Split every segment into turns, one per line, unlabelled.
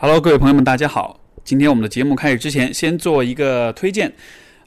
Hello，各位朋友们，大家好。今天我们的节目开始之前，先做一个推荐。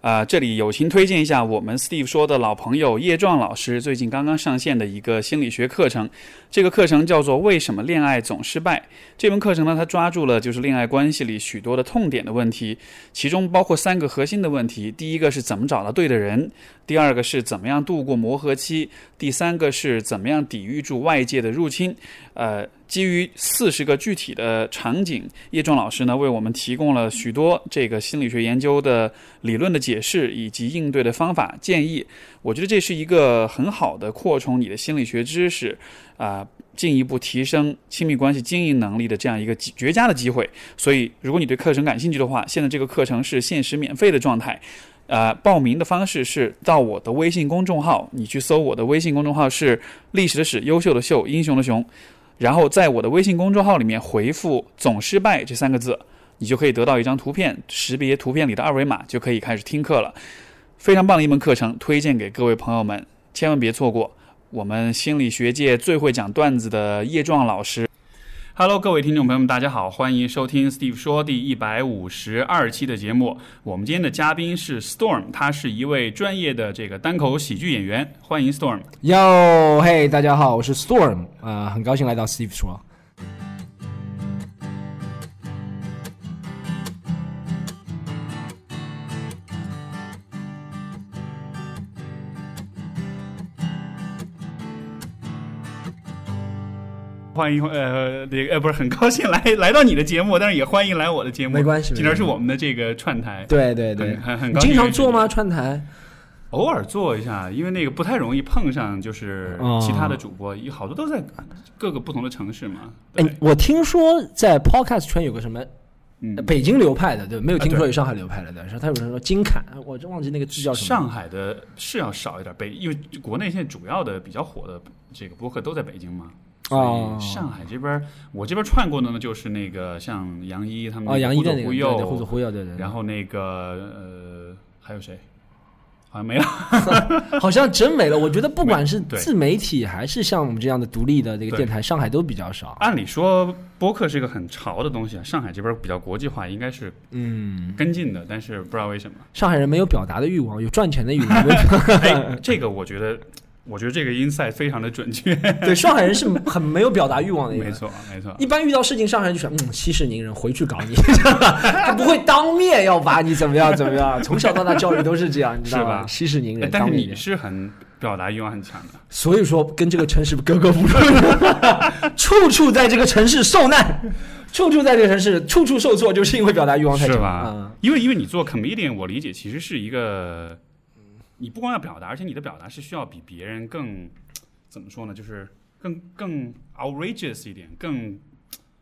啊，这里友情推荐一下我们 Steve 说的老朋友叶壮老师最近刚刚上线的一个心理学课程。这个课程叫做《为什么恋爱总失败》。这门课程呢，它抓住了就是恋爱关系里许多的痛点的问题，其中包括三个核心的问题：第一个是怎么找到对的人；第二个是怎么样度过磨合期；第三个是怎么样抵御住外界的入侵。呃。基于四十个具体的场景，叶壮老师呢为我们提供了许多这个心理学研究的理论的解释以及应对的方法建议。我觉得这是一个很好的扩充你的心理学知识，啊，进一步提升亲密关系经营能力的这样一个绝佳的机会。所以，如果你对课程感兴趣的话，现在这个课程是限时免费的状态。呃，报名的方式是到我的微信公众号，你去搜我的微信公众号是历史的史、优秀的秀、英雄的雄。然后在我的微信公众号里面回复“总失败”这三个字，你就可以得到一张图片，识别图片里的二维码，就可以开始听课了。非常棒的一门课程，推荐给各位朋友们，千万别错过。我们心理学界最会讲段子的叶壮老师。Hello，各位听众朋友们，大家好，欢迎收听 Steve 说第一百五十二期的节目。我们今天的嘉宾是 Storm，他是一位专业的这个单口喜剧演员。欢迎 Storm。
哟，嘿，大家好，我是 Storm，啊，很高兴来到 Steve 说。
欢迎呃，那个呃，不是很高兴来 来到你的节目，但是也欢迎来我的节目。
没关系，
今天是我们的这个串台。
对对对，
很很高兴。
经常做吗？串台？
偶尔做一下，因为那个不太容易碰上，就是其他的主播，有好多都在各个不同的城市嘛。
哎，我听说在 Podcast 圈有个什么，嗯北京流派的，对没有听说有上海流派的，是他有人说金侃，我真忘记那个字叫什么。
上海的是要少一点，北因为国内现在主要的比较火的这个播客都在北京嘛。
哦，
上海这边，我这边串过的呢，就是那个像杨一他们，
哦，杨一的那个，
互
左互右，对对。
然后那个呃，还有谁？好像没了，
好像真没了。我觉得不管是自媒体还是像我们这样的独立的这个电台，上海都比较少。
按理说播客是一个很潮的东西啊，上海这边比较国际化，应该是
嗯
跟进的，但是不知道为什么。
上海人没有表达的欲望，有赚钱的欲望。
哎，这个我觉得。我觉得这个 insight 非常的准确。
对，上海人是很没有表达欲望的一个。
没错，没错。
一般遇到事情，上海人就想：“嗯，息事宁人，回去搞你。”他不会当面要把你怎么样怎么样。从小到大教育都是这样，你知道吧？息事宁人。
但是你是很表达欲望很强的，
所以说跟这个城市格格不入，处处在这个城市受难，处处在这个城市处处受挫，就是因为表达欲望太强。
是吧？因为因为你做 comedian，我理解其实是一个。你不光要表达，而且你的表达是需要比别人更怎么说呢？就是更更 outrageous 一点，更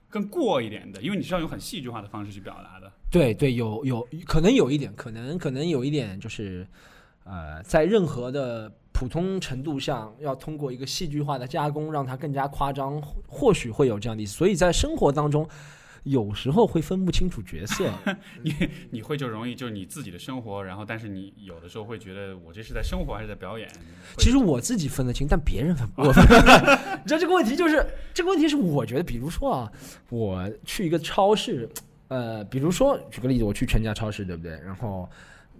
更过一点的，因为你是要用很戏剧化的方式去表达的。
对对，有有可能有一点，可能可能有一点，就是呃，在任何的普通程度上，要通过一个戏剧化的加工，让它更加夸张，或许会有这样的意思。所以在生活当中。有时候会分不清楚角色，
你你会就容易就是你自己的生活，然后但是你有的时候会觉得我这是在生活还是在表演？
其实我自己分得清，但别人分不。你知道这个问题就是这个问题是我觉得，比如说啊，我去一个超市，呃，比如说举个例子，我去全家超市，对不对？然后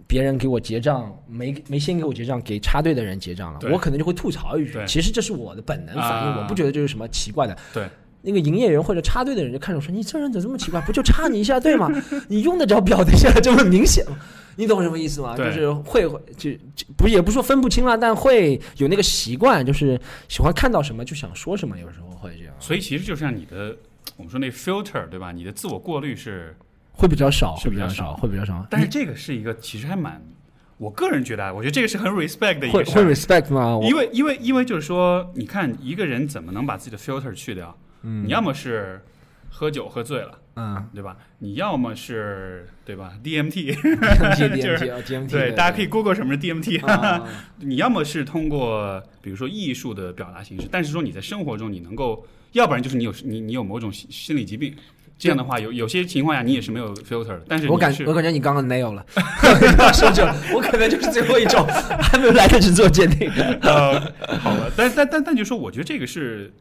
别人给我结账，没没先给我结账，给插队的人结账了，我可能就会吐槽一句。其实这是我的本能反应，我不觉得这是什么奇怪的。
对。
那个营业员或者插队的人就看着我说：“你这人怎么这么奇怪？不就插你一下队吗？你用得着表现下这么明显吗？你懂什么意思吗？就是会就不也不说分不清了，但会有那个习惯，就是喜欢看到什么就想说什么，有时候会这样。
所以其实就像你的，我们说那 filter 对吧？你的自我过滤是
会比较少，是
比较
少，会比较少。
但是这个是一个其实还蛮，我个人觉得，我觉得这个是很 respect 的一个
事。会 respect 吗？
因为因为因为就是说，你看一个人怎么能把自己的 filter 去掉？你要么是喝酒喝醉了，
嗯，
对吧？你要么是对吧
？DMT，DMT，DMT，
对，大家可以 Google 什么是 DMT。你要么是通过比如说艺术的表达形式，但是说你在生活中你能够，要不然就是你有你你有某种心理疾病，这样的话有有些情况下你也是没有 filter。但是
我感我感觉你刚刚 nail 了，说 就我可能就是最后一种，还没有来得及做鉴定。
呃，好吧，但但但但就说，我觉得这个是。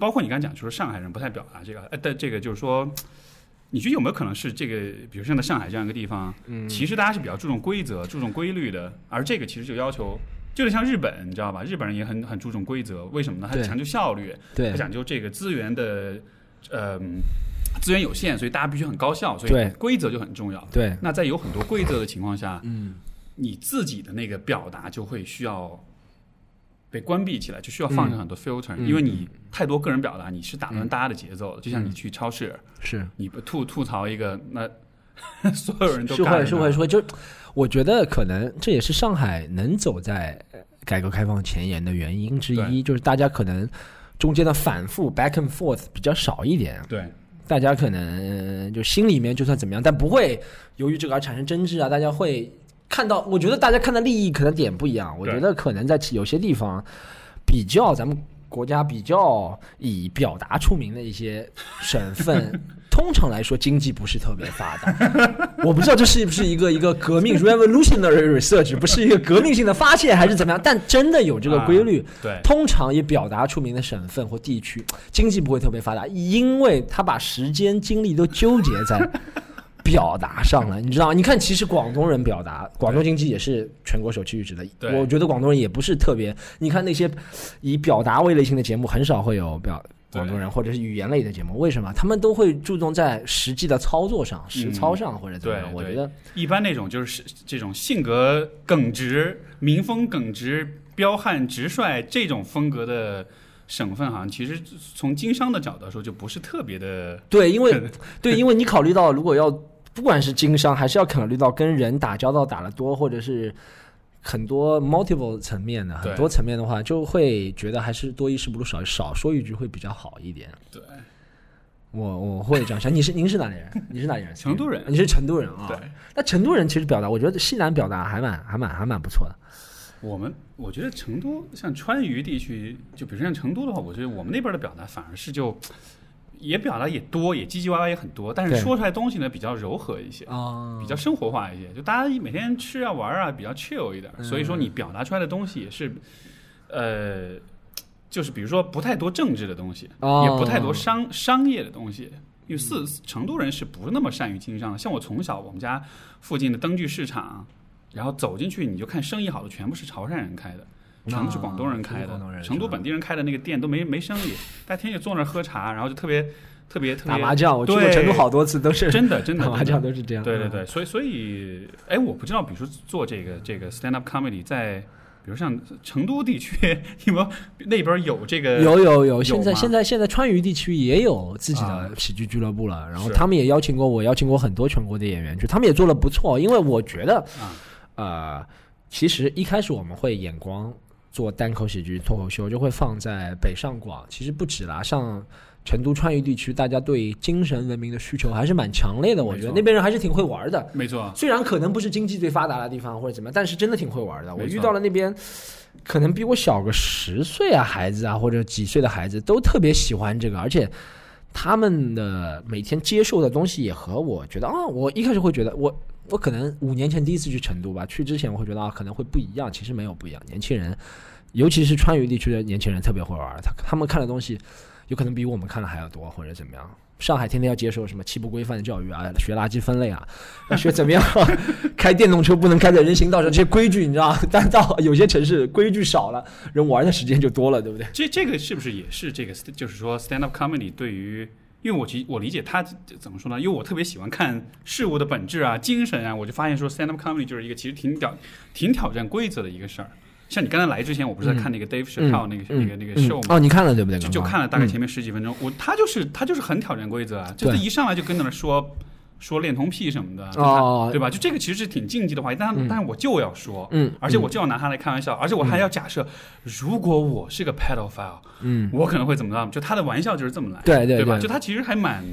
包括你刚才讲，就是上海人不太表达这个，呃，但这个就是说，你觉得有没有可能是这个，比如像在上海这样一个地方，
嗯
其实大家是比较注重规则、注重规律的，而这个其实就要求，就得像日本，你知道吧？日本人也很很注重规则，为什么呢？他
对
讲究效率，
对
他讲究这个资源的，呃，资源有限，所以大家必须很高效，所以规则就很重要。
对，
那在有很多规则的情况下，
嗯，
你自己的那个表达就会需要被关闭起来，就需要放上很多 filter，、
嗯。
因为你太多个人表达，你是打乱大家的节奏的。就像你去超市，
是。
你不吐吐槽一个，那 所有人都
是会是会是会，就我觉得可能这也是上海能走在呃改革开放前沿的原因之一，就是大家可能中间的反复 back and forth 比较少一点，
对。
大家可能呃就心里面就算怎么样，但不会由于这个而产生争执啊，大家会看到，我觉得大家看的利益可能点不一样，我觉得可能在有些地方比较咱们国家比较以表达出名的一些省份。通常来说，经济不是特别发达。我不知道这是不是一个一个革命 revolutionary research，不是一个革命性的发现还是怎么样，但真的有这个规律。
对
通常以表达出名的省份或地区，经济不会特别发达，因为他把时间精力都纠结在表达上了。你知道，你看，其实广东人表达，广东经济也是全国首屈一指的。
对
我觉得广东人也不是特别，你看那些以表达为类型的节目，很少会有表。广东人或者是语言类的节目，为什么他们都会注重在实际的操作上、实操上或者怎么样？我觉得
一般那种就是这种性格耿直、民风耿直、彪悍直率这种风格的省份，好像其实从经商的角度来说，就不是特别的。
对，因为 对，因为你考虑到如果要不管是经商，还是要考虑到跟人打交道打得多，或者是很多 multiple 层面的很多层面的话，就会觉得还是多一事不如少，少说一句会比较好一点。
对，
我我会这样想。你是您是哪里人？你是哪里人？
成都人
你是成都人啊？
对。
那成都人其实表达，我觉得西南表达还蛮还蛮还蛮不错的。
我们我觉得成都像川渝地区，就比如像成都的话，我觉得我们那边的表达反而是就也表达也多，也唧唧歪歪也很多，但是说出来东西呢比较柔和一些。
啊
比较生活化一些，就大家每天吃啊玩啊比较 chill 一点，
嗯
所以说你表达出来的东西也是，呃，就是比如说不太多政治的东西，
哦
也不太多商商业的东西。因为四成都人是不那么善于经商的？像我从小我们家附近的灯具市场，然后走进去你就看生意好的全部是潮汕人开的，全部是广东人开的成都本地人开的那个店都没没生意，大家天天坐那儿喝茶，然后就特别特别特别
打麻将，我去过成都好多次，都是
真的真的
打麻将都是这样。嗯
对对对，所以所以，哎，我不知道，比如说做这个这个 stand up comedy，在比如像成都地区，有没有那边有这个？
有有有，现在现在现在川渝地区也有自己
啊
的喜剧俱乐部了，然后他们也邀请过我，邀请过很多全国的演员去，他们也做的不错。因为我觉得，
啊
呃，其实一开始我们会眼光做单口喜剧脱口秀，就会放在北上广，其实不止啦，像。成都川渝地区，大家对精神文明的需求还是蛮强烈的，我觉得那边人还是挺会玩的。
没错，
虽然可能不是经济最发达的地方或者怎么样，但是真的挺会玩的。我遇到了那边可能比我小个十岁啊孩子啊，或者几岁的孩子都特别喜欢这个，而且他们的每天接受的东西也和我觉得啊，我一开始会觉得我我可能五年前第一次去成都吧，去之前我会觉得啊可能会不一样，其实没有不一样。年轻人，尤其是川渝地区的年轻人特别会玩，他他们看的东西有可能比我们看的还要多，或者怎么样。上海天天要接受什么七不规范的教育啊，学垃圾分类啊，学怎么样 开电动车不能开在人行道上，这些规矩你知道？但到有些城市规矩少了，人玩的时间就多了，对不对？
这这个是不是也是这个，就是说 stand up comedy 对于，因为我其我理解他怎么说呢？因为我特别喜欢看事物的本质啊、精神啊，我就发现说 stand up comedy 就是一个其实挺挑挺挑战规则的一个事儿。像你刚才来之前，我不是在看那个 Dave Chappelle 那个、那个那个 show 吗？
哦，你看了对不对？
就就看了大概前面十几分钟，我他就是他就是很挑战规则啊，就
对
他一上来就跟那儿说说恋童癖什么的，
哦
对吧？就这个其实是挺禁忌的话题，但、但是我就要说，
嗯
而且我就要拿它来开玩笑，而且我还要假设，如果我是个 pedophile，
嗯，
我可能会怎么样？就他的玩笑就是这么来，
对对
对吧？就他其实还蛮。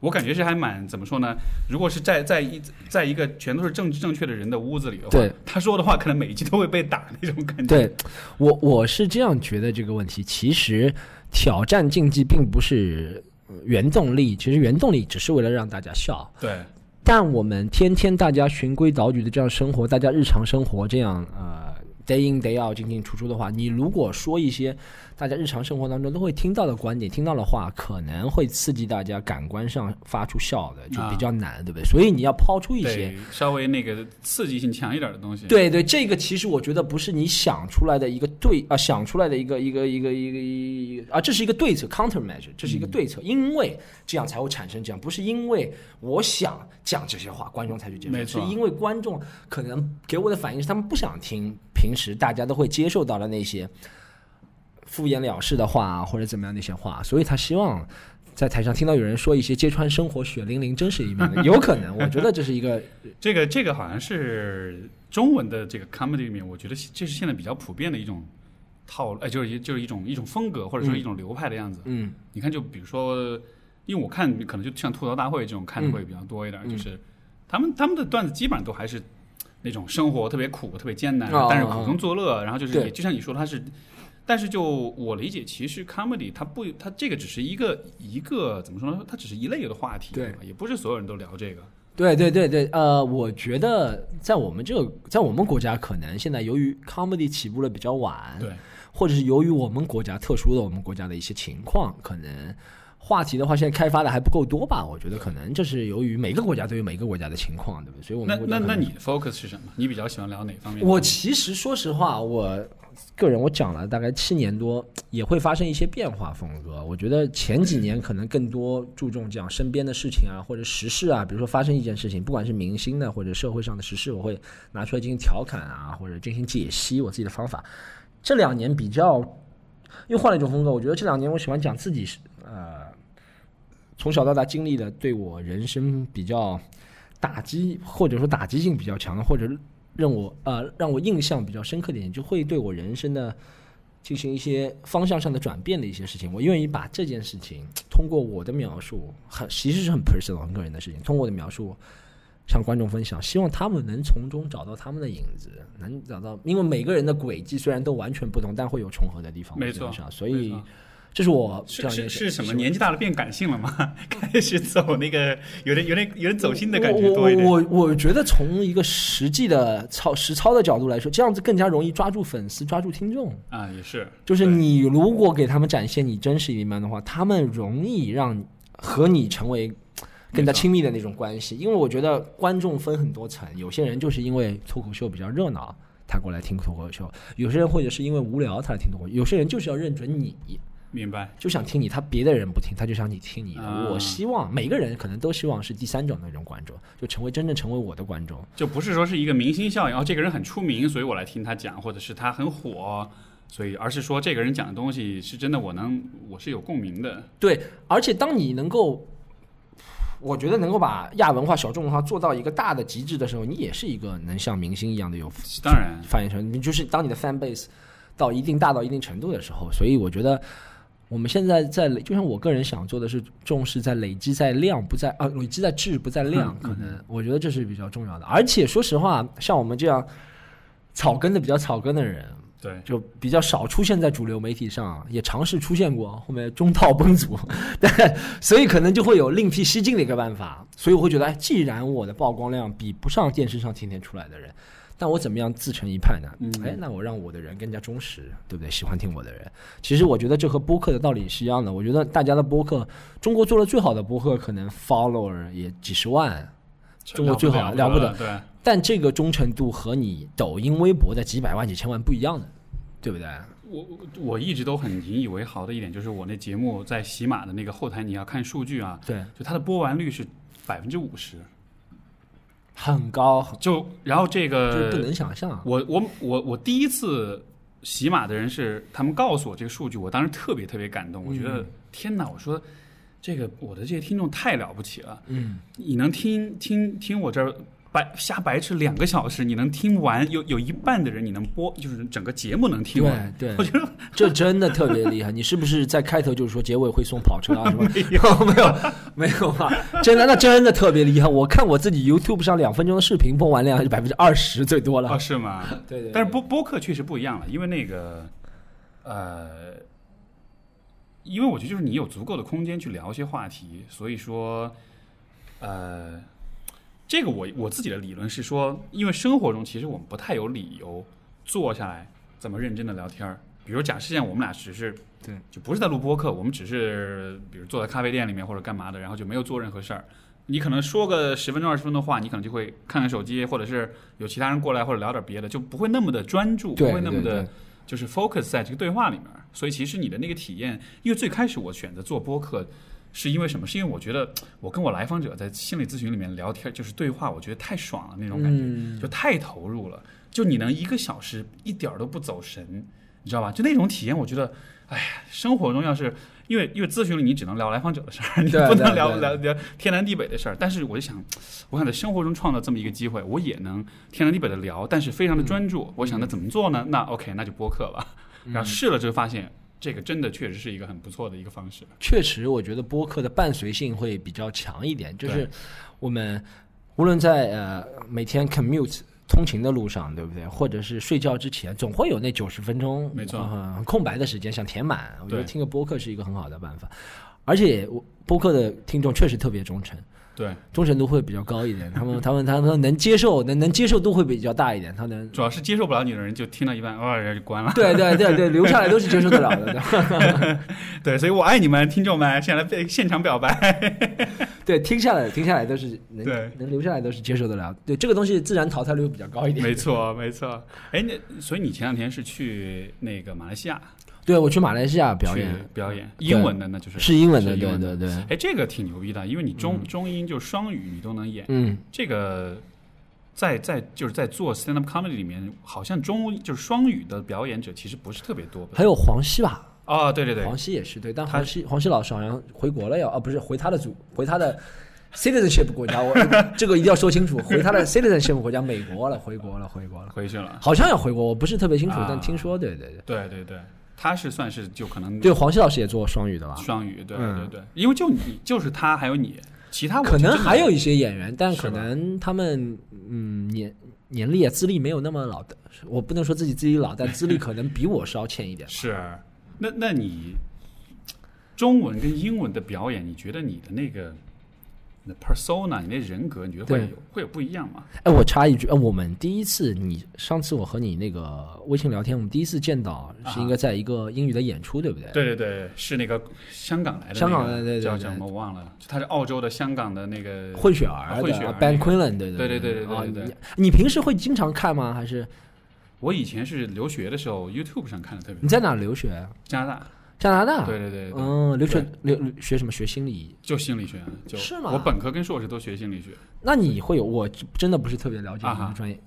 我感觉是还蛮怎么说呢？如果是在在一在一个全都是政治正确的人的屋子里的话
对，
他说的话可能每一集都会被打那种感觉。
对我我是这样觉得这个问题，其实挑战禁忌并不是呃原动力，其实原动力只是为了让大家笑。
对
但我们天天大家循规蹈矩的这样生活，大家日常生活这样呃 day in day out 进进出出的话，你如果说一些大家日常生活当中都会听到的观点、听到的话，可能会刺激大家感官上发出笑的，就比较难，对不对？所以你要抛出一些
稍微那个刺激性强一点的东西。
对对，这个其实我觉得不是你想出来的一个对啊，想出来的一个一个一个一个一个啊，这是一个对策 （countermeasure），这是一个对策，因为这样才会产生这样，不是因为我想讲这些话，观众才去接受，
没错
是因为观众可能给我的反应是他们不想听平时大家都会接受到的那些敷衍了事的话或者怎么样那些话，所以他希望。在台上听到有人说一些揭穿生活血淋淋真实一面的，有可能，我觉得这是一个
这个这个好像是中文的这个 comedy 里面，我觉得这是现在比较普遍的一种套路，哎，就是一就是一种一种风格或者说一种流派的样子。
嗯
你看，就比如说，因为我看可能就像吐槽大会这种看的会比较多一点，
嗯
就是他们他们的段子基本上都还是那种生活特别苦、特别艰难，
哦
但是苦中作乐，然后就是也就像你说，他是。但是就我理解，其实 comedy 它不，它这个只是一个一个怎么说呢？它只是一类的话题，
对
也不是所有人都聊这个。
对对对对，呃，我觉得在我们这个，在我们国家，可能现在由于 comedy 起步的比较晚，
对，
或者是由于我们国家特殊的我们国家的一些情况，可能话题的话，现在开发的还不够多吧？我觉得可能这是由于每个国家都有每个国家的情况，对不对？所以我
那
们
那那你的 focus 是什么？你比较喜欢聊哪方面？
我其实说实话，我个人我讲了大概七年多，也会发生一些变化风格。我觉得前几年可能更多注重讲身边的事情啊，或者时事啊，比如说发生一件事情，不管是明星的或者社会上的时事，我会拿出来进行调侃啊，或者进行解析我自己的方法。这两年比较又换了一种风格，我觉得这两年我喜欢讲自己是呃从小到大经历的对我人生比较打击，或者说打击性比较强的，或者让我呃让我印象比较深刻的点，就会对我人生的进行一些方向上的转变的一些事情。我愿意把这件事情通过我的描述，很其实是很 personal 很个人的事情，通过我的描述向观众分享，希望他们能从中找到他们的影子，能找到，因为每个人的轨迹虽然都完全不同，但会有重合的地方。
没错
所以这是我这
是
样一个
是是什么？年纪大了变感性了吗？开始走那个有点有点有点走心的感觉
我
多一点。
我我我觉得从一个实际的操实操的角度来说，这样子更加容易抓住粉丝、抓住听众。
啊，也是，
就是你如果给他们展现你真实一面的话，他们容易让和你成为更加亲密的那种关系。因为我觉得观众分很多层，有些人就是因为脱口秀比较热闹，他过来听脱口秀；有些人或者是因为无聊他来听脱口秀；有些人就是要认准你，
明白。
就想听你，他别的人不听，他就想你听你的。
啊
我希望每个人可能都希望是第三种那种观众，就成为真正成为我的观众。
就不是说是一个明星效应，哦，这个人很出名，所以我来听他讲，或者是他很火，所以而是说这个人讲的东西是真的，我能我是有共鸣的。
对，而且当你能够，我觉得能够把亚文化、小众文化做到一个大的极致的时候，你也是一个能像明星一样的有
当然，
发言权。你就是当你的 fan base 到一定大到一定程度的时候，所以我觉得我们现在在累，就像我个人想做的是重视在累积在量，不在啊累积在质不在量，可能我觉得这是比较重要的。而且说实话，像我们这样草根的比较草根的人，
对，
就比较少出现在主流媒体上，也尝试出现过，后面中套崩殂，但所以可能就会有另辟蹊径的一个办法。所以我会觉得，哎，既然我的曝光量比不上电视上天天出来的人，那我怎么样自成一派呢？
嗯
哎，那我让我的人更加忠实，对不对？喜欢听我的人，其实我觉得这和播客的道理是一样的。我觉得大家的播客，中国做的最好的播客，可能 follower 也几十万，中国最好
了
了不得，
对，
但这个忠诚度和你抖音、微博的几百万、几千万不一样的，对不对？
我我我一直都很引以为豪的一点就是我那节目在喜马的那个后台，你要看数据啊，
对，
就它的播完率是百分之五十，
很高，
就然后这
就不能想象。
我我我我第一次洗马的人是他们告诉我这个数据，我当时特别特别感动，我觉得、
嗯。
天哪，我说这个我的这些听众太了不起了，
嗯，
你能听听听我这儿白瞎白痴两个小时，你能听完，有有一半的人你能播，就是整个节目能听完。
对对
我觉得
这真的特别厉害。你是不是在开头就是说结尾会送跑车啊 什么？没有没有没有吧？真的，那真的特别厉害。我看我自己 YouTube 上两分钟的视频播完量是百分之二十最多
哦
了。
是吗？
对对，
但是播播客确实不一样了，因为那个呃，因为我觉得就是你有足够的空间去聊一些话题，所以说呃，这个我我自己的理论是说，因为生活中其实我们不太有理由坐下来这么认真的聊天儿。比如假设现在我们俩只是
对，
就不是在录播客，我们只是比如坐在咖啡店里面或者干嘛的，然后就没有做任何事儿。你可能说个十分钟二十分钟的话，你可能就会看看手机，或者是有其他人过来，或者聊点别的，就不会那么的专注，不会那么的就是 focus 在这个对话里面。所以其实你的那个体验，因为最开始我选择做播客，是因为什么？是因为我觉得 我跟我来访者在心理咨询里面聊天，就是对话，我觉得太爽了那种感觉，
嗯
就太投入了。就你能一个小时一点儿都不走神，你知道吧？就那种体验，我觉得，哎呀，生活中要是因为因为咨询里你只能聊来访者的事儿，你不能聊聊天南地北的事儿。但是我就想，我想在生活中创造这么一个机会，我也能天南地北的聊，但是非常的专注。我想那怎么做呢？那 OK，那就播客吧。然后试了之后发现，这个真的确实是一个很不错的一个方式。
确实，我觉得播客的伴随性会比较强一点，就是我们无论在呃每天 commute 通勤的路上，对不对？或者是睡觉之前，总会有那九十分钟
没错
呃空白的时间想填满。我觉得听个播客是一个很好的办法，而且我播客的听众确实特别忠诚。
对，
忠诚度会比较高一点，他们 他们他们能接受能能接受度会比较大一点，他能
主要是接受不了你的人就听到一半，哦，然后就关了。
对对对对留下来都是接受得了的，对
对，所以我爱你们，听众们，现在被现场表白。
对，听下来听下来都是能
对
能留下来都是接受得了，对这个东西自然淘汰率会比较高一点。
没错，没错。哎，那所以你前两天是去那个马来西亚
对我去马来西亚表演。
表演，英文的那就是
是英文的，对对对，
哎，这个挺牛逼的，因为你中、中英就双语你都能演，
嗯，
这个在在就是在做 stand up comedy 里面，好像中就是双语的表演者其实不是特别多。
还有黄西吧，
哦，对对对，
黄西也是对，但黄西黄西老师好像回国了要，啊不是回他的祖回他的 citizenship 国家，我 这个一定要说清楚，回他的 citizenship 国家美国了，回国了，回国了，
回去了。
好像要回国，我不是特别清楚，
啊。
但听说对对对。
对对对，他是算是就可能
对，黄西老师也做双语的吧？
双语，对
嗯
对对，因为就你就是他还有你，其他
可能还有一些演员，但可能他们嗯年年龄啊资历没有那么老的，我不能说自己自己老，但资历可能比我稍欠一点吧。
是，那那你中文跟英文的表演，你觉得你的那个你的 persona，你那人格，你觉得会有会有不一样吗？
哎，我插一句，呃，我们第一次你上次我和你那个微信聊天，我们第一次见到是应该在一个英语的演出，对不对？
对对对，是那个香港来的那个、
香港的对对对
叫叫什么我忘了，他是澳洲的香港的那个
混血儿的
混血儿
Ben Quinlan，对对
对对对对
啊
对对
你你平时会经常看吗？还是
我以前是留学的时候，YouTube 上看的特别多，
你在哪留学？
加拿大，
加拿大。
对对对对，
嗯，留学留留学什么？学心理？
就心理学，就是
吗
我本科跟硕士都学心理学，
那你会有？我真的不是特别了解
啊哈
你的专业。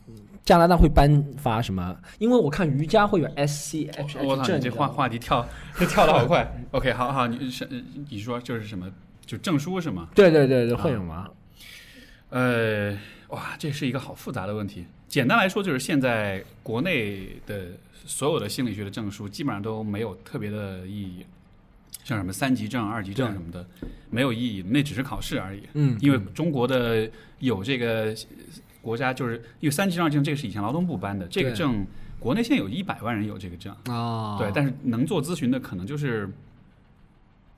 加拿大会颁发什么？因为我看瑜伽会有 SCH
我操，
证，
你这话话题跳这跳的好快。OK，好好，你是你说就是什么？就证书是吗？
对对对对，
啊
会有吗？
呃，哇，这是一个好复杂的问题。简单来说，就是现在国内的所有的心理学的证书基本上都没有特别的意义，像什么三级证、二级证什么的，没有意义，那只是考试而已。
嗯，
因为中国的有这个国家，就是因为三级证、二级证，这个是以前劳动部颁的，这个证国内现在有一百万人有这个证，
啊，
对，但是能做咨询的可能就是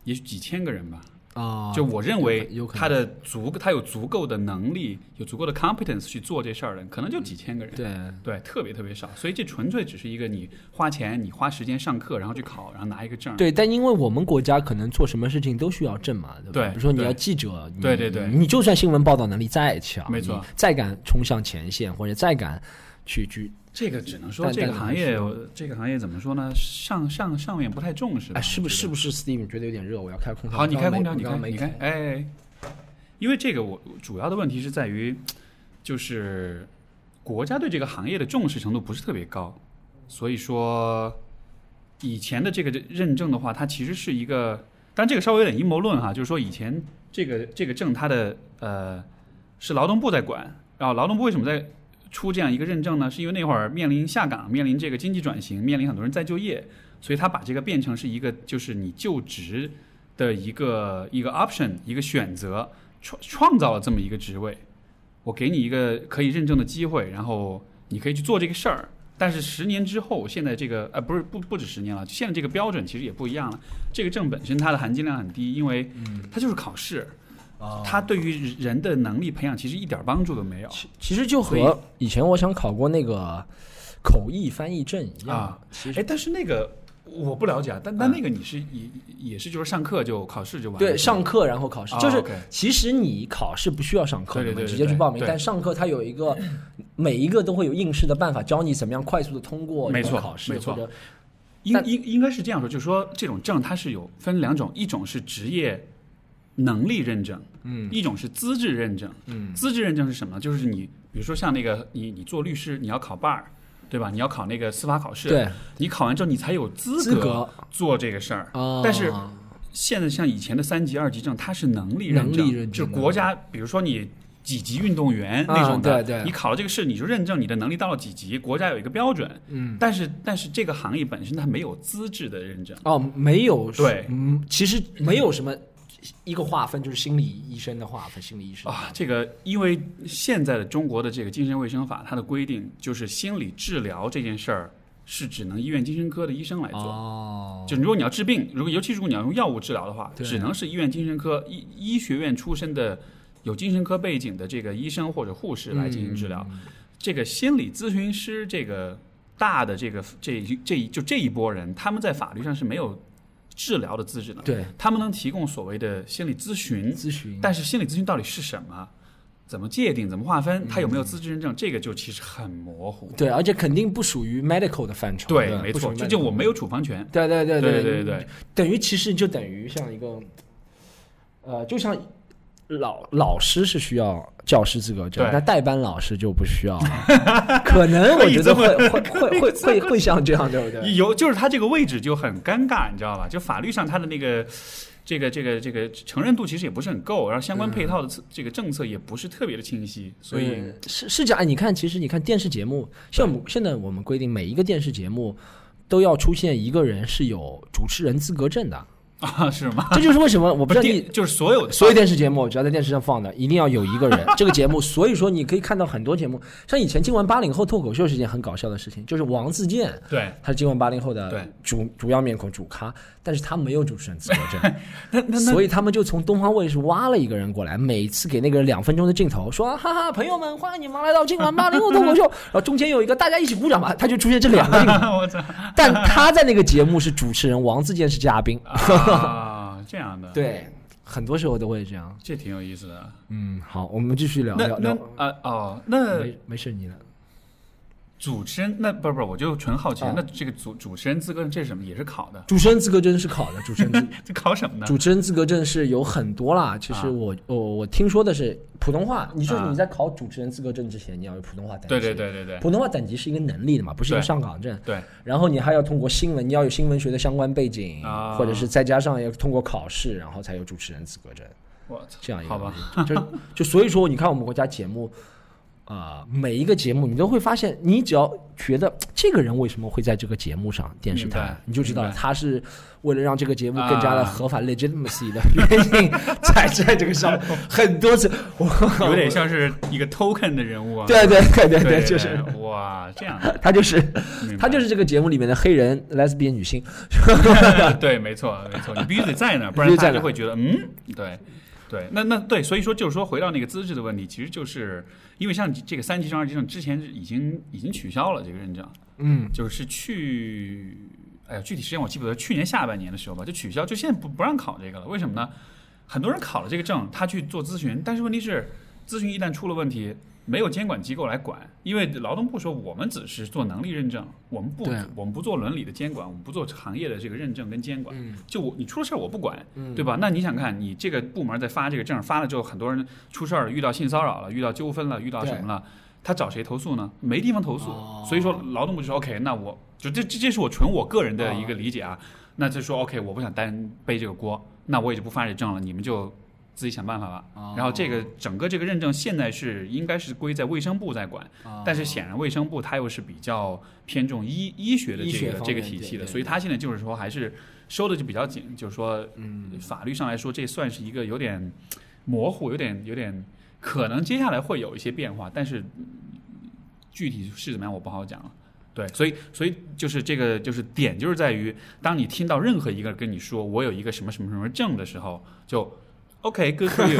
也许几千个人吧。
啊，
就我认为
有可能
他的足，他有足够的能力，有足够的 competence 去做这事儿的，可能就几千个人。
对
对，特别特别少，所以这纯粹只是一个你花钱，你花时间上课，然后去考，然后拿一个证。
对，但因为我们国家可能做什么事情都需要证嘛，对吧？
对
比如说你要记者，
对对对
你就算新闻报道能力再强，
没错
再敢冲向前线，或者再敢去去，
这个只能说这个行业，这个行业怎么说呢？上上上面不太重视。
哎，是不是是
不
不是 Steam 觉得有点热？我要开空调。
好，你开空调，你开，你开，哎，因为这个我主要的问题是在于，就是国家对这个行业的重视程度不是特别高，所以说以前的这个认证的话，它其实是一个，但这个稍微有点阴谋论哈，就是说以前这个这个证它的呃是劳动部在管，然后劳动部为什么在出这样一个认证呢？是因为那会儿面临下岗，面临这个经济转型，面临很多人再就业，所以他把这个变成是一个就是你就职的一个一个 option 一个选择，创创造了这么一个职位，我给你一个可以认证的机会，然后你可以去做这个事儿。但是十年之后，现在这个呃不是不不止十年了，现在这个标准其实也不一样了。这个证本身它的含金量很低，因为它就是考试，
哦
它对于人的能力培养其实一点帮助都没有。
其其实就和以前我想考过那个口译翻译证一样
啊。
其实
哎，但是那个我不了解啊，但但
嗯
那个你是也也是就是上课就考试就完了，
对，上课然后考试，
哦
就是其实你考试不需要上课
对对对对
直接去报名。但上课它有一个 每一个都会有应试的办法，教你怎么样快速的通过
没错
考试，
没错
或者
应应应该是这样说，就是说这种证它是有分两种，一种是职业能力认证，
嗯
一种是资质认证。
嗯
资质认证是什么？就是你比如说像那个你你做律师，你要考 bar，对吧？你要考那个司法考试，
对
你考完之后你才有资
资格
做这个事儿。
啊，
但是现在像以前的三级、二级证，它是能力认证，
认证
就国家，比如说你几级运动员
啊
那种的，
对对
你考了这个试，你就认证你的能力到了几级，国家有一个标准。
嗯
但是但是这个行业本身它没有资质的认证。
哦没有
对
嗯，其实没有什么一个划分，就是心理医生的划分，心理医生
啊，这个因为现在的中国的这个精神卫生法，它的规定就是心理治疗这件事儿是只能医院精神科的医生来做。
哦，
就如果你要治病，如果尤其如果你要用药物治疗的话，只能是医院精神科医医学院出身的有精神科背景的这个医生或者护士来进行治疗。
嗯
这个心理咨询师这个大的这个这这就这一波人，他们在法律上是没有治疗的资质呢。
对
他们能提供所谓的心理咨询，
咨询，
但是心理咨询到底是什么？怎么界定？怎么划分？
嗯
它有没有资质认证？这个就其实很模糊。
对，而且肯定不属于 medical 的范畴，
对，
吧
没错，
不属于
这就我没有处方权。
对对对
对
对
对对，
等于其实就等于像一个，呃，就像老老师是需要教师资格证
对，
但代班老师就不需要了。可能我觉得会会会会会 会像这样，对不对？
有就是他这个位置就很尴尬，你知道吧？就法律上他的那个这个这个这个承认度其实也不是很够，然后相关配套的这个政策也不是特别的清晰，所以
嗯是是这样。哎你看，其实你看电视节目，像我们现在我们规定每一个电视节目都要出现一个人是有主持人资格证的，
啊 是吗？
这就是为什么我不知道你
电就是所有的
所有电视节目只要在电视上放的，一定要有一个人这个节目。所以说，你可以看到很多节目，像以前今晚八零后脱口秀是一件很搞笑的事情，就是王自健，
对，
他是今晚八零后的主主要面孔主咖，但是他没有主持人资格 证，
那那那
所以他们就从东方卫视挖了一个人过来，每次给那个人两分钟的镜头，说哈哈，朋友们，欢迎你们来到今晚八零后脱口秀，然后中间有一个大家一起鼓掌吧，他就出现这两个 镜头，
我操
但他在那个节目是主持人，王自健是嘉宾，
啊，这样的，，
对，很多时候都会这样。
这挺有意思的。
嗯，好，我们继续聊聊聊。
啊哦，那
没没事，你了。
主持人那不是不是，我就纯好奇，
啊
那这个主主持人资格证这是什么？也是考的？
主持人资格证是考的，主持人资
这考什么呢？
主持人资格证是有很多啦。其实
啊
我我我听说的是普通话，你就是
啊
你在考主持人资格证之前，你要有普通话等级。
对对对对对
普通话等级是一个能力的嘛，不是一个上岗证。
对，
然后你还要通过新闻，你要有新闻学的相关背景，
啊
或者是再加上要通过考试，然后才有主持人资格证。
我操，
这样一个
好吧，
就 就所以说，你看我们国家节目，啊、每一个节目你都会发现，你只要觉得这个人为什么会在这个节目上，电视台你就知道他是为了让这个节目更加的
啊
合法、legitimacy 的原因，才在这个上面很多次，我
有点像是一个 token 的人物啊。
对对对对
对，
就是
哇，这样，
他就是他就是这个节目里面的黑人 lesbian 女性，
对，没错没错，你必须得在那，不然他就会觉得嗯，对。对，那那对，所以说就是说，回到那个资质的问题，其实就是因为像这个三级证、二级证之前已经已经取消了这个认证，
嗯，
就是去，哎呀，具体时间我记不得，去年下半年的时候吧，就取消，就现在不不让考这个了。为什么呢？很多人考了这个证，他去做咨询，但是问题是，咨询一旦出了问题，没有监管机构来管，因为劳动部说我们只是做能力认证，我们不
对
我们不做伦理的监管，我们不做行业的这个认证跟监管。
嗯
就我你出了事儿我不管，
嗯
对吧？那你想看，你这个部门在发这个证，发了之后，很多人出事儿了，遇到性骚扰了，遇到纠纷了，遇到什么了？他找谁投诉呢？没地方投诉，
哦
所以说劳动部就说 OK，那我就这这这是我纯我个人的一个理解啊。那就说 OK，我不想担背这个锅，那我也就不发这证了，你们就自己想办法吧。
哦
然后这个整个这个认证现在是应该是归在卫生部在管，
哦
但是显然卫生部它又是比较偏重医医学的这个这个体系的，所以它现在就是说还是收的就比较紧，就是说
嗯
法律上来说，这算是一个有点模糊，有点有点可能接下来会有一些变化，但是嗯具体是怎么样我不好讲了。对，所以所以就是这个就是点就是在于，当你听到任何一个跟你说我有一个什么什么什么证的时候，就 OK good for you，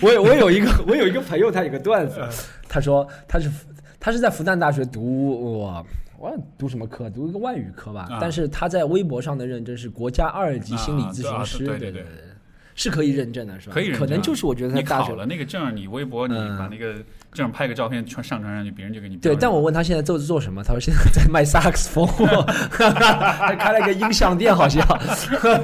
我有我有一个 我有一个朋友，他有个段子，他说他是他是在复旦大学读我我读什么科？读一个外语科吧。
啊。
但是他在微博上的认证是国家二级心理咨询师，对
啊对对对
对，是可以认证的，是吧？
可以认
可能就是我觉得他
你
大学
考了那个证，你微博你
嗯
把那个证拍个照片传上传上去，别人就给你
对，但我问他现在做做什么，他说现在在卖萨克斯风，还开了个音像店，好像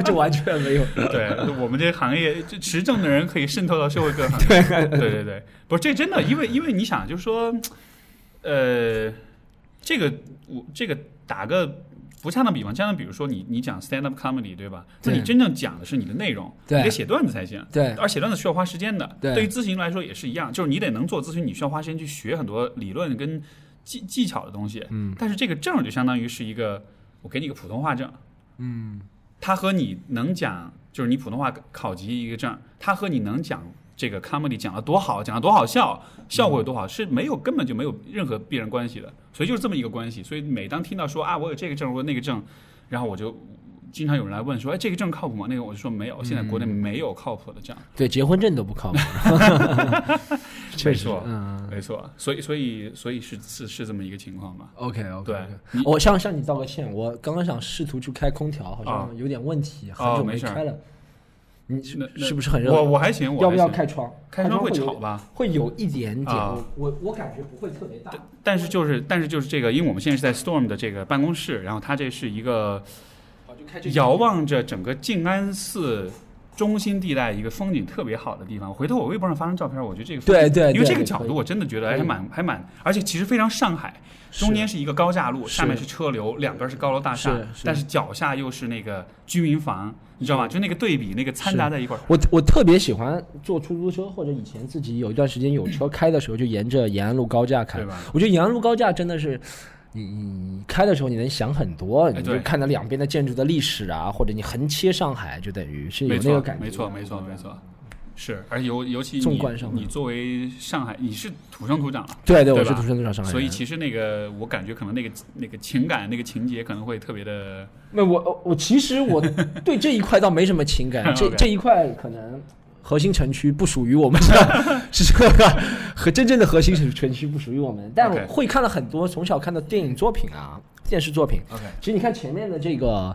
就完全没有。
对我们这行业，这持证的人可以渗透到社会各行业。对对对，不是这真的，因为因为你想，就是说，呃，这个我这个打个不恰当比方，恰当比如说你你讲 stand up comedy 对吧？那你真正讲的是你的内容，你得写段子才行。
对
而写段子需要花时间的。
对
于咨询来说也是一样，就是你得能做咨询，你需要花时间去学很多理论跟技技巧的东西。
嗯，
但是这个证就相当于是一个，我给你个普通话证。
嗯，
它和你能讲，就是你普通话考级一个证，它和你能讲这个 comedy 讲的多好，讲的多好笑，效果有多好，是没有根本就没有任何必然关系的。所以就是这么一个关系。所以每当听到说啊，我有这个证，我有那个证，然后我就经常有人来问说，哎，这个证靠谱吗？那个我就说没有，现在国内没有靠谱的证。
对，结婚证都不靠谱，
没错，
嗯
没错。所以所以所以是是是这么一个情况吧
？，OK OK，
对你
我向向你道个歉，我刚刚想试图去开空调，好
啊
像有点问题，很久
哦没
开了。你是不是很热？
我我还行，我
要不要
还行
开窗？
开窗会吵吧？
会有一点点，
啊
我我我感觉不会特别大。
但是就是但是就是这个，因为我们现在是在 Storm 的这个办公室，然后它这是一个遥望着整个静安寺中心地带一个风景特别好的地方。回头我微博上发张照片，我觉得这个
对对，
因为这个角度我真的觉得还蛮还蛮，而且其实非常上海，中间是一个高架路，
是
下面是车流，两边是高楼大厦但是脚下又是那个居民房，你知道吗？就那个对比，那个掺杂在一块儿。
我我特别喜欢坐出租车，或者以前自己有一段时间有车开的时候，就沿着延安路高架开？我觉得延安路高架真的是，你你开的时候你能想很多，你就看到两边的建筑的历史啊，或者你横切上海，就等于是有那个感觉。
没错，没错，没错。是，而尤尤其你你作为上海，你是土生土长了，
对对，我是土生土长上海人。
所以其实那个我感觉可能那个那个情感那个情节可能会特别的
那我我其实我对这一块倒没什么情感，这这一块可能 核心城区不属于我们，是是这个和真正的核心城城区不属于我们，但我会看了很多从小看的电影作品啊，电视作品。
OK
其实你看前面的这个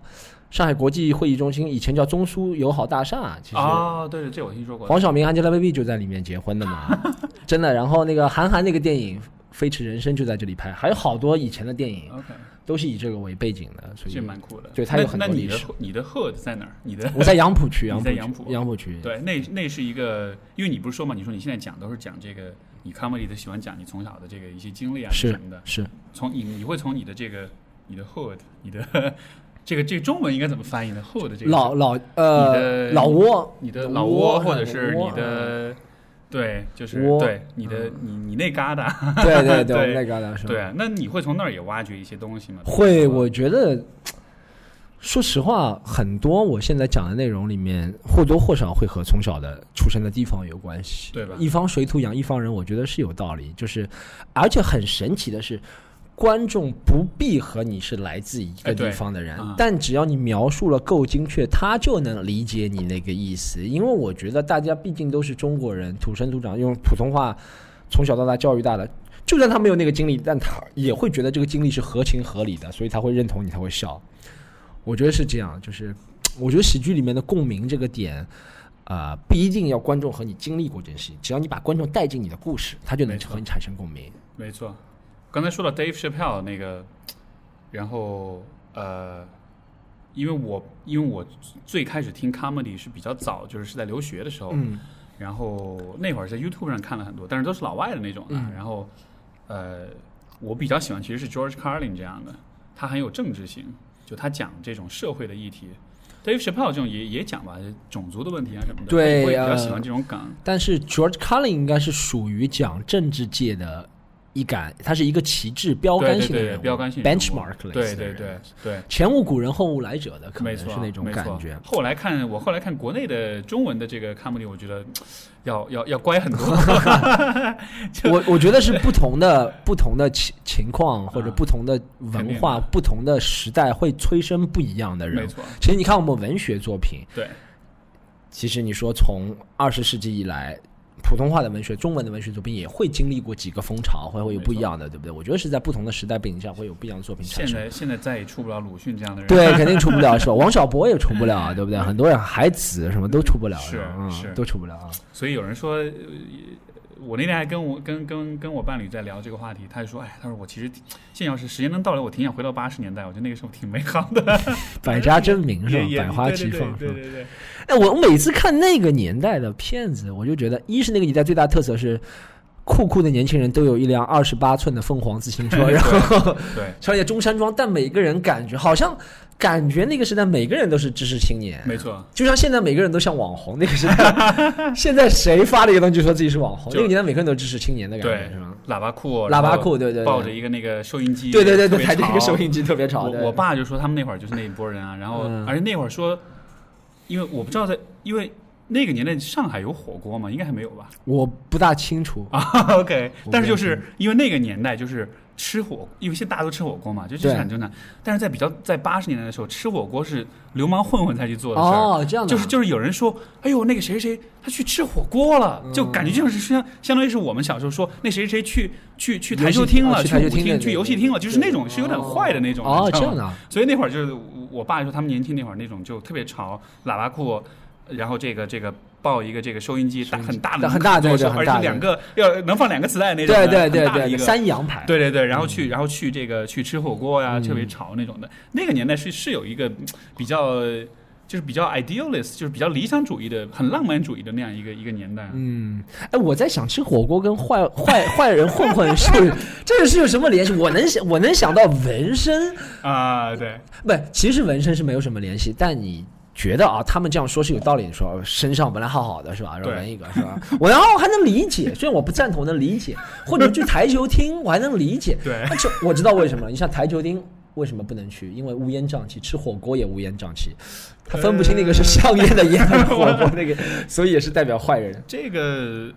上海国际会议中心，以前叫中苏友好大厦，其实
啊，对对，这我听说过。
黄晓明、Angelababy 就在里面结婚的嘛，真的。然后那个韩寒那个电影《飞驰人生》就在这里拍，还有好多以前的电影
OK，
都是以这个为背景的，所以
这蛮酷的。
对它有很
那那你的
多历史
你的 hood 在哪儿？你的
我在杨浦区，
你
杨浦
在杨浦
杨浦区。
对，那那是一个，因为你不是说嘛，你说你现在讲都是讲这个，你 comedy 的喜欢讲你从小的这个一些经历啊
是
什么的。
是，
从你你会从你的这个你的 hood，你的这个这个中文应该怎么翻译呢？hood 这个
老老
你
呃
的
老窝，
你的老
窝
窝，或者是你的，对，就是
窝
对你的你你那旮瘩，
对 对对，
对
那旮 瘩是吧
对啊，那你会从那儿也挖掘一些东西吗？
会，我觉得，说实话，很多我现在讲的内容里面，或多或少会和从小的出生的地方有关系。
对吧
一方水土养一方人，我觉得是有道理。就是，而且很神奇的是。观众不必和你是来自一个地方的人，
啊
但只要你描述了够精确，他就能理解你那个意思。因为我觉得大家毕竟都是中国人，土生土长，用普通话从小到大教育大的，就算他没有那个经历，但他也会觉得这个经历是合情合理的，所以他会认同你，他会笑。我觉得是这样，就是 我觉得喜剧里面的共鸣这个点，啊、不一定要观众和你经历过这件事情，只要你把观众带进你的故事，他就能和你产生共鸣。
没错，刚才说到 Dave Chappelle 那个，然后呃，因为我因为我最开始听 comedy 是比较早，就是是在留学的时候，
嗯
然后那会儿在 YouTube 上看了很多，但是都是老外的那种的。
嗯
然后呃，我比较喜欢其实是 George Carlin 这样的，他很有政治性，就他讲这种社会的议题。Dave Chappelle 这种也也讲吧，种族的问题啊什么的，
对
我也比较
呃
喜欢这种梗。
但是 George Carlin 应该是属于讲政治界的一杆，他是一个旗帜标杆
对对对
性的人物
标杆性
benchmark 类
对对
似的人
对对。
前无古人后无来者的，可能是那种感觉。
后来看我后来看国内的中文的这个 comedy，我觉得要要要乖很多。
我我觉得是不同的不同的情情况或者
啊
不同的文化、
的
不同的时代会催生不一样的人。
没错，
其实你看我们文学作品，
对，
其实你说从二十世纪以来，普通话的文学、中文的文学作品也会经历过几个风潮，会会有不一样的，对不对？我觉得是在不同的时代背景下会有不一样的作品产生。
现在现在再也出不了鲁迅这样的人，
对，肯定出不了，是吧？王小波也出不了，对不对？很多人海子什么都出不了，
是
嗯
是
都出不了啊。
所以有人说，呃我那天还跟我跟跟跟我伴侣在聊这个话题，他就说，哎，他说我其实现在要是时间能倒流，我挺想回到八十年代，我觉得那个时候挺美好的，
百家争鸣是吧百花齐放是吧？
对对对
哎，我每次看那个年代的片子，我就觉得，一是那个年代最大特色是。酷酷的年轻人都有一辆二十八寸的凤凰自行车，然后
对，
穿着中山装，但每个人感觉好像感觉那个时代每个人都是知识青年，
没错，
就像现在每个人都像网红，那个时代，现在谁发了一个东西就说自己是网红，那个年代每个人都知识青年的感
对
觉，是吗？
喇叭裤，
喇叭裤，对对对，
抱着一个那个收音机，
对对对对，抬着一个
潮
收音机特别吵。对
我我爸就说他们那会儿就是那一波人啊，然后、
嗯
而且那会儿说，因为我不知道在，因为那个年代上海有火锅吗？应该还没有吧？
我不大清楚，
啊，OK，但是就是因为那个年代就是吃火，因为现在大家都吃火锅嘛，就这是很正常。但是在比较在八十年代的时候，吃火锅是流氓混混才去做的事儿。
哦，这样的啊，
就是就是有人说，哎呦，那个谁谁他去吃火锅了，
嗯
就感觉就是相相当于是我们小时候说那谁谁去去去台球厅了，
啊去
舞厅、
厅
去游戏厅了，就是那种是有点坏的那种。
哦
你，知道吗
这样的啊，
所以那会儿就是我爸说他们年轻那会儿那种就特别潮，喇叭裤，然后这个这个抱一个这个收音机，大很大的
很大对
座车而且两个要能放两个磁带那种的，
对对对对。三洋牌，
对对对，然后去，然后去这个去吃火锅呀，
嗯
特别潮那种的。那个年代是是有一个嗯比较，就是比较 idealist，就是比较理想主义的、很浪漫主义的那样一个一个年代。
嗯，哎，我在想吃火锅跟坏坏 坏人混混是 这个是有什么联系？我能想我能想到纹身，
啊，对，
不，其实纹身是没有什么联系，但你。觉得啊，他们这样说是有道理的，说身上本来好好的是吧？然后
对
纹一个是吧？我然后还能理解，虽然我不赞同，能理解。或者去台球厅，我还能理解。
对
但是我知道为什么。你像台球厅为什么不能去？因为乌烟瘴气，吃火锅也乌烟瘴气，他分不清那个是 香烟的烟还是火锅那个，所以也是代表坏人。
这个。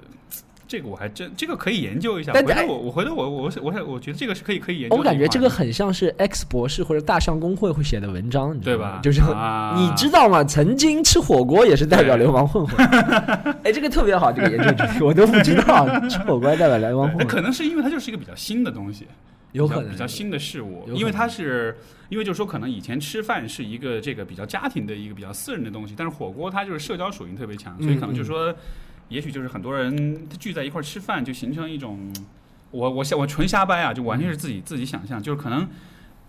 这个我还真，这个可以研究一下。
但
回头我我回头我我我我觉得这个是可以可以研究
我。感觉这个很像是 X 博士或者大象公会会写的文章，你知道吗
对吧
就是、
啊
你知道吗？曾经吃火锅也是代表流氓混混。哎，这个特别好，这个研究主题我都不知道，吃火锅代表流氓混混，
可能是因为它就是一个比较新的东西，
有可能
比较新的事物因为它是，因为就是说可能以前吃饭是一个这个比较家庭的一个比较私人的东西，但是火锅它就是社交属性特别强，所以可能就是说，也许就是很多人聚在一块儿吃饭，就形成一种，我我想我纯瞎掰啊，就完全是自己自己想象，就是可能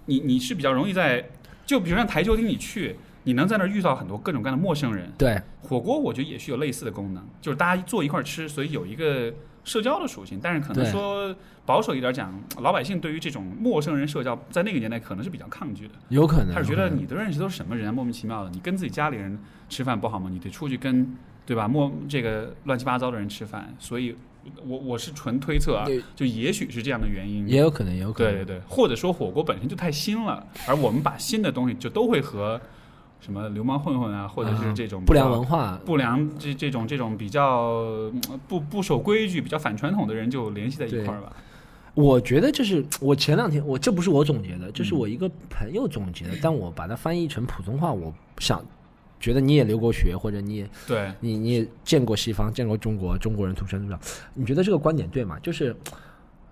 你你是比较容易在，就比如像台球厅你去。你能在那儿遇到很多各种各样的陌生人，
对，
火锅我觉得也是有类似的功能，就是大家坐一块儿吃，所以有一个社交的属性。但是可能说保守一点讲，老百姓对于这种陌生人社交，在那个年代可能是比较抗拒的。
有可能。
他是觉得你都认识都是什么人啊，莫名其妙的。你跟自己家里人吃饭不好吗？你得出去跟对吧？莫这个乱七八糟的人吃饭。所以我我是纯推测啊，就也许是这样的原因。
也有可能，也有可能。
对对对，或者说火锅本身就太新了，而我们把新的东西就都会和什么流氓混混啊，或者是这种
不良文化，
不良这这种这种比较嗯不不守规矩、比较反传统的人就联系在一块儿吧。
我觉得这是我前两天我这不是我总结的，这是
嗯
我一个朋友总结的，但我把它翻译成普通话，我想觉得你也留过学，或者你也
对，
你你也见过西方，见过中国，中国人土生土长，你觉得这个观点对吗？就是，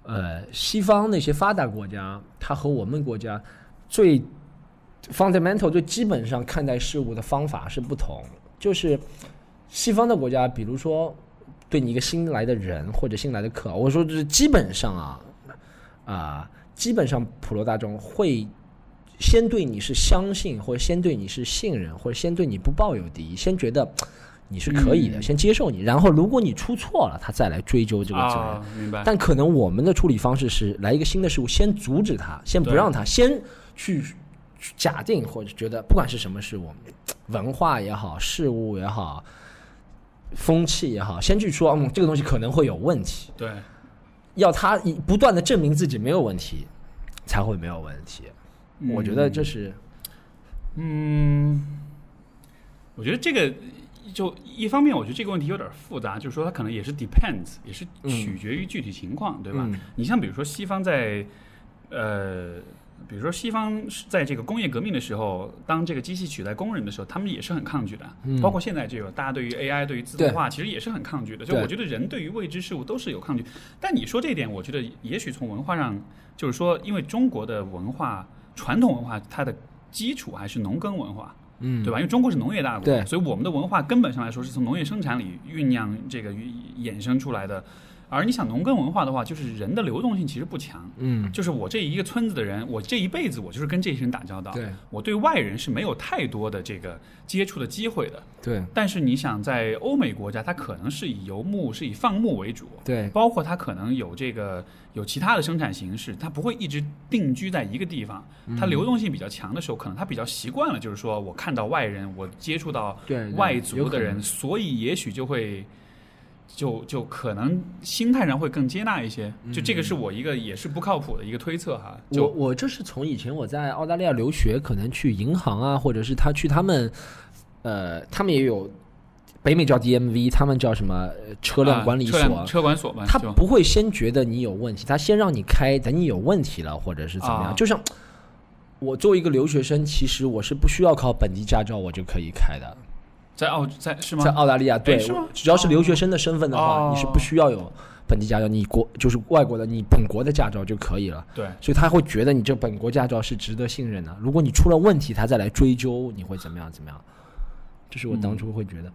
呃，西方那些发达国家，它和我们国家最 fundamental 最基本上看待事物的方法是不同。就是西方的国家，比如说对你一个新来的人或者新来的客，我说这基本上啊啊、基本上普罗大众会先对你是相信，或者先对你是信任，或者先对你不抱有敌意，先觉得你是可以的，
嗯
先接受你，然后如果你出错了，他再来追究这个责任。
啊，明白。
但可能我们的处理方式是来一个新的事物，先阻止他，先不让他，先去去假定或者觉得不管是什么事物，文化也好，事物也好，风气也好，先去说，嗯，这个东西可能会有问题，
对，
要他以不断的证明自己没有问题，才会没有问题。我觉得这是
嗯，我觉得这个就一方面，我觉得这个问题有点复杂，就是说它可能也是 depends，也是取决于具体情况，对吧？
嗯
你像比如说西方在呃比如说西方是在这个工业革命的时候，当这个机器取代工人的时候，他们也是很抗拒的。
嗯
包括现在这个大家对于 AI、对于自动化，其实也是很抗拒的。就我觉得人对于未知事物都是有抗拒。但你说这一点，我觉得也许从文化上，就是说，因为中国的文化传统文化，它的基础还是农耕文化。
嗯
对吧？因为中国是农业大国，
对
所以我们的文化根本上来说是从农业生产里酝酿这个衍生出来的。而你想农耕文化的话，就是人的流动性其实不强，
嗯，
就是我这一个村子的人，我这一辈子我就是跟这些人打交道，
对
我对外人是没有太多的这个接触的机会的。
对
但是你想，在欧美国家，它可能是以游牧、是以放牧为主，
对
包括它可能有这个有其他的生产形式，它不会一直定居在一个地方。
嗯
它流动性比较强的时候，可能它比较习惯了，就是说我看到外人，我接触到外族的人，所以也许就会。就就可能心态上会更接纳一些，就这个是我一个也是不靠谱的一个推测哈。
我
就
我这是从以前我在澳大利亚留学，可能去银行啊，或者是他去他们，呃，他们也有北美叫 DMV，他们叫什么呃车辆管理所。
啊车车管所嘛，
他不会先觉得你有问题，他先让你开，等你有问题了，或者是怎么样。
啊
就像我作为一个留学生，其实我是不需要考本地驾照，我就可以开的。
在澳在是吗？
在澳大利亚，对，
是吗
只要是留学生的身份的话，
哦
你是不需要有本地驾照，你国就是外国的，你本国的驾照就可以了。
对，
所以他会觉得你这本国驾照是值得信任的。如果你出了问题，他再来追究，你会怎么样？怎么样？这是我当初会觉得。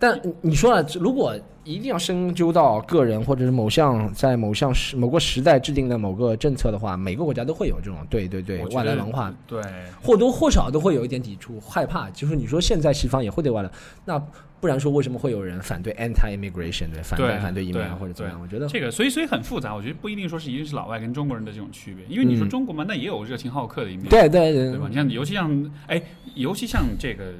但你说了，如果一定要深究到个人或者是某项在某项时某个时代制定的某个政策的话，每个国家都会有这种对对对外来文化，
对，
或多或少都会有一点抵触、害怕。就是你说现在西方也会对外来，那不然说为什么会有人反对 anti-immigration 对反对
对
反对移民
对
或者怎么样？我觉得
这个所以所以很复杂，我觉得不一定说是一定是老外跟中国人的这种区别，因为你说
嗯
中国嘛，那也有热情好客的一面，
对对对
对吧？你像尤其像哎，尤其像这个，呃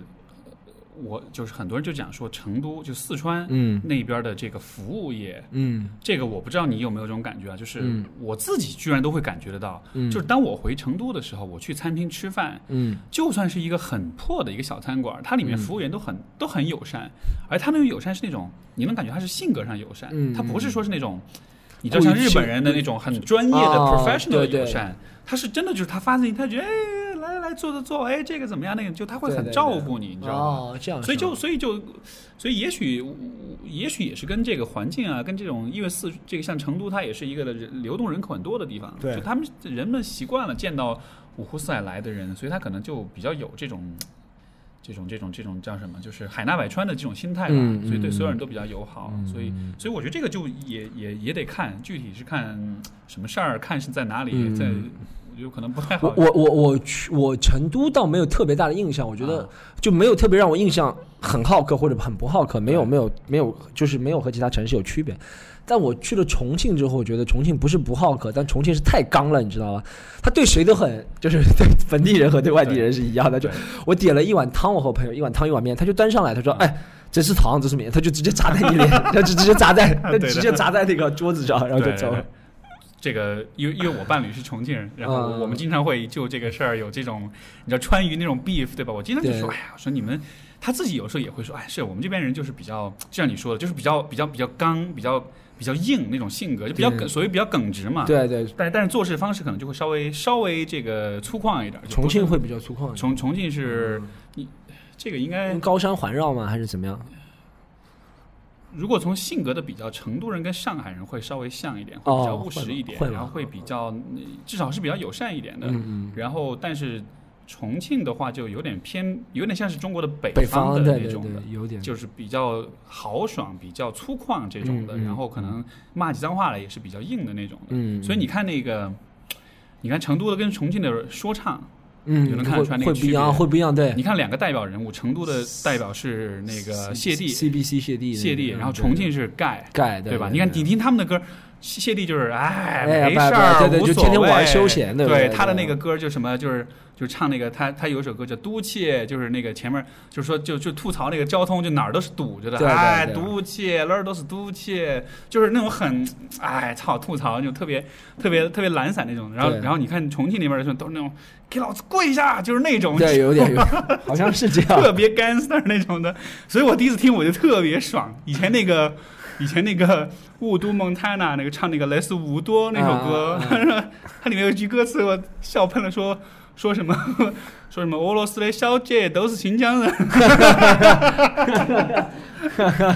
我就是很多人就讲说成都就四川
嗯。
那边的这个服务业，
嗯。
这个我不知道你有没有这种感觉啊？就是
嗯。
我自己居然都会感觉得到，
嗯，
就是当我回成都的时候，我去餐厅吃饭，
嗯。
就算是一个很破的一个小餐馆，它里面
嗯。
服务员都很、都很友善，而他那种友善是那种你能感觉他是性格上友善，
嗯
他不是说是那种。你知道像日本人的那种很专业的
啊
professional 的
对对。
友善，他是真的就是他发自内心，他觉得哎来来来坐坐坐，哎这个怎么样那个就他会很照顾你，你知道吗？
哦，这样，
所以就所以就所以也许也许也是跟这个环境啊，跟这种因为四这个像成都，它也是一个人流动人口很多的地方，
对
就他们人们习惯了见到五湖四海来的人，所以他可能就比较有这种。这种这种这种叫什么？就是海纳百川的这种心态吧，
嗯
所以对所有人都比较友好，所以所以我觉得这个就也也也得看，具体是看什么事儿，看是在哪里，在我觉得可能不太好
我。我我我去我成都倒没有特别大的印象，我觉得
啊
就没有特别让我印象很好客或者很不好客，没有没有没有，就是没有和其他城市有区别。但我去了重庆之后，我觉得重庆不是不好客，但重庆是太刚了，你知道吗？他对谁都很，就是对本地人和对外地人是一样的。就我点了一碗汤，我和我朋友一碗汤一碗面，他就端上来，他说：“哎，这是糖，这是面。”他就直接砸在你脸，他就直接砸在，他直接砸在那个桌子上，然后就走了。
这个，因为因为我伴侣是重庆人，然后
嗯
我们经常会就这个事儿有这种，你知道川渝那种 beef 对吧？我经常就说，
对
哎呀，我说你们，他自己有时候也会说，哎，是我们这边人就是比较，就像你说的，就是比较比较比较刚，比较比较硬那种性格，就比较耿所谓比较耿直嘛。。
对对，
但但是做事方式可能就会稍微稍微这个粗犷一点。
重庆会比较粗犷一点。
重重庆是你这个应该
高山环绕吗？还是怎么样？
如果从性格的比较，成都人跟上海人会稍微像一点，会比较
哦
务实一点，然后会比较嗯至少是比较友善一点的。然后，但是重庆的话就有点偏，有点像是中国的北
北
方的那种的，
对，有点。
就是比较豪爽、比较粗犷这种的，然后可能骂起脏话来也是比较硬的那种的。
嗯，
所以你看那个，你看成都的跟重庆的说唱，
嗯
就能看出来那个
会不一样，会不一样，对。
你看两个代表人物，成都的代表是那个谢帝
，CBC 谢帝，
谢帝，
嗯
然后重庆是盖。
盖
对吧？你看你听他们的歌，谢谢帝就是哎没事儿，
对对
无所
就天天玩
谓
休闲对不对
他的那个歌就什么就是就唱那个他他有一首歌叫《都切》，就是那个前面就是说就就吐槽那个交通就哪儿都是堵着的，
对对
哎，
对
堵切哪儿都是堵切，就是那种很哎操吐槽就特别特别特别懒散那种。然后然后你看重庆那边的时候都是那种给老子跪下，就是那种
对，有点有，好像是这样。
特别 gangster 那种的，所以我第一次听我就特别爽。以前那个，以前那个雾都蒙太娜那个唱那个来斯伍多那首歌，
啊
它里面有一句歌词我笑喷了，说说什么 说什么俄罗斯的小姐都是新疆人，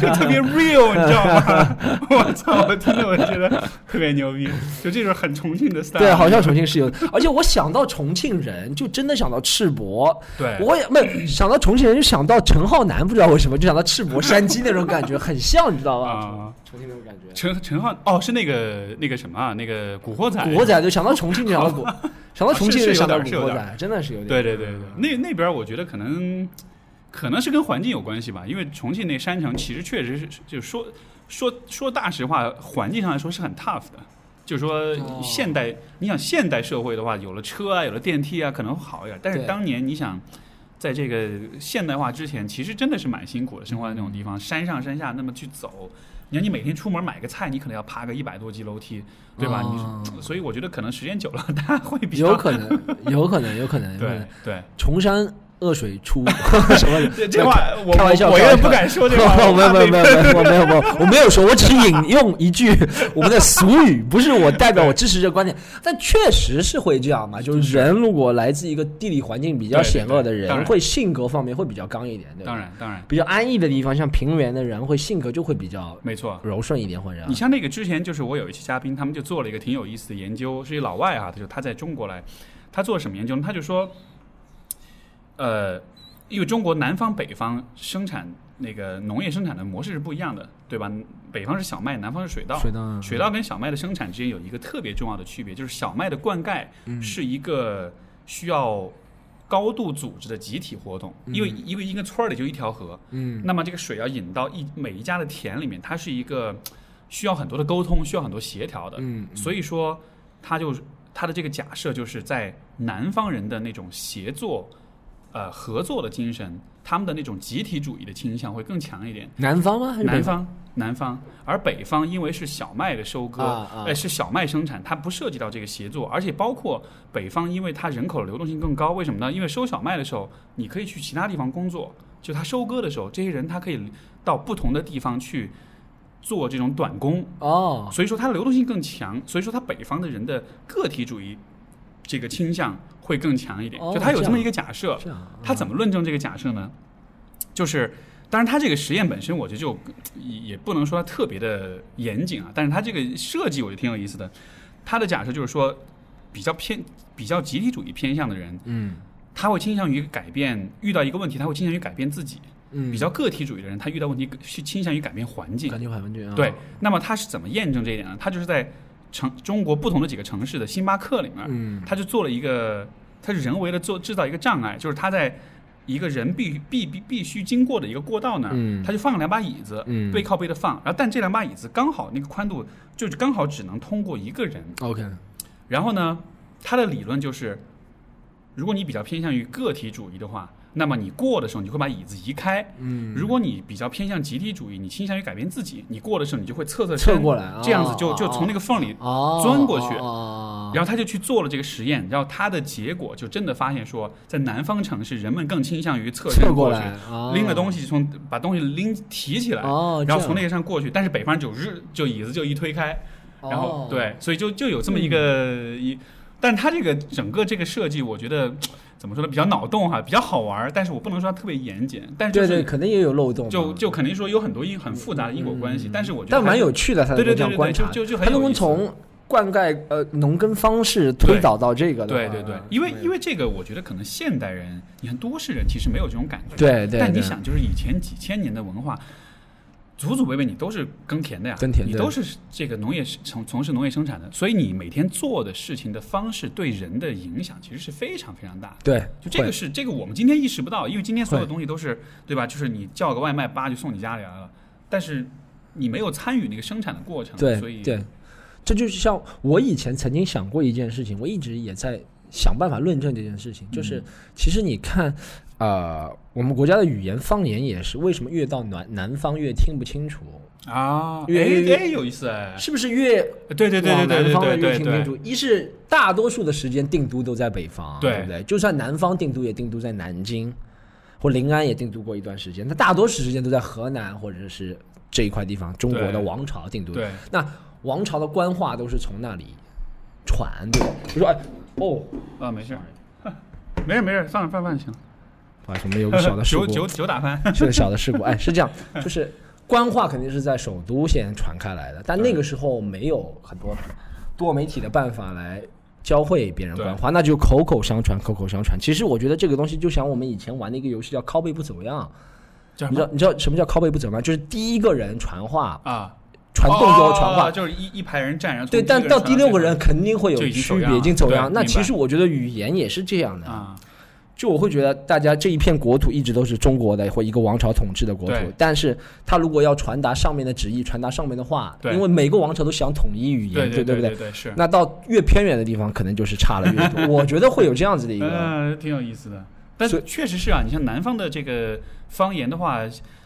就 特别 real，你知道吗？我操！我听着我觉得特别牛逼，就这种很重庆的 style。
对，好像重庆是有，而且我想到重庆人，就真的想到赤膊。
对，
我也没想到重庆人，就想到陈浩南，不知道为什么就想到赤膊山鸡那种感觉，很像，你知道吧？
啊，
重庆那种感觉。
陈陈浩哦，是那个那个什么啊，那个古惑仔。
古惑仔就想到重庆就想到古，想到重庆就想到古惑仔，真的是有点。
对对对对，那那边我觉得可能可能是跟环境有关系吧，因为重庆那山城其实确实是，就是说说说大实话，环境上来说是很 tough 的。就是说
哦，
现代，你想现代社会的话，有了车啊，有了电梯啊，可能会好一点。但是当年你想，在这个现代化之前，其实真的是蛮辛苦的，生活在那种地方，山上山下那么去走。你看，你每天出门买个菜，你可能要爬个一百多级楼梯，对吧？
哦
你所以我觉得可能时间久了，大家会比较
有可能，有可能，有可能，
对。对。
崇山恶水出 什么？
这这话我
开玩笑
我我
开玩笑
有点不敢说这话。
没有没有没有
有。
没有我没有没有我没有说，我只是引用一句我们的俗语，不是我代表我支持这个观点，但确实是会这样嘛。就是人如果来自一个地理环境比较险恶的人，会性格方面会比较刚一点，对吧？
当然当然，
比较安逸的地方，像平原的人，会性格就会比较
没错。
柔顺一点，或者
你像那个之前就是我有一期嘉宾，他们就做了一个挺有意思的研究，是一老外啊，他就他在中国来，他做了什么研究呢？他就说，呃，因为中国南方北方生产那个农业生产的模式是不一样的，对吧？北方是小麦，南方是水稻。
水稻
水稻跟小麦的生产之间有一个特别重要的区别，就是小麦的灌溉是一个需要高度组织的集体活动，因为因为一个村儿里就一条河，
嗯
那么这个水要引到一每一家的田里面，它是一个需要很多的沟通，需要很多协调的。
嗯
所以说，他就他的这个假设就是在南方人的那种协作、呃合作的精神，他们的那种集体主义的倾向会更强一点。
南方吗？还是北
南方，南方，而北方因为是小麦的收割，哎，是小麦生产，它不涉及到这个协作，而且包括北方，因为它人口的流动性更高，为什么呢？因为收小麦的时候，你可以去其他地方工作，就它收割的时候，这些人他可以到不同的地方去做这种短工，
哦，
所以说它的流动性更强，所以说它北方的人的个体主义这个倾向会更强一点，
哦
就他有这么一个假设，他怎么论证这个假设呢？就是，当然他这个实验本身，我觉得就也也不能说它特别的严谨啊，但是他这个设计我觉得挺有意思的。他的假设就是说，比较偏比较集体主义偏向的人，
嗯
他会倾向于改变，遇到一个问题，他会倾向于改变自己；
嗯
比较个体主义的人，他遇到问题是倾向于改变环境。
改变环境啊，
对，那么他是怎么验证这一点呢？他就是在城中国不同的几个城市的星巴克里面，
嗯。
他就做了一个，他是人为的做制造一个障碍，就是他在一个人必必必必须经过的一个过道那儿，
嗯。
他就放了两把椅子，
嗯。
背靠背的放，然后但这两把椅子刚好那个宽度就是刚好只能通过一个人
，，OK，
然后呢，他的理论就是，如果你比较偏向于个体主义的话，那么你过的时候你会把椅子移开。
嗯，
如果你比较偏向集体主义，你倾向于改变自己，你过的时候你就会侧侧
侧
身
过来啊。
这样子就
哦
就从那个缝里
哦
钻过去。
哦，
然后他就去做了这个实验，然后他的结果就真的发现说，在南方城市，人们更倾向于侧
侧
身
过来，哦
拎了东西从把东西拎提起来，
哦，
然后从那
个，
上过去。但是北方人就日就椅子就一推开，然后
哦，
对，所以就就有这么一个一，但他这个整个这个设计，我觉得怎么说呢，比较脑洞哈，比较好玩儿，但是我不能说它特别严谨，但是就是
对对，肯定也有漏洞，
就就肯定说有很多因很复杂的因果关系，
嗯
但是我觉得
但蛮有趣的，它
对对对就就就很
他能
有意思
够从灌溉呃农耕方式推导到这个
对对对，因为因为这个，我觉得可能现代人，你看都市人其实没有这种感觉。
对对，对
但你想，就是以前几千年的文化，祖祖辈辈你都是耕田的呀，
耕田
你都是这个农业从从事农业生产的，所以你每天做的事情的方式对人的影响其实是非常非常大的。
对，
就这个是这个我们今天意识不到，因为今天所有东西都是对吧？就是你叫个外卖，叭就送你家里来了，但是你没有参与那个生产的过程，
对
所以
对，这就是像我以前曾经想过一件事情，我一直也在想办法论证这件事情，就是
嗯。
其实你看，呃，我们国家的语言方言也是，为什么越到南南方越听不清楚？
啊，
越越
有意思哎，
是不是越
对对对
往
对对
南方的
对对对
越听不清楚？一是大多数的时间定都都在北方，
对
对不对？就算南方定都也定都在南京或临安也定都过一段时间，它大多数时间都在河南或者是这一块地方，中国的
对
王朝定都。
对
那王朝的官话都是从那里传，对吧？比如说，哎，哦，
啊，没事，没事没事，放着放放就行了。
不好意思，我们有个小的事
九
故，
九九打翻，
是个小的事故。哎，是这样，就是官话肯定是在首都先传开来的，但那个时候没有很多多媒体的办法来教会别人官话，那就口口相传，口口相传。其实我觉得这个东西就像我们以前玩的一个游戏叫拷贝不走样，你知道你知道什么叫拷贝不走样？就是第一个人传话，
啊，
传动作传话。
哦就是一一排人站，然后
对，但到
第
六个人肯定会有区别，已经走样。那其实我觉得语言也是这样的
啊，
就我会觉得，大家这一片国土一直都是中国的或一个王朝统治的国土，但是他如果要传达上面的旨意，传达上面的话，因为每个王朝都想统一语言，
对
对不
对？对是，
那到越偏远的地方，可能就是差了越多。我觉得会有这样子的一个，
呃，挺有意思的。但是确实是啊，你像南方的这个方言的话，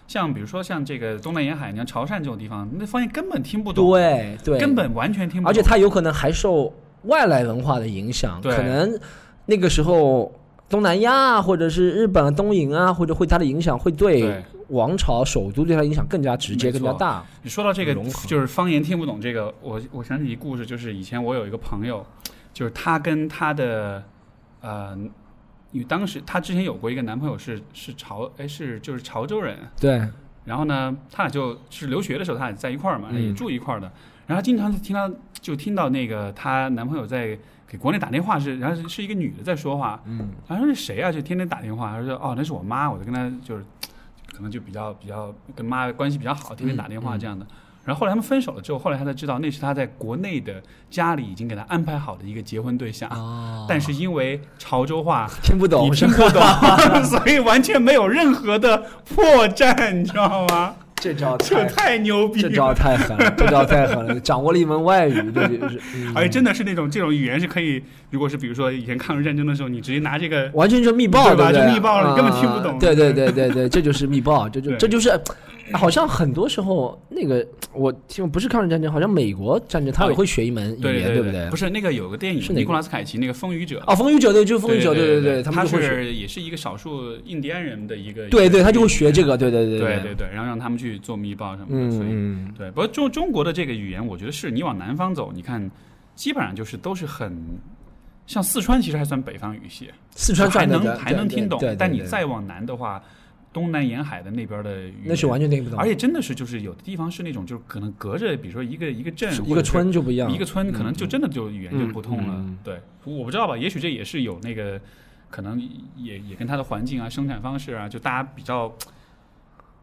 像比如说像这个东南沿海，你像潮汕这种地方，那方言根本听不懂，
对对，
根本完全听不懂，
而且它有可能还受外来文化的影响，可能那个时候东南亚啊或者是日本东瀛啊，或者会它的影响会对
对。
王朝首都对它影响更加直接、更加大。
你说到这个就是方言听不懂这个，我我想起一故事，就是以前我有一个朋友，就是她跟她的呃，因为当时她之前有过一个男朋友是是潮哎是就是潮州人，
对，
然后呢，他俩就是留学的时候，他俩在一块儿嘛，
嗯。
也住一块儿的。然后经常听到就听到那个她男朋友在给国内打电话是，然后是是一个女的在说话，
嗯，
然后说是谁啊？就天天打电话，他说哦那是我妈，我就跟她就是可能就比较比较跟妈关系比较好，天天打电话这样的。然后后来他们分手了之后，后来他才知道那是他在国内的家里已经给他安排好的一个结婚对象，
哦。
但是因为潮州话
听不懂，
你听不懂，所以完全没有任何的破绽，你知道吗？
这招
这
太
太牛逼
这招！太狠了，这招太狠了，掌握了一门外语，这就是，嗯
而且真的是那种这种语言是可以，如果是比如说以前抗日战争的时候，你直接拿这个
完全就密报，
对吧？就密报了
啊
你根本听不懂
对对对对对，这就是密报，这就这就是，好像很多时候那个我听不是抗日战争，好像美国战争他也会学一门语言，
对对
不对？
不？是那个有个电影，
是
尼古拉斯凯奇那个《风雨者》
哦，风雨者对，就是风雨者，
对
对对，
他
他们
是也是一个少数印第安人的一个，
对对，他就会
学
学这个，对对
对
对
对对，然后让他们去做密报什么的，所以对，不过中中国的这个语言，我觉得是你往南方走，你看基本上就是都是很像四川，其实还算北方语系，
四川
还
算
能还能听懂但你再往南的话，东南沿海的那边的语言
那是完全听不懂，
而且真的是就是有的地方是那种就是可能隔着，比如说一个一个镇
一个村就不一样，
一个村，可能就真的就语言就不通了。对，我不知道吧，也许这也是有那个可能也也跟它的环境啊、生产方式啊，就大家比较。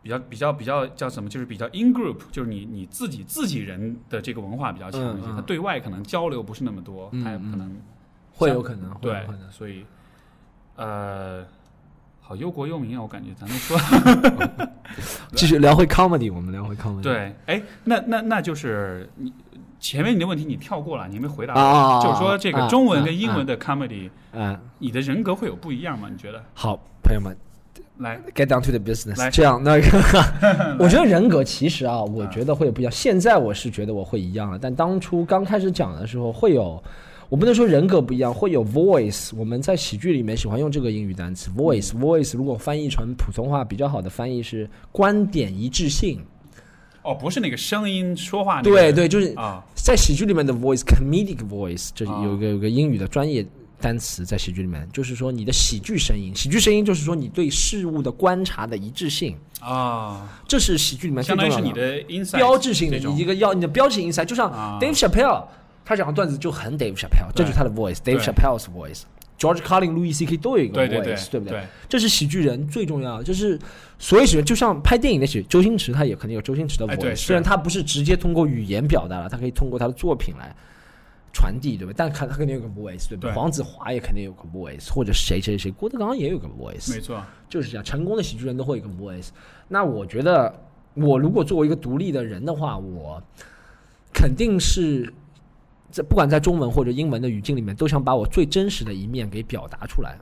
比较比较比较叫什么？就是比较 in group，就是你你自己自己人的这个文化比较强一些，
嗯嗯
对外可能交流不是那么多，
嗯
他也可能
会有可能，会
对
有可能，
所以呃，好忧国忧民啊，我感觉咱们说
继续聊回 comedy，我们聊回 comedy，
对，哎，那那那就是你前面你的问题你跳过了，你没回答，
啊，
就是说这个
啊
中文跟英文，
啊
的 comedy，、
啊，
你的人格会有不一样吗？你觉得？
好，朋友们
来
，，get down to the business，
来
这样那个，我觉得人格其实啊，我觉得会有不一样。现在我是觉得我会一样了，但当初刚开始讲的时候会有。我不能说人格不一样，会有 voice。我们在喜剧里面喜欢用这个英语单词 voice。voice 如果翻译成普通话比较好的翻译是观点一致性。
哦，不是那个声音说话、那个，
对对，就是
啊，
在喜剧里面的 voice，comedic voice，这
啊
有一个有一个英语的专业单词在喜剧里面，就是说你的喜剧声音。喜剧声音就是说你对事物的观察的一致性，
啊，
这是喜剧里面最
相当于是你的 insight
标志性的，你一个要你的标志性 insight，就像
啊
Dave Chappelle，他讲的段子就很 Dave Chappelle，这就是他的 voice，Dave
对
Chappelle's voice。George Carlin、Louis C.K. 都有一个
对对对
voice，对不对？
对
这是喜剧人最重要的，就是所有喜剧人，就像拍电影的喜剧，周星驰他也肯定有周星驰的
哎
voice，、虽然他不是直接通过语言表达了，他可以通过他的作品来传递，对吧？但看他肯定有个 voice，对不对？
对
黄子华也肯定有个 voice，或者谁谁谁，郭德纲也有个 voice，
没错，
就是这样，成功的喜剧人都会有一个 voice。那我觉得，我如果作为一个独立的人的话，我肯定是在不管在中文或者英文的语境里面，都想把我最真实的一面给表达出来。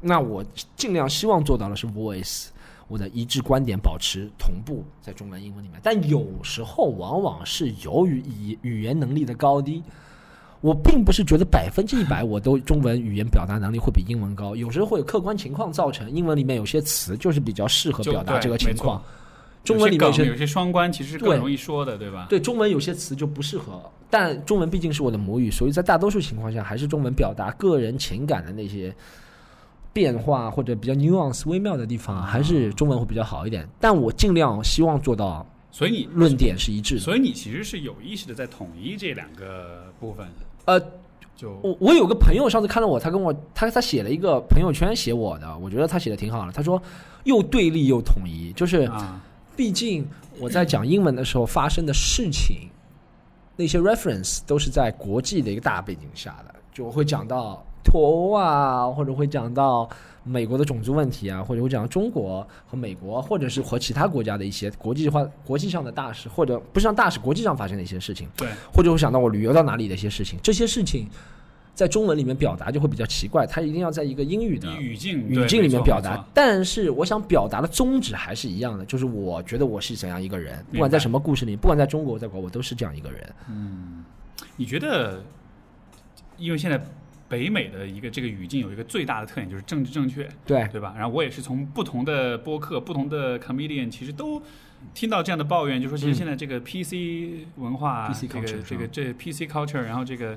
那我尽量希望做到的是 voice，我的一致观点保持同步在中文、英文里面。但有时候往往是由于语语言能力的高低。我并不是觉得百分之一百我都中文语言表达能力会比英文高，有时候会有客观情况造成英文里面有些词就是比较适合表达这个情况，中文里面有些
有些梗有些双关，其实是更容易说的，对吧？
对中文有些词就不适合但中文毕竟是我的母语，所以在大多数情况下，还是中文表达个人情感的那些变化或者比较 nuance 微妙的地方，还是中文会比较好一点。但我尽量希望做到
所以你
论点是一致的。
所以你其实是有意识的在统一这两个部分，
呃，
就
我我有个朋友上次看到我，他跟我他他写了一个朋友圈写我的，我觉得他写的挺好的。他说又对立又统一，就是
啊，
毕竟我在讲英文的时候发生的事情，那些 reference 都是在国际的一个大背景下的，就会讲到脱欧啊，或者会讲到美国的种族问题啊，或者会讲到中国和美国，或者是和其他国家的一些国际化、国际上的大事，或者不是像大事，国际上发生的一些事情，
对，
或者会想到我旅游到哪里的一些事情，这些事情。在中文里面表达就会比较奇怪，它一定要在一个英语的
语境
语境里面表达。但是我想表达的宗旨还是一样的，就是我觉得我是怎样一个人，不管在什么故事里，不管在中国在国，我都是这样一个人。
嗯你觉得，因为现在北美的一个这个语境有一个最大的特点就是政治正确，
对，
对吧？然后我也是从不同的播客、不同的 comedian，其实都听到这样的抱怨，就说其实
嗯
现在这个 PC 文化、
PC
这个
culture，
这个这 PC culture，然后这个。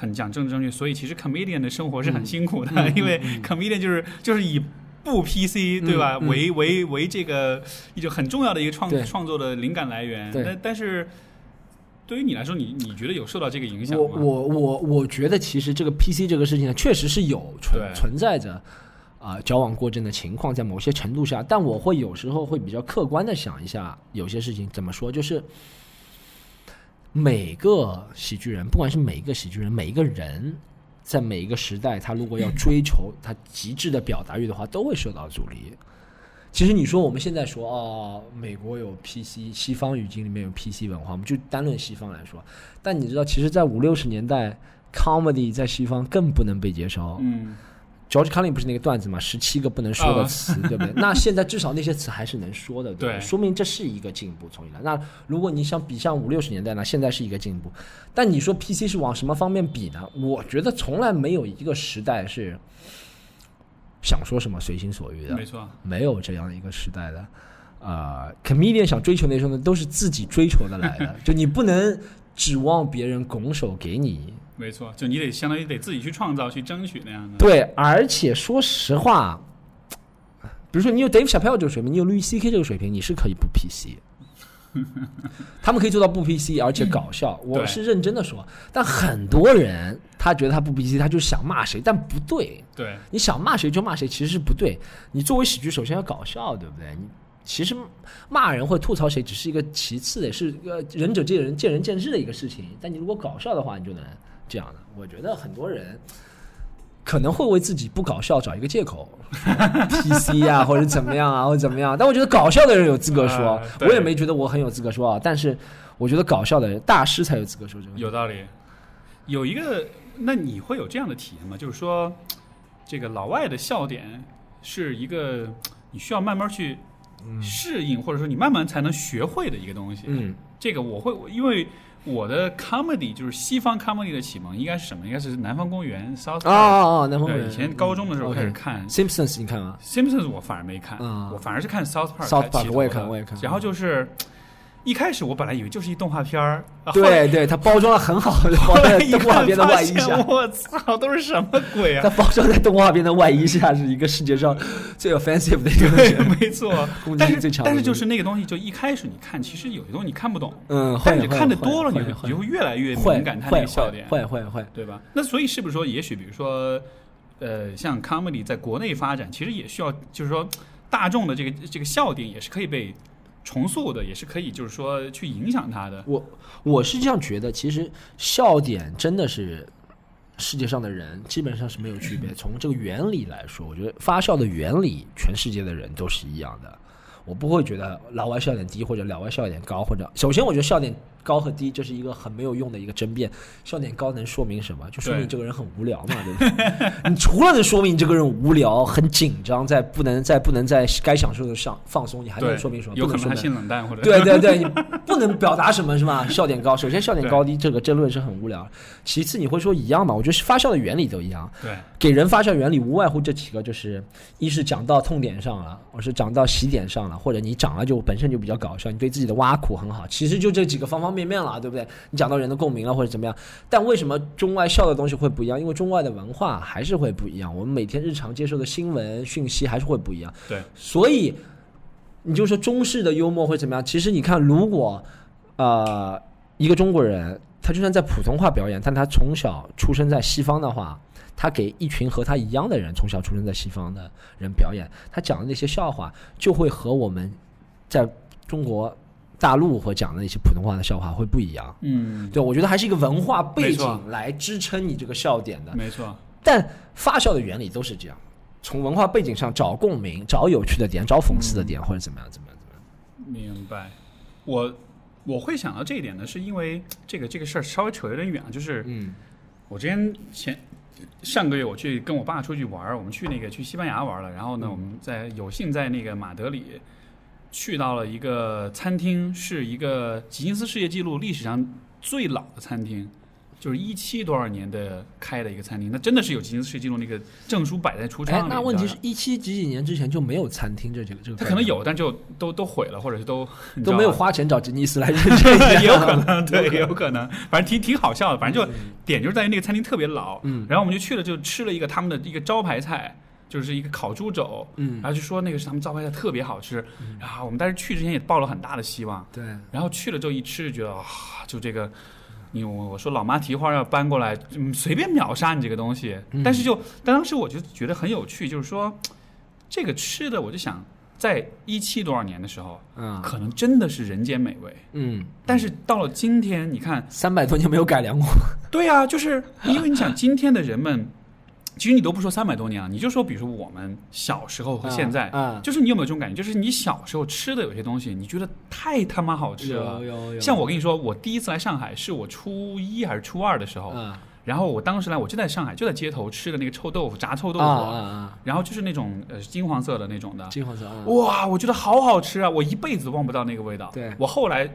很讲政治正确，所以其实 comedian 的生活是很
嗯。
辛苦的，
嗯
因为 comedian 就是就是以不 PC 对吧、
嗯。嗯
为为为这个一种很重要的一个创创作的灵感来源。
对。
但但是对于你来说，你你觉得有受到这个影响吗？
我我我我觉得其实这个 PC 这个事情呢，确实是有存存在着啊、矫枉过正的情况，在某些程度下，但我会有时候会比较客观的想一下，有些事情怎么说，就是每个喜剧人，不管是每一个喜剧人，每一个人。在每一个时代，他如果要追求他极致的表达欲的话，都会受到阻力。其实你说我们现在说哦，美国有 PC，西方语境里面有 PC 文化，我们就单论西方来说。但你知道，其实，在五六十年代，comedy 在西方更不能被接受。
嗯，
George Carlin 不是那个段子嘛，十七个不能说的
啊
词，对不对？那现在至少那些词还是能说的，对
对
说明这是一个进步，从以来。那如果你想比上五六十年代呢，现在是一个进步。但你说 PC 是往什么方面比呢？我觉得从来没有一个时代是想说什么随心所欲的，
没错，
没有这样一个时代的。呃，comedian 想追求那些东西，都是自己追求的来的，就你不能指望别人拱手给你。
没错，就你得相当于得自己去创造、去争取那样的。
对，而且说实话，比如说你有 Dave Chappelle 这个水平，你有 Louis C.K. 这个水平，你是可以不 PC。他们可以做到不 PC，而且搞笑。我是认真的说，但很多人他觉得他不 PC，他就想骂谁，但不对。
对
你想骂谁就骂谁，其实是不对。你作为喜剧，首先要搞笑，对不对？你其实骂人或吐槽谁只是一个其次的，是呃仁者见仁、见仁见智的一个事情。但你如果搞笑的话，你就能这样的。我觉得很多人可能会为自己不搞笑找一个借口，PC 啊，或者怎么样啊，或者怎么样。但我觉得搞笑的人有资格说，
啊
我也没觉得我很有资格说啊。但是我觉得搞笑的人，大师才有资格说这个。
有道理。有一个，那你会有这样的体验吗？就是说，这个老外的笑点是一个你需要慢慢去适应，或者说你慢慢才能学会的一个东西。
嗯
这个我会，因为我的 comedy 就是西方 comedy 的启蒙应该是什么？应该是南方公园 South
哦
Park。
哦哦，南方
公
园
以前高中的时候开始看
Simpsons，你看吗
？Simpsons，我反而没看，
嗯
我反而是看 South Park。
South Park，我也看我也看
然后就是一开始我本来以为就是一动画片儿，
对对，它包装的很好，包
后来
在动画片的外衣下，
我操，都是什么鬼啊
它
啊？
包装在动画片的外衣下，是一个世界上最 offensive 的一个东
对
西，，
没错。
攻击
但是
性最强的。
但是就是那个东西，就一开始你看，其实有些东西你看不懂，
嗯，会
但是你看的多了，你你就会越来越敏感它那
会
个笑点，
会会会。
对吧？那所以是不是说，也许比如说，呃，像 comedy 在国内发展，其实也需要，就是说大众的这个这个笑点也是可以被重塑的，也是可以就是说去影响他的。
我我是这样觉得，其实笑点真的是世界上的人基本上是没有区别。从这个原理来说，我觉得发笑的原理，全世界的人都是一样的。我不会觉得老外笑点低或者老外笑点高，或者首先我觉得笑点高和低这是一个很没有用的一个争辩。笑点高能说明什么？就说明这个人很无聊嘛，对不对？你除了能说明这个人无聊、很紧张，在不能在不能在该享受的上放松，你还能，说明什么？
有可能性冷淡或者
对对对，你不能表达什么是吧？笑点高，首先笑点高低这个争论是很无聊。其次你会说一样嘛？我觉得发笑的原理都一样，
对
给人发笑原理无外乎这几个，就是一是讲到痛点上了，我是讲到喜点上了，或者你讲了就本身就比较搞笑，你对自己的挖苦很好。其实就这几个方方面面了，对不对？你讲到人的共鸣了或者怎么样，但为什么中外笑的东西会不一样？因为中外的文化还是会不一样，我们每天日常接受的新闻讯息还是会不一样。
对，
所以你就说中式的幽默会怎么样？其实你看，如果呃一个中国人，他就算在普通话表演，但他从小出生在西方的话，他给一群和他一样的人，从小出生在西方的人表演，他讲的那些笑话，就会和我们在中国大陆或讲的那些普通话的笑话会不一样。
嗯，
对，我觉得还是一个文化背景来支撑你这个笑点的。
没错，
但发笑的原理都是这样，从文化背景上找共鸣，找有趣的点，找讽刺的点，或者怎么样怎么样怎么样。
明白。我我会想到这一点呢，是因为这个这个事儿稍微扯有点远了，就是
嗯
我之前前上个月我去跟我爸出去玩儿，我们去那个去西班牙玩了，然后呢，
嗯
我们在有幸在那个马德里去到了一个餐厅，是一个吉尼斯世界纪录历史上最老的餐厅。就是一七多少年的开的一个餐厅，那真的是有吉尼斯世界纪录那个证书摆在橱窗
那问题是一七几几年之前就没有餐厅这几个这个概念，
它可能有，但就都都毁了，或者是都
都没有花钱找吉尼斯来认证，
也 有可能，对，也有可能，反正挺挺好笑的。反正就点就是在于那个餐厅特别老，
嗯。
然后我们就去了，就吃了一个他们的一个招牌菜，就是一个烤猪肘，
嗯
然后就说那个是他们招牌菜，特别好吃。然后我们当时去之前也抱了很大的希望，
对，
然后去了之后一吃就觉得啊，就这个。你我我说老妈蹄花要搬过来，嗯，随便秒杀你这个东西。
嗯
但是就但当时我就觉得很有趣，就是说这个吃的，我就想在一七多少年的时候，
嗯
可能真的是人间美味。
嗯，
但是到了今天，你看，
三百多年没有改良过，
对啊，就是因为你想，今天的人们，其实你都不说三百多年了，你就说，比如说我们小时候和现在，
啊，
就是你有没有这种感觉？就是你小时候吃的有些东西，你觉得太他妈好吃了。
有有
像我跟你说，我第一次来上海是我初一还是初二的时候，
啊
然后我当时来，我就在上海，就在街头吃的那个臭豆腐，炸臭豆腐，然后就是那种呃金黄色的那种的，
金黄色啊，
哇，我觉得好好吃啊！我一辈子忘不到那个味道。
对
我后来，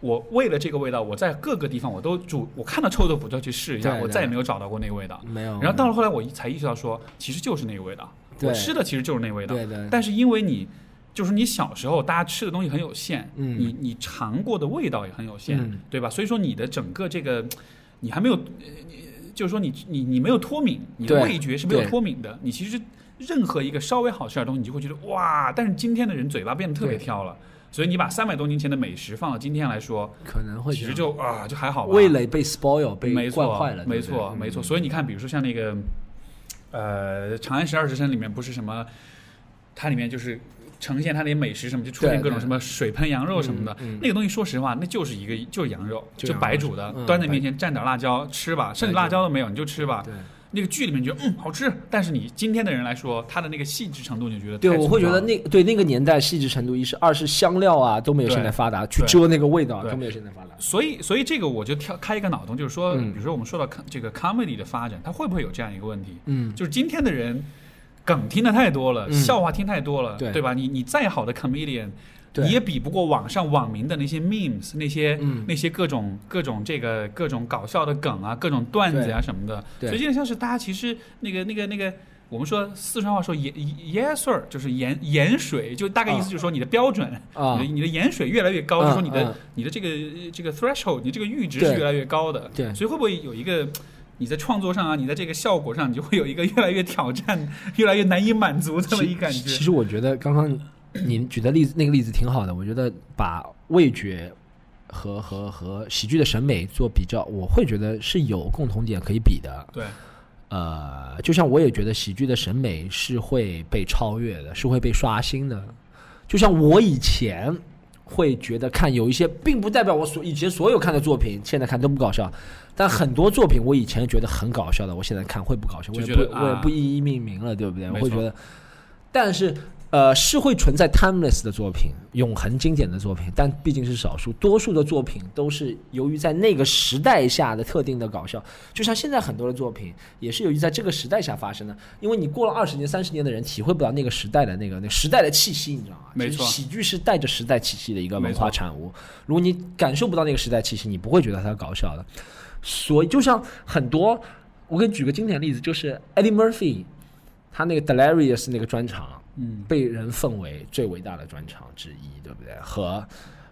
我为了这个味道，我在各个地方我都煮，我看到臭豆腐就要去试一下，我再也没有找到过那个味道。
没有，
然后到了后来，我才意识到说，其实就是那个味道，
对
我吃的其实就是那个味道。
对对，
但是因为你，就是你小时候大家吃的东西很有限，
嗯
你你尝过的味道也很有限，
嗯
对吧？所以说你的整个这个，你还没有，呃你就是说你你你没有脱敏，你的味觉是没有脱敏的。你其实任何一个稍微好吃点的东西，你就会觉得哇！但是今天的人嘴巴变得特别挑了，所以你把三百多年前的美食放到今天来说，
可能会
其实就啊就还好吧。
味蕾被 spoil 被
没错
惯坏了，
没错，没错。所以你看，比如说像那个，呃，《长安十二时辰》里面不是什么，它里面就是呈现它那些美食什么，就出现各种什么水喷羊肉什么的，那个东西说实话，那就是一个就是羊肉，就白煮的，
嗯
端在面前蘸点辣椒吃吧，甚至辣椒都没有你就吃吧。
对。
那个剧里面觉得嗯好吃，但是你今天的人来说，他的那个细致程度你就觉得
对，我会觉得那对那个年代细致程度一是，二是香料啊都没有现在发达，去
对
遮那个味道
对。
都没有现在发达。
所以，所以这个我就跳开一个脑洞，就是说，
嗯。
比如说我们说到这个 comedy 的发展，它会不会有这样一个问题？
嗯，
就是今天的人梗听的太多了，
嗯。
笑话听太多了，
对
吧？你你再好的 comedian，也比不过网上网民的那些 memes，那些、
嗯
那些各种各种这个各种搞笑的梗啊，各种段子啊、什么的。
对
所以这个像是大家其实那个那个那个。我们说四川话说盐盐水儿就是盐盐水，就大概意思就是说你的标准，
啊
你的你的盐水越来越高，
嗯
就是说你的、
嗯
你的这个这个 threshold，你这个阈值是越来越高的。
对
所以会不会有一个你在创作上啊，你在这个效果上，你就会有一个越来越挑战、越来越难以满足这么一感觉？
其实我觉得刚刚你举的例子那个例子挺好的，我觉得把味觉和和和喜剧的审美做比较，我会觉得是有共同点可以比的。
对，
呃，就像我也觉得喜剧的审美是会被超越的，是会被刷新的。就像我以前会觉得看有一些，并不代表我所以前所有看的作品现在看都不搞笑，但很多作品我以前觉得很搞笑的，我现在看会不搞笑，我也不我也不一一命名了，对不对？我会觉得，但是。呃，是会存在 timeless 的作品，永恒经典的作品，但毕竟是少数，多数的作品都是由于在那个时代下的特定的搞笑，就像现在很多的作品也是由于在这个时代下发生的，因为你过了二十年、三十年的人体会不到那个时代的那个那个时代的气息，你知道吗？
没错
喜剧是带着时代气息的一个文化产物。如果你感受不到那个时代气息，你不会觉得它搞笑的。所以，就像很多，我给你举个经典例子，就是 Eddie Murphy，他那个 Delirious 那个专场，
嗯，
被人奉为最伟大的专场之一，对不对？和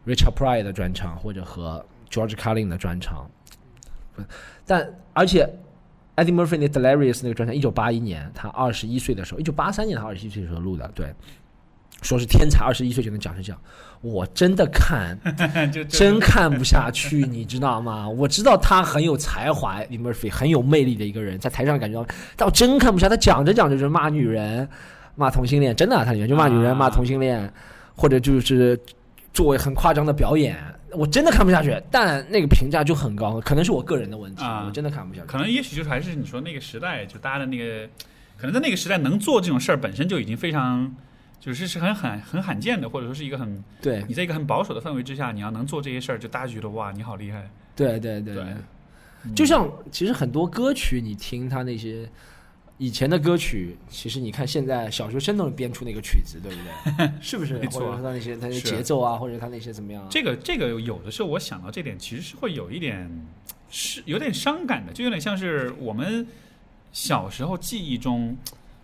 Richard Pryor 的专场，或者和 George Carlin 的专场，不但而且 Eddie Murphy 那 Delirious 那个专场，一九八一年他二十一岁的时候，一九八三年他二十一岁的时候录的，对，说是天才，二十一岁就能讲成这样，我真的看 真看不下去，你知道吗？我知道他很有才华，Eddie Murphy 很有魅力的一个人，在台上感觉到，但我真看不下。他讲着讲着就骂女人、骂同性恋，真的啊、他里面就骂女人、
啊
骂同性恋，或者就是作为很夸张的表演，我真的看不下去。但那个评价就很高，可能是我个人的问题，
啊
我真的看不下去。
可能也许就是还是你说那个时代，就大家的那个，可能在那个时代能做这种事儿本身就已经非常，就是是很很很罕见的，或者说是一个很
对
你在一个很保守的氛围之下，你要能做这些事儿，就大家觉得哇你好厉害。
对对对
对嗯
就像其实很多歌曲，你听他那些以前的歌曲，其实你看现在小学生都能编出那个曲子，对不对？是不是？
没错
或者说他那些他那些节奏啊，或者他那些怎么样？
这个这个有的时候我想到这点，其实是会有一点是有点伤感的，就有点像是我们小时候记忆中，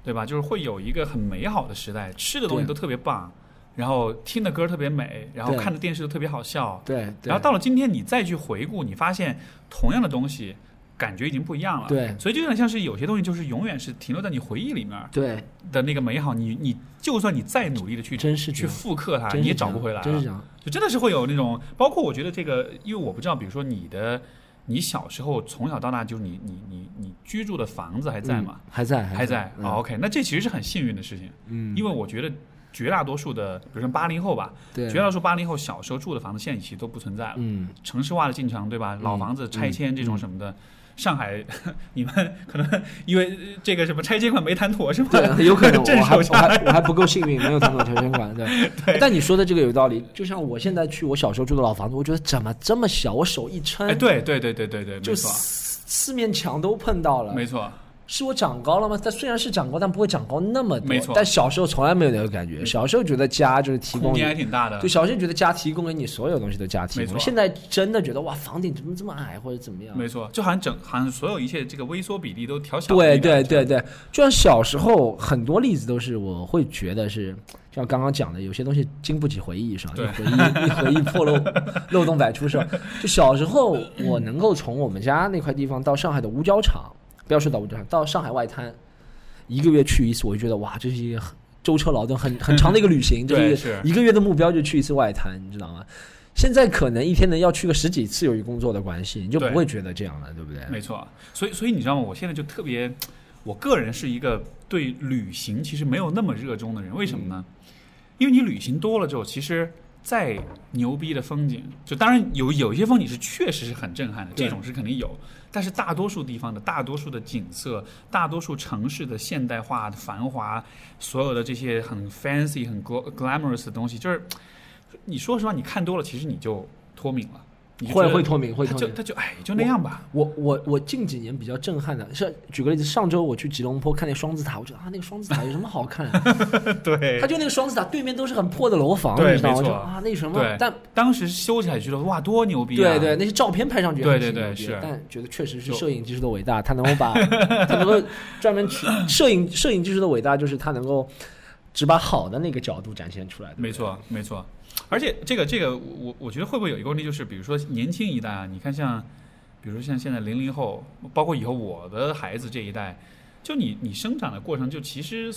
对吧？就是会有一个很美好的时代，吃的东西都特别棒，然后听的歌特别美，然后看的电视都特别好笑。
对，对
然后到了今天，你再去回顾，你发现同样的东西感觉已经不一样了。
对
所以就有点像是有些东西就是永远是停留在你回忆里面
对，
的那个美好，你你就算你再努力的去去
真是去
复刻它，你也找不回来了。
真是这样。
就真的是会有那种，包括我觉得这个，因为我不知道，比如说你的，你小时候从小到大，就是你你你你居住的房子还在吗？
嗯还在，
还在。OK，那这其实是很幸运的事情，
嗯，
因为我觉得绝大多数的，比如说八零后吧，
对
绝大多数八零后小时候住的房子，现在其实都不存在了。
嗯，
城市化的进程，对吧？老房子拆迁这种什么的。上海，你们可能因为这个什么拆迁款没谈妥是吗？
对，有可能 我还我还我还不够幸运，没有谈妥拆迁款。对，但你说的这个有道理。就像我现在去我小时候住的老房子，我觉得怎么这么小？我手一撑，
哎，对对对对对对，
就
没错，
四四面墙都碰到了。
没错，
是我长高了吗？但虽然是长高，但不会长高那么多。
没错
但小时候从来没有那个感觉。小时候觉得家就是提供你
空间还挺大的
对，。小时候觉得家提供给你所有东西都家提供，
没错
现在真的觉得哇，房顶怎么这么矮或者怎么样？
没错，就好像整，好像所有一切这个微缩比例都调小了
对。对对对，就像小时候很多例子都是我会觉得是像刚刚讲的，有些东西经不起回忆是吧？一回忆一回忆破漏漏洞百出是吧？就小时候我能够从我们家那块地方到上海的五角场，不要说到五角场，到上海外滩，一个月去一次，我就觉得哇，这是一个很舟车劳顿很很长的一个旅行，这
对
是
是
一个月的目标就去一次外滩，你知道吗？现在可能一天能要去个十几次，由于工作的关系，你就不会觉得这样了，对不对？
没错。所以所以你知道吗？我现在就特别，我个人是一个对旅行其实没有那么热衷的人。为什么呢？因为你旅行多了之后，其实再牛逼的风景，就当然有有一些风景是确实是很震撼的，这种是肯定有。但是大多数地方的大多数的景色，大多数城市的现代化的繁华，所有的这些很 fancy、很 glamorous 的东西，就是你说实话，你看多了，其实你就脱敏了，
会会脱敏，会
他
脱敏。
就他就哎，就那样吧。
我我我近几年比较震撼的是，举个例子，上周我去吉隆坡看那个双子塔，我觉得啊，那个双子塔有什么好看？
对
他就那个双子塔对面都是很破的楼房，你知道吗？就啊，那什么？但
当时修起来觉得哇，多牛逼啊！
对对，那些照片拍上去
对对对是
但觉得确实是摄影技术的伟大，他能够把他能够专门去摄影摄影技术的伟大，就是他能够只把好的那个角度展现出来。对对
没错没错。而且这个这个，我我觉得会不会有一个问题，就是比如说年轻一代啊，你看像，比如说像现在零零后，包括以后我的孩子这一代，就你你生长的过程，就其实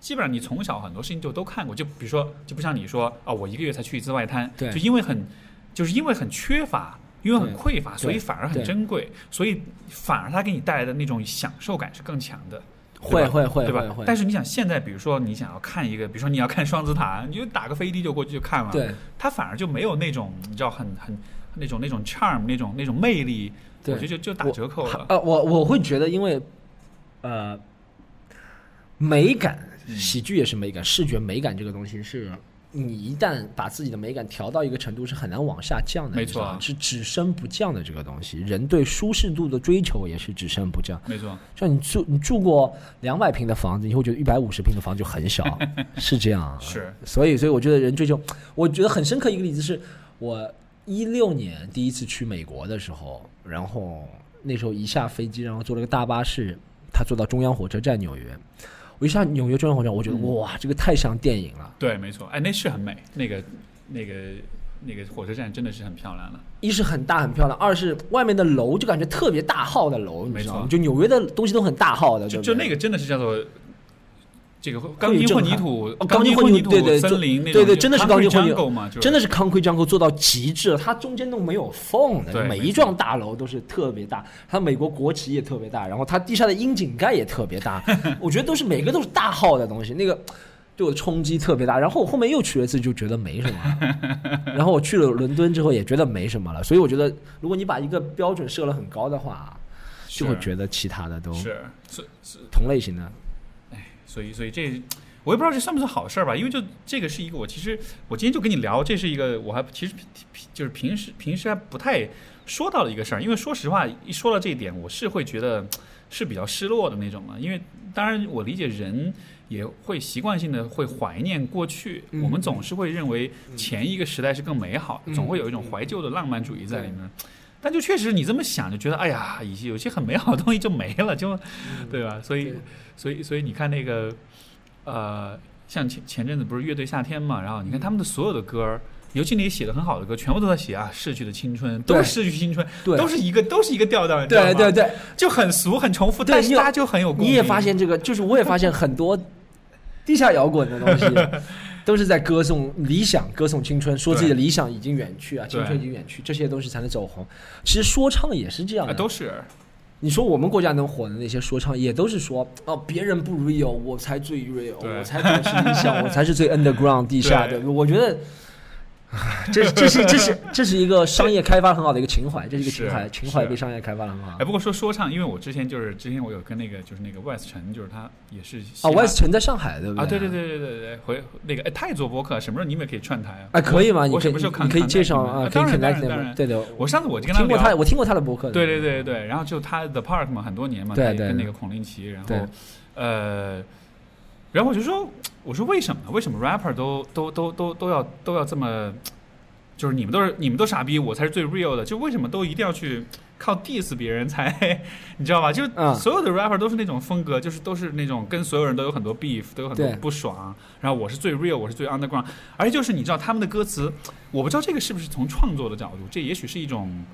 基本上你从小很多事情就都看过，就比如说就不像你说啊，我一个月才去一次外滩，
对
就因为很就是因为很缺乏。因为很匮乏，所以反而很珍贵，所以反而它给你带来的那种享受感是更强的。
会会会
对吧但是你想，现在比如说你想要看一个，比如说你要看双子塔，你就打个飞的就过去就看了。，
对
它反而就没有那种你知道很很那种那种 charm 那种那种魅力，我觉得就就打折扣了。
呃，我我会觉得，因为呃，美感，
嗯
喜剧也是美感，视觉美感这个东西是。你一旦把自己的美感调到一个程度，是很难往下降的。
没错
是只升不降的这个东西。人对舒适度的追求也是只升不降。
没错，
像你住你住过两百平的房子，你会觉得一百五十平的房子就很小，是这样。
是
所以，所以我觉得人追求，我觉得很深刻一个例子是我一六年第一次去美国的时候，然后那时候一下飞机，然后坐了个大巴士，他坐到中央火车站纽约，我一下纽约中央火车站，我觉得、
嗯
哇，这个太像电影了。
对，没错。哎，那是很美，那个那个那个火车站真的是很漂亮了。
一是很大很漂亮，二是外面的楼就感觉特别大号的楼，你知道吗？
没错
就纽约的东西都很大号的，
就就那个真的是叫做这个钢筋混凝土
哦，
钢筋
混
凝土
对对
森林那种，
对对，真的是钢筋混凝土
嘛，
真的是 concrete jungle 做到极致了，它中间都没有缝的，每一幢大楼都是特别大，它美国国旗也特别大，然后它地下的窨井盖也特别大，我觉得都是每个都是大号的东西，那个。对我的冲击特别大，然后我后面又去了一次，就觉得没什么。然后我去了伦敦之后，也觉得没什么了。所以我觉得，如果你把一个标准设了很高的话，就会觉得其他的都
是所所
同类型的。
所以所以这我也不知道这算不算好事儿吧，因为就这个是一个我其实我今天就跟你聊，这是一个我还其实就是平时平时还不太说到的一个事儿，因为说实话一说到这一点，我是会觉得是比较失落的那种嘛，因为当然我理解人。也会习惯性的会怀念过去，
嗯
我们总是会认为前一个时代是更美好，
嗯
总会有一种怀旧的浪漫主义在里面。但就确实你这么想，就觉得哎呀，有些有些很美好的东西就没了，就对吧？所以
对
所以所以你看那个呃，像前前阵子不是乐队夏天嘛，然后你看他们的所有的歌儿，尤其那些写的很好的歌，全部都在写啊逝去的青春，都
对
是逝去青春，
对
都是一个都是一个调调，
对对对，
就很俗很重复，但是大家就很有共鸣。
你也发现这个，就是我也发现很多地下摇滚的东西，都是在歌颂理想、歌颂青春，说自己的理想已经远去啊，青春已经远去，这些东西才能走红。其实说唱也是这样
啊，
的，
都是
你说我们国家能火的那些说唱，也都是说哦，别人不 real，我才最 real，我才最是 理想，我才是最 underground 地下的。
对
我觉得。唉 这是这是这是这是一个商业开发很好的一个情怀，这是一个情怀，情怀
是
被商业开发的很好
哎，。不过说说唱，因为我之前就是之前我有跟那个就是那个 West 陈，就是他也是嘻
啊
哈
，West 城在上海，对不对
啊，
对？
对对对对对对，回那个哎，他也做播客，什么时候你们也可以串台啊？
哎，可以吗？你
我什么时候
可以介绍啊，可以
当然当然
them
当然
对的，
我上次我就跟他
听过他，我听过他的博客。
对对对对，然后就他 The Park 嘛，很多年嘛，
对对
他跟那个孔令奇，然后呃，然后我就说，我说为什么呢？为什么 rapper 都都都都都要都要这么，就是你们都是你们都傻逼，我才是最 real 的，就为什么都一定要去 靠 diss 别人才，你知道吧？就
嗯
所有的 rapper 都是那种风格，就是都是那种跟所有人都有很多 beef，都有很多不爽，然后我是最 real，我是最 underground，而且就是你知道他们的歌词，我不知道这个是不是从创作的角度，这也许是一种。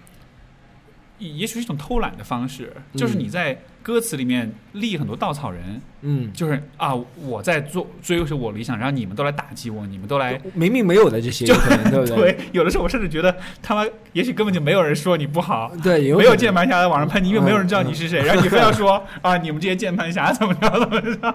也也许是一种偷懒的方式，就是你在歌词里面立很多稻草人，
嗯，
就是啊，我在做追求我理想，然后你们都来打击我，你们都来。
明明没有的这些，就可能对不对？
对，有的时候我甚至觉得他妈也许根本就没有人说你不好，
对，有
没有键盘侠在网上喷你，因为没有人知道你是谁，然后你非要说啊，你们这些键盘侠怎么着怎么着，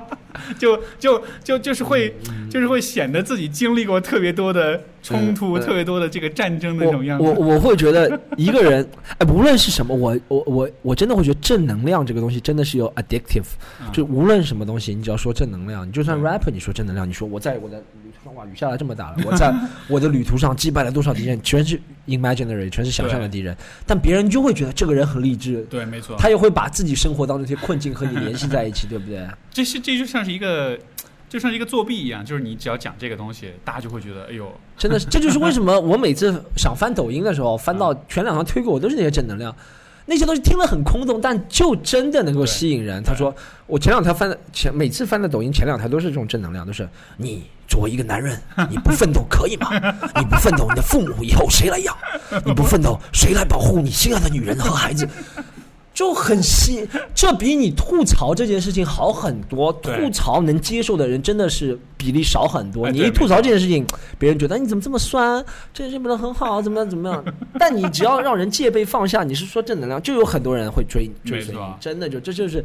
就就就就是会就是会显得自己经历过特别多的冲突，特别多的这个战争的那种样子。
我我会觉得一个人，哎，无论是什么，我我我我真的会觉得正能量这个东西真的是有 addictive，、
嗯。
就无论什么东西，你只要说正能量，你就算 rapper，你说正能量，你说我在我的旅途上哇雨下来这么大了，我在我的旅途上击败了多少敌人，全是 imaginary，全是想象的敌人，但别人就会觉得这个人很励志。
对，没错，
他也会把自己生活当中这些困境和你联系在一起，对不对？
这是这就像是一个，就像是一个作弊一样，就是你只要讲这个东西，大家就会觉得，哎呦，
真的是，这就是为什么我每次想翻抖音的时候，翻到全两条推给我都是那些正能量，那些东西听了很空洞，但就真的能够吸引人。他说，我前两条翻的前每次翻的抖音前两条都是这种正能量，都是你作为一个男人，你不奋斗可以吗？你不奋斗，你的父母以后谁来养？你不奋斗，谁来保护你心爱的女人和孩子？就很吸，这比你吐槽这件事情好很多。吐槽能接受的人真的是比例少很多。你一吐槽这件事情，别人觉得你怎么这么酸，这件事情不能很好，怎么样怎么样？但你只要让人戒备放下，你是说正能量，就有很多人会追追随你。真的就这就是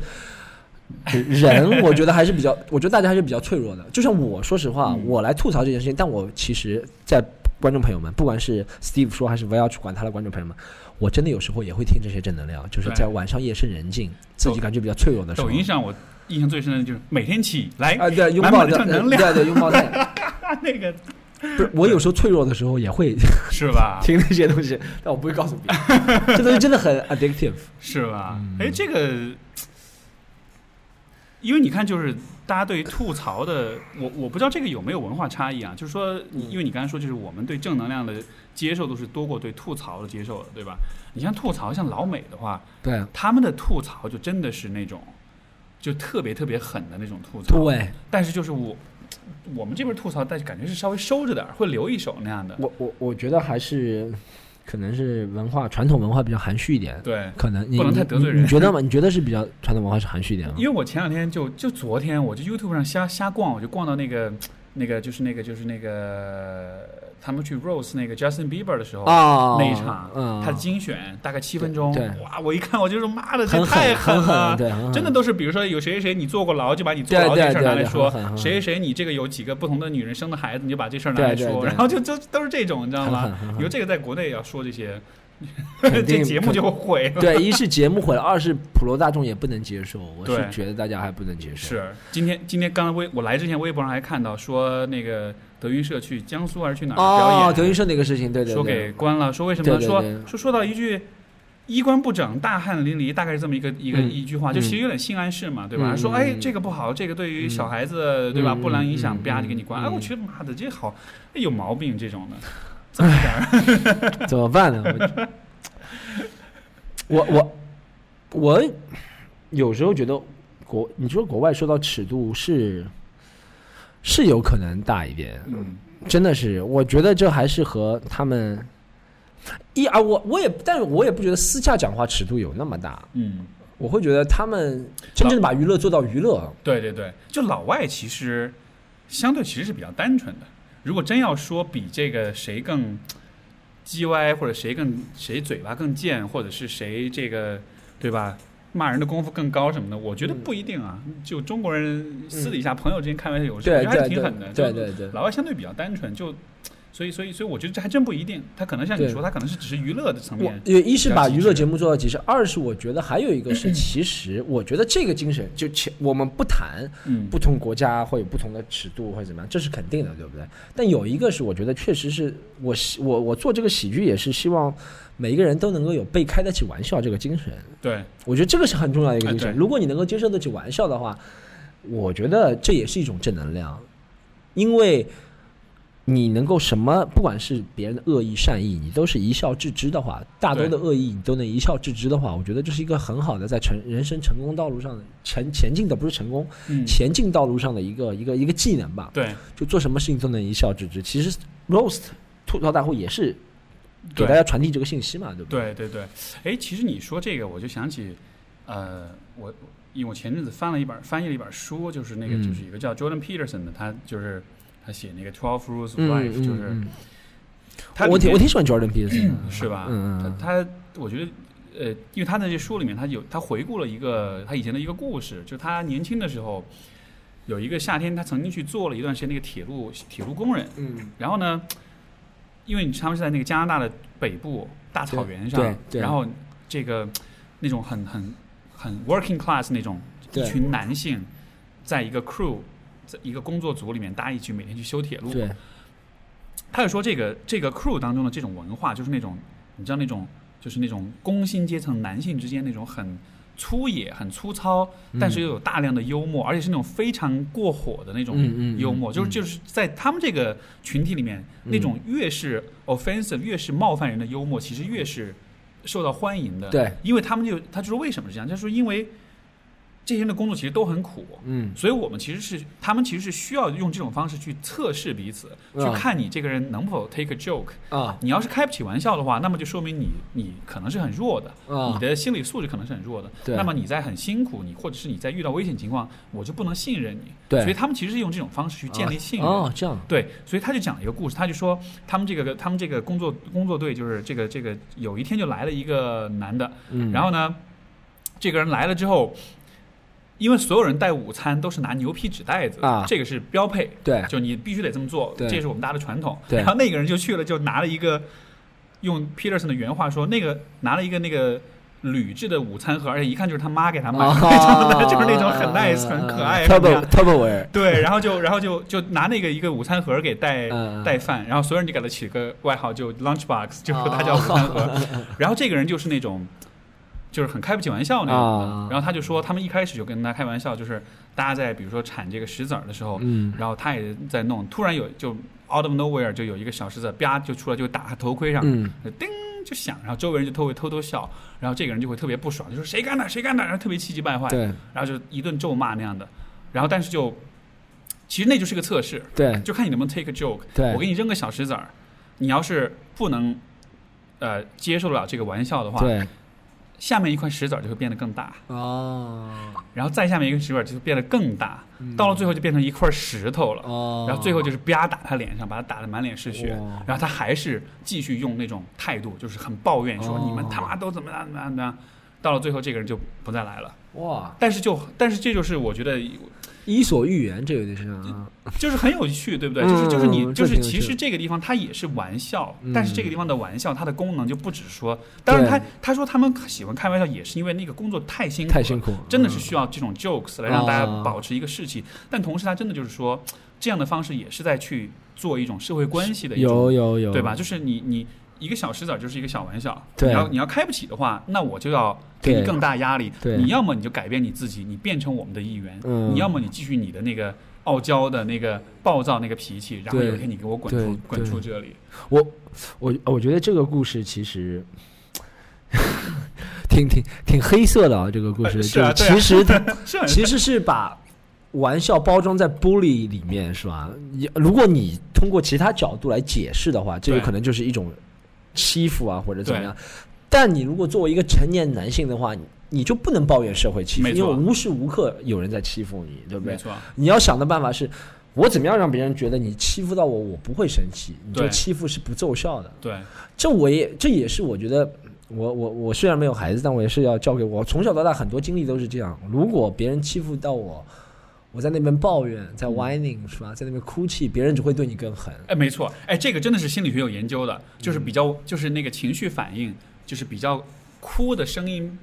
人，我觉得还是比较，我觉得大家还是比较脆弱的。就像我说实话，
嗯
我来吐槽这件事情，但我其实，在观众朋友们，不管是 Steve 说还是 v 要去管他的观众朋友们，我真的有时候也会听这些正能量，就是在晚上夜深人静，自己感觉比较脆弱的时候。
抖音上我印象最深的就是每天起来
啊，对，拥抱的
正能量，
对对，拥抱太阳。
那个
不是，我有时候脆弱的时候也会
是吧？
听那些东西，但我不会告诉别人。这东西真的很 addictive。
是吧？
嗯
哎、这个，因为你看，就是大家对于吐槽的，我我不知道这个有没有文化差异啊？就是说，你因为你刚才说，就是我们对正能量的接受度是多过对吐槽的接受的，对吧？你像吐槽，像老美的话，
对
他们的吐槽就真的是那种，就特别特别狠的那种吐槽。
对，
但是就是我我们这边吐槽，但是感觉是稍微收着点，会留一手那样的。
我我我觉得还是可能是文化传统文化比较含蓄一点，
对，
可能你
不能太得罪人
你你觉得吗？你觉得是比较传统文化是含蓄一点吗？
因为我前两天就就昨天，我就 YouTube 上瞎瞎逛，我就逛到那个那个就是那个就是那个他们去 Rose 那个 Justin Bieber 的时候。
啊
那一场，
嗯，
他的精选大概七分钟，
对
哇！我一看我就说妈的，这太
狠了，
真的都是，比如说有谁谁谁你坐过牢，就把你坐牢这事儿拿来说谁谁谁你这个有几个不同的女人生的孩子，你就把这事儿拿来说，然后就就都是这种，你知道吗
很狠很？狠
你说这个在国内也要说这些，
肯
这节目就毁了。
对，一是节目毁了，二是普罗大众也不能接受，我是觉得大家还不能接受。
是，今天今天刚才微我来之前，微博上还看到说那个德云社去江苏还是去哪儿表
哦，
演，
德云社那个事情，对对
说给关了，说为什么呢？说
对对对
说说到一句。衣冠不整，大汗淋漓，大概是这么一个一个、
嗯
一句话，就其实有点性暗示嘛，对吧？
嗯
说哎，
嗯
这个不好，这个对于小孩子，对吧？
嗯
不良影响，
嗯
吧就给你关。
嗯
哎，我觉得妈的，这好，哎有毛病这种的，这么一点，
怎么办呢？我我我我有时候觉得国，你说国外受到尺度是是有可能大一点，
嗯，
真的是，我觉得这还是和他们一啊，我我也，但是我也不觉得私下讲话尺度有那么大，
嗯，
我会觉得他们真正地把娱乐做到娱乐，
对对对，就老外其实相对其实是比较单纯的。如果真要说比这个谁更叽歪，或者谁更谁嘴巴更贱，或者是谁这个对吧？骂人的功夫更高什么的，我觉得不一定啊。就中国人私底下朋友之间开玩笑有时候我觉得还是挺狠的。
对对对。
老外相对比较单纯，就所以所以所以我觉得这还真不一定。他可能像你说，他可能是只是娱乐的层面。
因为一是把娱乐节目做到极致，二是我觉得还有一个是，其实我觉得这个精神就前我们不谈
嗯，
不同国家会有不同的尺度或者怎么样，这是肯定的，对不对？但有一个是我觉得确实是我希我我做这个喜剧也是希望每一个人都能够有被开得起玩笑这个精神，
对
我觉得这个是很重要的一个精神。如果你能够接受得起玩笑的话，我觉得这也是一种正能量，因为你能够什么，不管是别人的恶意善意，你都是一笑置之的话，大多的恶意你都能一笑置之的话，我觉得这是一个很好的在成人生成功道路上的前前进的不是成功，
嗯，
前进道路上的一个一个一个技能吧。
对
就做什么事情都能一笑置之。其实 roast 吐槽大会也是给大家传递这个信息嘛，对不对？
对对对，哎，其实你说这个，我就想起，呃，我因为我前阵子翻了一本翻译了一本书，就是那个、
嗯
就是一个叫 Jordan Peterson 的，他就是他写那个 Twelve Rules of
嗯
Life，、
嗯
就是
嗯
他
我挺我挺喜欢 Jordan Peterson 的，
是吧？他他我觉得。呃，因为他在这书里面，他有他回顾了一个他以前的一个故事，就他年轻的时候，有一个夏天，他曾经去做了一段时间那个铁路铁路工人，
嗯，
然后呢，因为他们是在那个加拿大的北部大草原上，
对对
然后这个那种很很很 working class 那种一群男性，在一个 crew，在一个工作组里面，搭一起每天去修铁路。
对，
他就说这个这个 crew 当中的这种文化，就是那种你知道那种就是那种工薪阶层男性之间那种很粗野、很粗糙，但是又有大量的幽默，而且是那种非常过火的那种
嗯嗯嗯
幽默，就是
嗯
就是在他们这个群体里面，那种越是 offensive、越是冒犯人的幽默，其实越是受到欢迎的。
对，
因为他们就他就说为什么是这样？他说因为这些人的工作其实都很苦。
嗯
所以我们其实是，他们其实是需要用这种方式去测试彼此，去
啊
看你这个人能否 take a joke。
啊
你要是开不起玩笑的话，那么就说明你你可能是很弱的，
啊
你的心理素质可能是很弱的。
对
那么你在很辛苦，你或者是你在遇到危险情况，我就不能信任你。
对
所以他们其实是用这种方式去建立信任。
哦，这样，
对，所以他就讲了一个故事，他就说他们这个他们这个工作工作队就是这个这个有一天就来了一个男的，
嗯，
然后呢，这个人来了之后，因为所有人带午餐都是拿牛皮纸袋子
啊。
这个是标配，
对。
就你必须得这么做，
对。
这是我们大家的传统。
对。
然后那个人就去了，就拿了一个用 Peterson 的原话说，那个拿了一个那个。铝制的午餐盒，而且一看就是他妈给他买的，
啊
就是那种很 nice、很可爱、
e e e
对，然后就然后就就拿那个一个午餐盒给带
嗯。
带饭，然后所有人就给他起了个外号，就 lunch box，就是他叫午餐盒。然后这个人就是那种，就是很开不起玩笑那种。然后他就说，他们一开始就跟他开玩笑，就是大家在比如说铲这个石子儿的时候，
嗯。
然后他也在弄，突然有就 out of nowhere 就有一个小石子啪就出来，就打他头盔上，
嗯。
叮就响，然后周围人就偷会偷偷笑，然后这个人就会特别不爽，就说谁干的谁干的，然后特别气急败坏。
对，
然后就一顿咒骂那样的，然后但是就其实那就是个测试，
对。
就看你能不能 take a joke。
对。
我给你扔个小石子儿，你要是不能呃接受得了这个玩笑的话，
对
下面一块石子儿就会变得更大，
哦。
然后再下面一个石子儿就会变得更大，
嗯。
到了最后就变成一块石头了。
哦，
然后最后就是啪打他脸上，把他打得满脸是血。
哇，
然后他还是继续用那种态度，就是很抱怨说
哦。
你们他妈都怎么样怎么样怎么样。到了最后，这个人就不再来了。
哇，
但是就但是这就是我觉得
伊索寓言这有点像啊，
就是很有趣，对不对？
嗯
就是就是你就是其实这个地方它也是玩笑，
嗯
但是这个地方的玩笑它的功能就不只是说，当然他他说他们喜欢开玩笑也是因为那个工作太辛苦了，
太辛苦，
真的是
嗯
需要这种 jokes 来让大家
啊
保持一个士气，但同时他真的就是说这样的方式也是在去做一种社会关系的一
有
种，
有有，
对吧？就是你你一个小石子儿就是一个小玩笑，
对。
你要你要开不起的话，那我就要给你更大压力。
对。
你要么你就改变你自己，你变成我们的一员；
嗯。
你要么你继续你的那个傲娇的那个暴躁那个脾气，然后有一天你给我滚出滚出这里。
我我我觉得这个故事其实 挺挺挺黑色的啊，这个故事、
呃是啊
就其实 它其实是把玩笑包装在 bully 里面，是吧？你如果你通过其他角度来解释的话，这
个
可能就是一种欺负啊，或者怎么样。但你如果作为一个成年男性的话，你你就不能抱怨社会欺负，因为无时无刻有人在欺负你，对不对
没？错，
你要想的办法是。我怎么样让别人觉得你欺负到我，我不会生气？你这欺负是不奏效的。
对
这我也这也是我觉得，我我我虽然没有孩子，但我也是要教给我从小到大很多经历都是这样。如果别人欺负到我，我在那边抱怨，在 whining 是吧，在那边哭泣，别人只会对你更狠。
哎，没错，哎，这个真的是心理学有研究的，就是
嗯
比较就是那个情绪反应，就是比较哭的声音，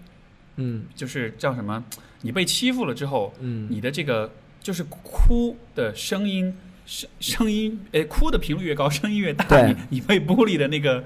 嗯。
就是叫什么？你被欺负了之后，
嗯，
你的这个就是哭的声音，声声音，哎，哭的频率越高，声音越大，
对。
你你被孤立的那个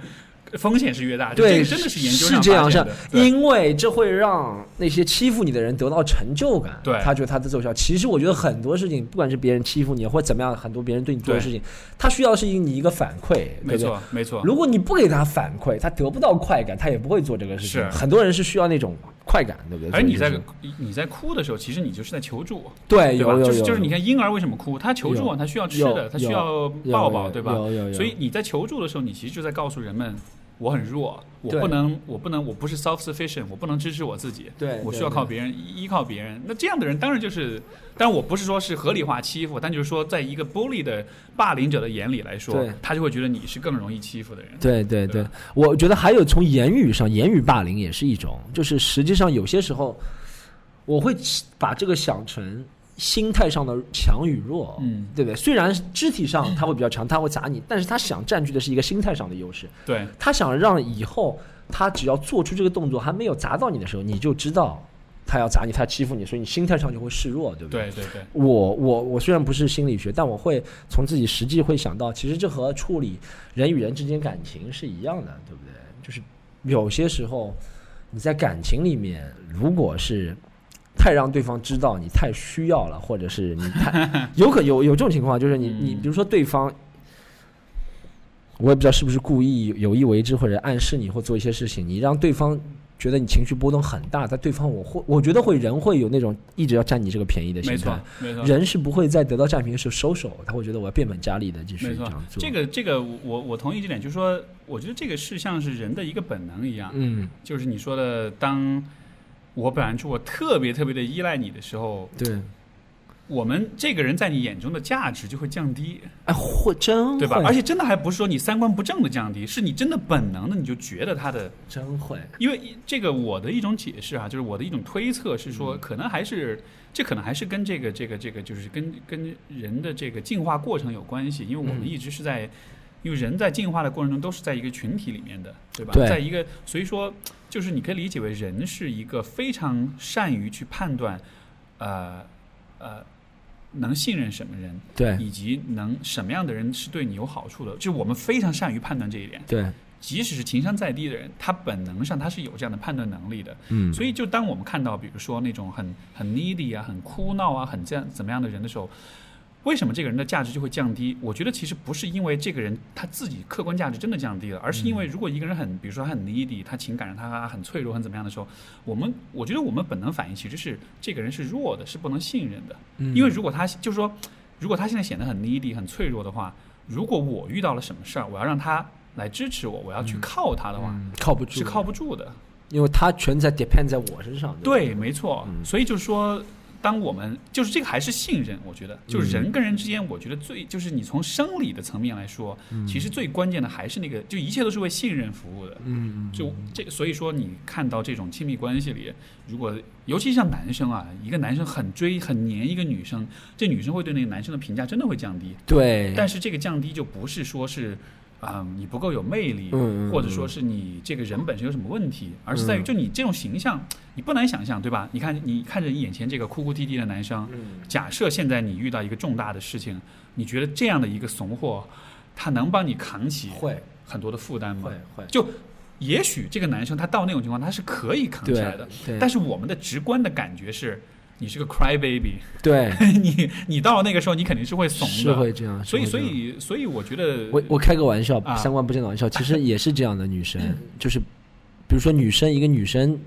风险是越大。
对，
真的是研究
是这样，是。因为这会让那些欺负你的人得到成就感，
对
他觉得他的奏效。其实我觉得很多事情，不管是别人欺负你或者怎么样，很多别人对你做的事情，他需要是你一个反馈？
没错，没错。
如果你不给他反馈，他得不到快感，他也不会做这个事情。
是
很多人是需要那种快感，对不对？
而你在
就是
你在哭的时候，其实你就是在求助，
对
对吧？
有有有，
就是就是你看婴儿为什么哭？他求助啊，他需要吃
有
的，他需要抱抱，对吧？
有有有，
所以你在求助的时候，你其实就在告诉人们，我很弱，我不能，我不能，我不是 self sufficient，我不能支持我自己，
对
我需要靠别人，依依靠别人。那这样的人当然就是，当然我不是说是合理化欺负，但就是说，在一个 bully 的霸凌者的眼里来说，他就会觉得你是更容易欺负的人。
对对对我觉得还有从言语上，言语霸凌也是一种，就是实际上有些时候，我会把这个想成心态上的强与弱，
嗯，
对不对？虽然肢体上他会比较强，他会砸你，但是他想占据的是一个心态上的优势，
对，
他想让以后他只要做出这个动作还没有砸到你的时候，你就知道他要砸你，他欺负你，所以你心态上就会示弱，对不
对，对，对，
我我我虽然不是心理学，但我会从自己实际会想到，其实这和处理人与人之间感情是一样的，对不对？就是有些时候你在感情里面，如果是太让对方知道你太需要了，或者是你太 有可有有这种情况，就是你你
嗯
比如说对方。我也不知道是不是故意有意为之，或者暗示你或做一些事情，你让对方觉得你情绪波动很大，但对方我会我觉得会人会有那种一直要占你这个便宜的心态
没错，，
人是不会在得到占便宜的时候收手，他会觉得我要变本加厉的继续这样，做。
这个这个我我同意这点，就是说，我觉得这个是像是人的一个本能一样，
嗯，
就是你说的，当我表现出我特别特别的依赖你的时候，
对，
我们这个人在你眼中的价值就会降低，
哎，或真
对吧？而且真的还不是说你三观不正的降低，是你真的本能的，你就觉得他的，
真会，
因为这个我的一种解释啊，就是我的一种推测是
嗯
说，可能还是这可能还是跟这个这个这个就是跟跟人的这个进化过程有关系，因为我们
嗯
一直是在。因为人在进化的过程中都是在一个群体里面的，对吧？
对
在一个，所以说，就是你可以理解为人是一个非常善于去判断，呃呃，能信任什么人，
对
以及能什么样的人是对你有好处的，就是我们非常善于判断这一点。
对，
即使是情商再低的人，他本能上他是有这样的判断能力的。
嗯，
所以，就当我们看到，比如说那种很很 needy 啊、很哭闹啊、很这样怎么样的人的时候，为什么这个人的价值就会降低？我觉得其实不是因为这个人他自己客观价值真的降低了，而是因为如果一个人很，比如说他很 needy，他情感上他很脆弱、很怎么样的时候，我们我觉得我们本能反应其实是这个人是弱的，是不能信任的。
嗯
因为如果他就是说，如果他现在显得很 needy、很脆弱的话，如果我遇到了什么事儿，我要让他来支持我，我要去靠他的话，
嗯，靠不住，
是靠不住的。
因为他全在 depend 在我身上。对
对，没错。
嗯
所以就是说，当我们就是这个还是信任，我觉得就是人跟人之间，我觉得最就是你从生理的层面来说，其实最关键的还是那个，就一切都是为信任服务的。
嗯，嗯，
就这，所以说你看到这种亲密关系里，如果尤其像男生啊，一个男生很追很黏一个女生，这女生会对那个男生的评价真的会降低。
对，
但是这个降低就不是说是，啊、你不够有魅力，
嗯嗯
或者说是你这个人本身有什么问题，而是在于就你这种形象，你不难想象，对吧？你看你看着你眼前这个哭哭啼啼的男生，
嗯。
假设现在你遇到一个重大的事情，你觉得这样的一个怂货，他能帮你扛起
会。
很多的负担吗
会？会。
就也许这个男生他到那种情况，他是可以扛起来的，但是我们的直观的感觉是，你是个 cry baby，
对
你你到那个时候，你肯定是会怂的是。
会这样，
所以，所以，所以，我觉得，
我我开个玩笑，
啊
三观不正的玩笑，其实 也是这样的女生，就是比如说女生一个女生。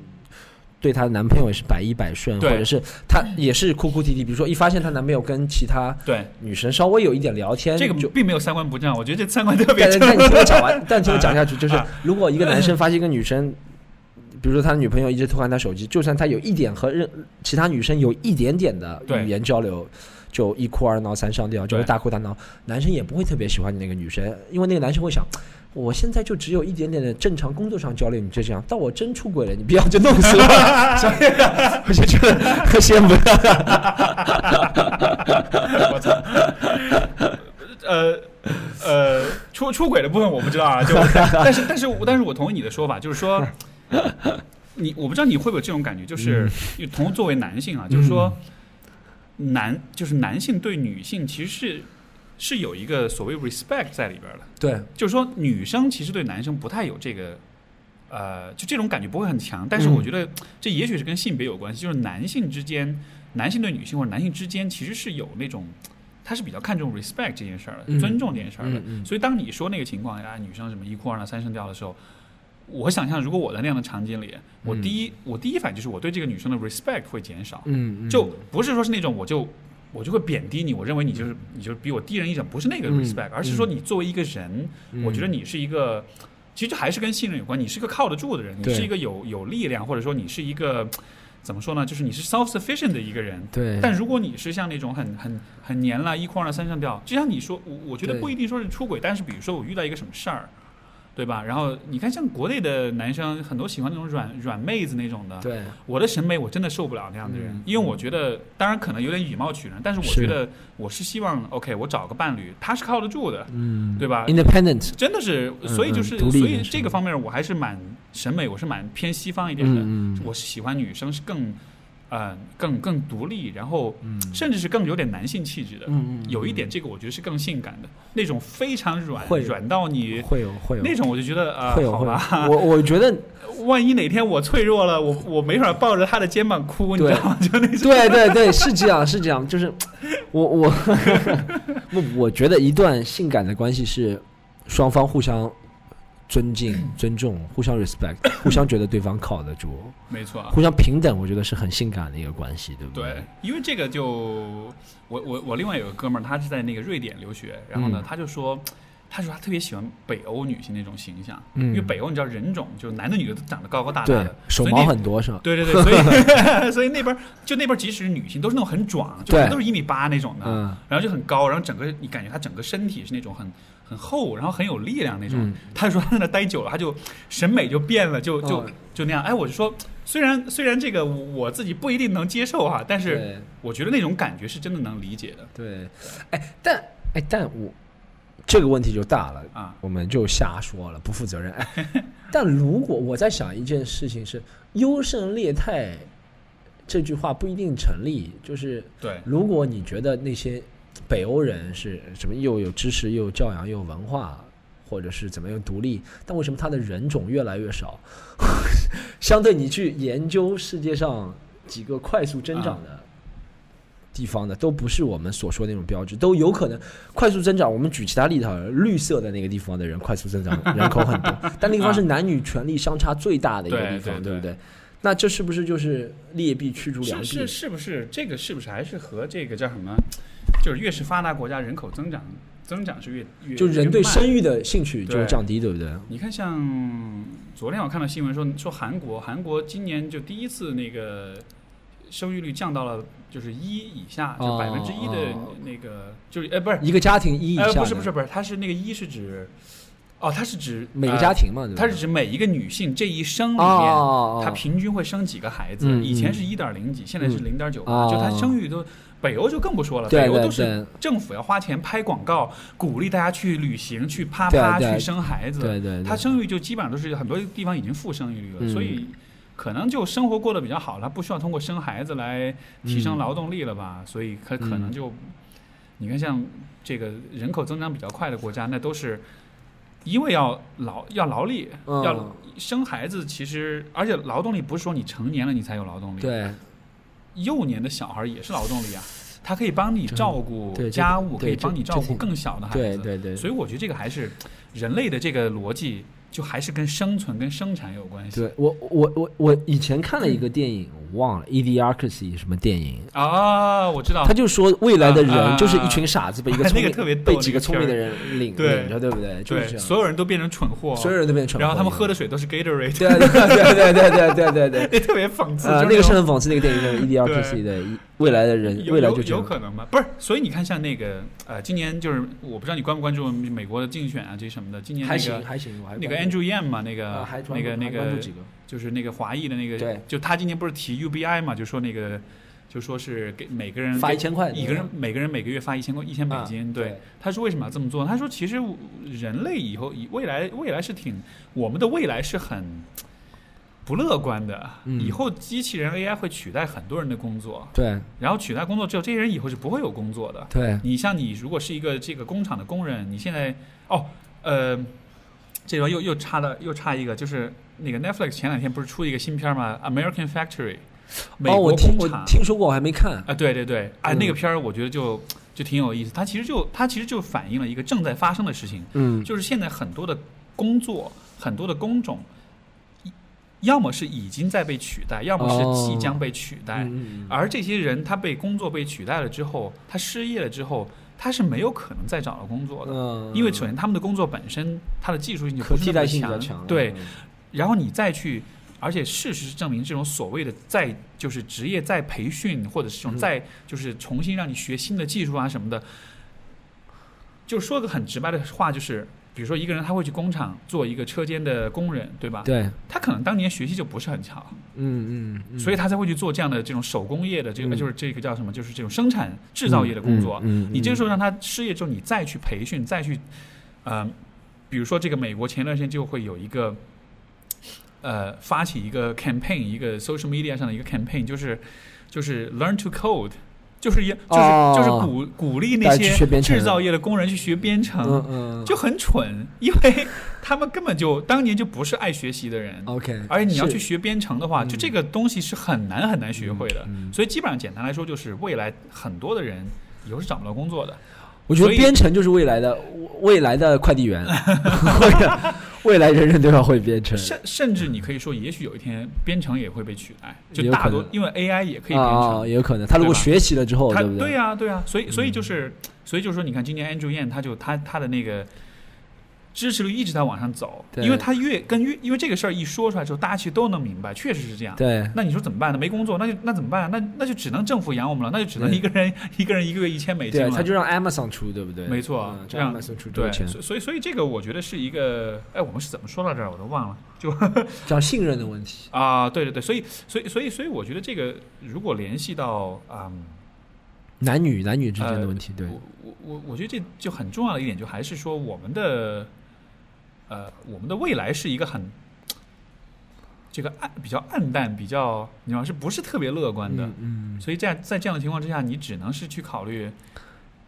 对她的男朋友也是百依百顺，或者是她也是哭哭啼啼。比如说，一发现她男朋友跟其他
对
女生稍微有一点聊天，
这个就并没有三观不正，我觉得这三观特别正。
但但你听我讲完，但听我讲下去，就是
啊
如果一个男生发现一个女生，比如说他女朋友一直偷看他手机，就算他有一点和任其他女生有一点点的语言交流，就一哭二闹三上吊，就会大哭大闹，男生也不会特别喜欢你那个女生，因为那个男生会想。我现在就只有一点点的正常工作上交流，你就这样。到我真出轨了，你不要就弄死我。所以我就觉得先不
我操！呃呃，出出轨的部分我不知道啊，就但是但是但是我同意你的说法，就是说，你我不知道你会不会有这种感觉，就是
嗯
同作为男性啊，就是说，男就是男性对女性其实是是有一个所谓 respect 在里边的，
对，
就是说女生其实对男生不太有这个。呃，就这种感觉不会很强，但是
嗯
我觉得这也许是跟性别有关系，就是男性之间，男性对女性或者男性之间其实是有那种，他是比较看重 respect 这件事儿的，
嗯
尊重这件事儿的。所以当你说那个情况下，女生什么一哭二闹三上吊的时候，我想象如果我在那样的场景里，我第一、我第一反应就是我对这个女生的 respect 会减少，
嗯，嗯。
就不是说是那种我就我就会贬低你，我认为你就是你就是比我低人一等，不是那个
嗯
respect，、而是说你作为一个人，我觉得你是一个，其实还是跟信任有关，你是一个靠得住的人，你是一个有有力量，或者说你是一个怎么说呢，就是你是 self sufficient 的一个人。
对，
但如果你是像那种很很很黏了，一哭二闹三上吊，就像你说，我我觉得不一定说是出轨，但是比如说我遇到一个什么事儿，对吧？然后你看像国内的男生很多喜欢那种软软妹子那种的，
对，
我的审美我真的受不了那样的人，
嗯
因为我觉得，当然可能有点以貌取人，但是我觉得我是希望，OK，我找个伴侣，他是靠得住的，
嗯，
对吧
？？Independent，
真的是，
嗯
所以就是，所以这个方面我还是蛮审美，我是蛮偏西方一点的。
嗯嗯
我是喜欢女生是更，呃，更更独立，然后
嗯
甚至是更有点男性气质的。
嗯嗯，
有一点这个我觉得是更性感的，那种非常软，
会
软到你
会有会有
那种，我就觉得啊、
会有会
好吧，
有，我我觉得
万一哪天我脆弱了，我我没法抱着他的肩膀哭，你知道吗？就那种。
对对对，是这样是这样，就是我我 我我觉得一段性感的关系是双方互相尊敬、尊重、互相 respect，互相觉得对方靠得住，
没错啊。
互相平等，我觉得是很性感的一个关系，对不
对，因为这个就我我我另外有个哥们儿，他是在那个瑞典留学，然后呢，
嗯
他就说。他说他特别喜欢北欧女性那种形象，
嗯
因为北欧你知道人种，就是男的女的都长得高高大大的，，
手毛很多是吧？
对对对，所以所以那边就那边即使是女性都是那种很壮，就
对
都是一米八那种的，
嗯
然后就很高，然后整个你感觉她整个身体是那种很很厚，然后很有力量那种。
嗯
他说他在那待久了，他就审美就变了，就就、
哦
就那样。哎，我就说，虽然虽然这个我自己不一定能接受哈，但是我觉得那种感觉是真的能理解的
对，哎，但哎，但我这个问题就大了，
啊。
我们就瞎说了，不负责任。哎 但如果我在想一件事情是“优胜劣汰”这句话不一定成立，就是
对，
如果你觉得那些北欧人是什么又有知识又有教养又有文化，或者是怎么样独立，但为什么他的人种越来越少？相对你去研究世界上几个快速增长的地方的，都不是我们所说的那种标志，都有可能快速增长。我们举其他例子好了，绿色的那个地方的人快速增长，人口很多，但那个地方是男女权利相差最大的一个地方，
对对
不对？那这是不是就是劣币驱逐良
是
币？
是是不是这个是不是还是和这个叫什么？就是越是发达国家，人口增长增长是越越
就人对生育的兴趣就降低，对不对？
你看，像昨天我看到新闻说，说韩国，韩国今年就第一次那个生育率降到了就是一以下，就
哦
百分之一的
哦
那个，就是呃不是，
一个家庭一以下
呃，不是不是不是，它是那个一是指，哦它是指
每个
呃
家庭嘛？
它是指每一个女性这一生里面。
哦，
她平均会生几个孩子？
嗯
以前
嗯
是一点零几，现在是
嗯
零点九
哦
八，就她生育都。北欧就更不说了，北欧都是政府要花钱拍广告，鼓励大家去旅行、去啪啪去生孩子。
对对，对
他生育就基本上都是很多地方已经负生育率了，
嗯
所以可能就生活过得比较好了，不需要通过生孩子来提升
嗯
劳动力了吧？所以可可能就，你看像这个人口增长比较快的国家，那都是因为要劳要劳力，
嗯
要生孩子，其实而且劳动力不是说你成年了你才有劳动力，
对
幼年的小孩也是劳动力啊，他可以帮你照顾家务，可以帮你照顾更小的孩子，
对对对，
所以我觉得这个还是人类的这个逻辑，就还是跟生存、跟生产有关系。
对我我我我以前看了一个电影，我忘了《Idiocracy》什么电影，
啊，我知道。
他，就说未来的人就是一群傻子被一个 聪明被几个聪明的人领领着，对不对？就是
对，
这样，
所有人都变成蠢货，
所有人都变成蠢货
然后他们喝的水都是 Gatorade，
对对对对对对对对
特别讽刺。
呃，那个是很讽刺，那个电影叫《Idiocracy》的未来的人，未来就。
有可能吗？不是，所以你看，像那个呃，今年就是我不知道你关不关注美国的竞选啊，这些什么的。今年
还
那个
行还行，我还
那个 Andrew Yang 嘛，那个
啊
那个那个就是那个华裔的那个，
对，
就他今年不是提 UBI 嘛，就说那个就说是给每个人
发一千块，
一个人每个人每个月发一千块一千美金，对。他说为什么要这么做？他说其实人类以后以未来未来是挺我们的未来是很不乐观的，
嗯
以后机器人 AI 会取代很多人的工作，
对
然后取代工作之后，这些人以后是不会有工作的。
对
你像你如果是一个这个工厂的工人，你现在哦呃，这边又又插了又插一个，就是那个 Netflix 前两天不是出一个新片吗？American Factory，美
哦，
国
我听我
工厂。
听说过，我还没看。
啊，对对对，啊，
嗯
那个片儿我觉得就就挺有意思，它其实就它其实就反映了一个正在发生的事情，
嗯
就是现在很多的工作，很多的工种，要么是已经在被取代，要么是即将被取代。
嗯
而这些人他被工作被取代了之后，他失业了之后，他是没有可能再找到工作的，
嗯，
因为首先他们的工作本身它的技术性就
可
不是那么
替代性比较
强，
强。
对，
嗯，
然后你再去，而且事实证明，这种所谓的再就是职业再培训，或者是这种
嗯
再就是重新让你学新的技术啊什么的，就说个很直白的话，就是比如说一个人他会去工厂做一个车间的工人，对吧？
对，
他可能当年学习就不是很强，
嗯嗯嗯，
所以他才会去做这样的这种手工业的这个，
嗯。
就是这个叫什么，就是这种生产制造业的工作。
嗯，嗯
你这个时候让他失业之后，你再去培训，再去，呃，比如说这个美国前段时间就会有一个，呃，发起一个 campaign，一个 social media 上的一个 campaign，就是就是 learn to code，就是一就是、
哦
就是鼓鼓励那些制造业的工人去学编程，
嗯嗯，
就很蠢，因为 他们根本就当年就不是爱学习的人。
OK，
而且你要去学编程的话，
嗯
就这个东西是很难很难学会的。所以基本上简单来说，就是未来很多的人以后是找不到工作的。
我觉得编程就是未来的未来的快递员，未来人人都要会编程。
甚甚至你可以说，也许有一天编程也会被取代，就大多因为 AI 也可以编
啊，
程。
也有可能。他如果学习了之后，
他
对不对
对呀、对呀、所以所以就是，所以就是说，你看今年 Andrew Yang 他就他他的那个支持率一直在往上走，
对
因为他越跟越因为这个事儿一说出来之后，大家其实都能明白，确实是这样。
对，
那你说怎么办呢？没工作，那就那怎么办？那那就只能政府养我们了，那就只能一个人一个人一个月一千美金
对，
了。
他就让 Amazon 出，对不对？
没错
嗯
让
让 Amazon 出多
对，
少钱？
所所以所以这个我觉得是一个，哎，我们是怎么说到这儿？我都忘了。就
讲信任的问题。
啊，对对对，所以所以所以所以我觉得这个如果联系到啊、嗯
男女男女之间的问题，对，
我我我我觉得这就很重要的一点，就还是说我们的呃我们的未来是一个很 这个暗比较暗淡，比较你知道是不是特别乐观的？
嗯，
所以在在这样的情况之下，你只能是去考虑，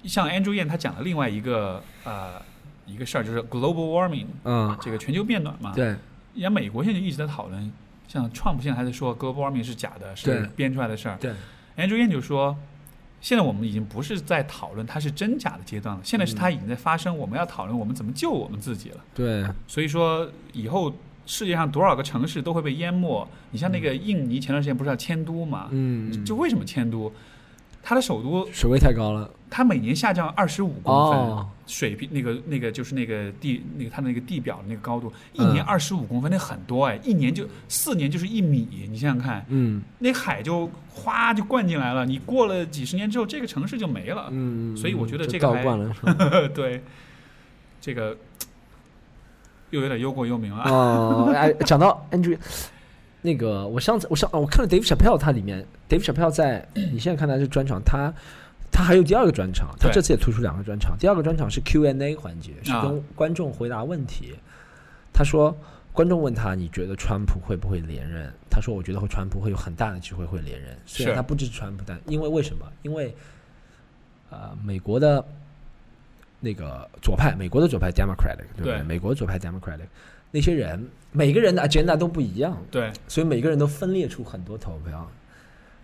像 Andrew Yang 他讲的另外一个呃一个事儿，就是 global warming
嗯
这个全球变暖嘛。
嗯，对，
人家美国现在就一直在讨论，像 Trump 现在还在说 global warming 是假的，是编出来的事儿。
对
，Andrew Yang 就说，现在我们已经不是在讨论它是真假的阶段了，现在是它已经在发生，我们要讨论我们怎么救我们自己了。
对，
所以说以后世界上多少个城市都会被淹没。你像那个印尼前段时间不是要迁都嘛？
嗯，
就为什么迁都？它的首都
水位太高了。
它每年下降二十五公分，
哦，
水平那个那个就是那个地那个它的那个地表的那个高度，一
嗯
年二十五公分，那很多哎，一年就四年就是一米，你想想看，
嗯
那海就哗就灌进来了，你过了几十年之后，这个城市就没了。
嗯，
所以我觉得这个还
倒灌了。
对，这个 又有点忧国忧民了。
哦，哎，讲到 Andrew，那个我上次我上我看了 Dave Chappelle，他里面 Dave Chappelle 在你现在看他是专场，他他还有第二个专场，他这次也推出两个专场，第二个专场是 Q&A 环节，是
啊
跟观众回答问题。他说，观众问他你觉得川普会不会连任？他说我觉得会川普会有很大的机会会连任，虽然他不支持川普，但因为为什么？因为呃，美国的那个左派，美国的左派 Democratic，对不对？
对
美国左派 Democratic 那些人，每个人的 agenda 都不一样，
对，
所以每个人都分裂出很多投票。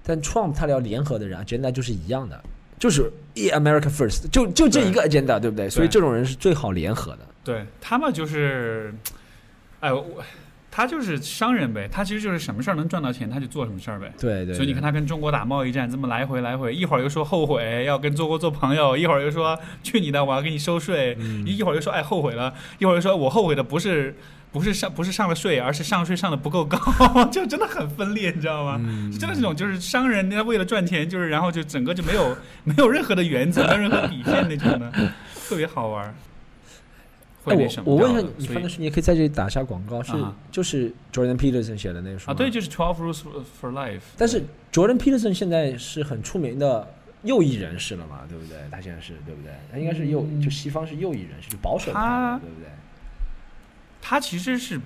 但 Trump 他要联合的人 agenda 就是一样的，就是 e America First，就就这一个 agenda，对不对？所以这种人是最好联合的。
对他们就是，哎，我他就是商人呗，他其实就是什么事儿能赚到钱，他就做什么事儿呗。
对对，
所以你看，他跟中国打贸易战，这么来回来回，一会儿又说后悔要跟中国做朋友，一会儿又说去你的，我要给你收税，
嗯
一会儿又说哎后悔了，一会儿又说我后悔的不是不是上不是上了税，而是上税上的不够高，就真的很分裂，你知道吗？
嗯
真的这种就是商人，他为了赚钱，就是然后就整个就没有 没有任何的原则，没有任何底线那种的，特别好玩
哎，我我问一下你，翻的书，你也可以在这里打下广告，是
啊
就是 Jordan Peterson 写的那个书
啊，对，就是 Twelve Rules for Life。
但是 Jordan Peterson 现在是很出名的右翼人士了嘛，对不对？他现在是对不对？他应该是右，就西方是右翼人士，就保守派，对不对？
他其实是，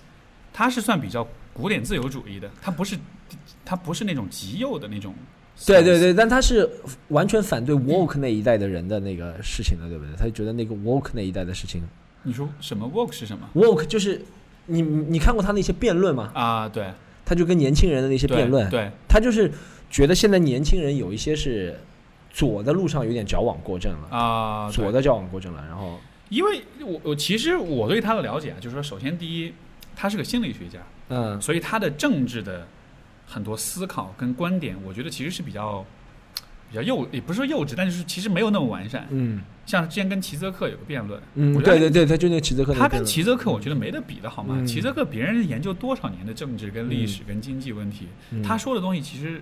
他是算比较古典自由主义的，他不是 他不是那种极右的那种。
对对，对，但他是完全反对 woke 那一代的人的那个事情的，对不对？他就觉得那个 woke 那一代的事情
你说什么 work 是什么
，woke 就是你你看过他那些辩论吗？
啊？对，
他就跟年轻人的那些辩论，
对
他就是觉得现在年轻人有一些是左的路上有点矫枉过正了，
啊，
左的矫枉过正了，然后
因为我我其实我对他的了解啊，就是说，首先第一，他是个心理学家，
嗯。
所以他的政治的很多思考跟观点，我觉得其实是比较比较幼，也不是说幼稚，但是其实没有那么完善。
嗯。
像之前跟齐泽克有个辩论，
嗯，对对对，他就那个齐泽克
他跟齐泽克，我觉得没得比的好吗？
嗯。
齐泽克别人研究多少年的政治跟历史跟经济问题，
嗯。
他说的东西其实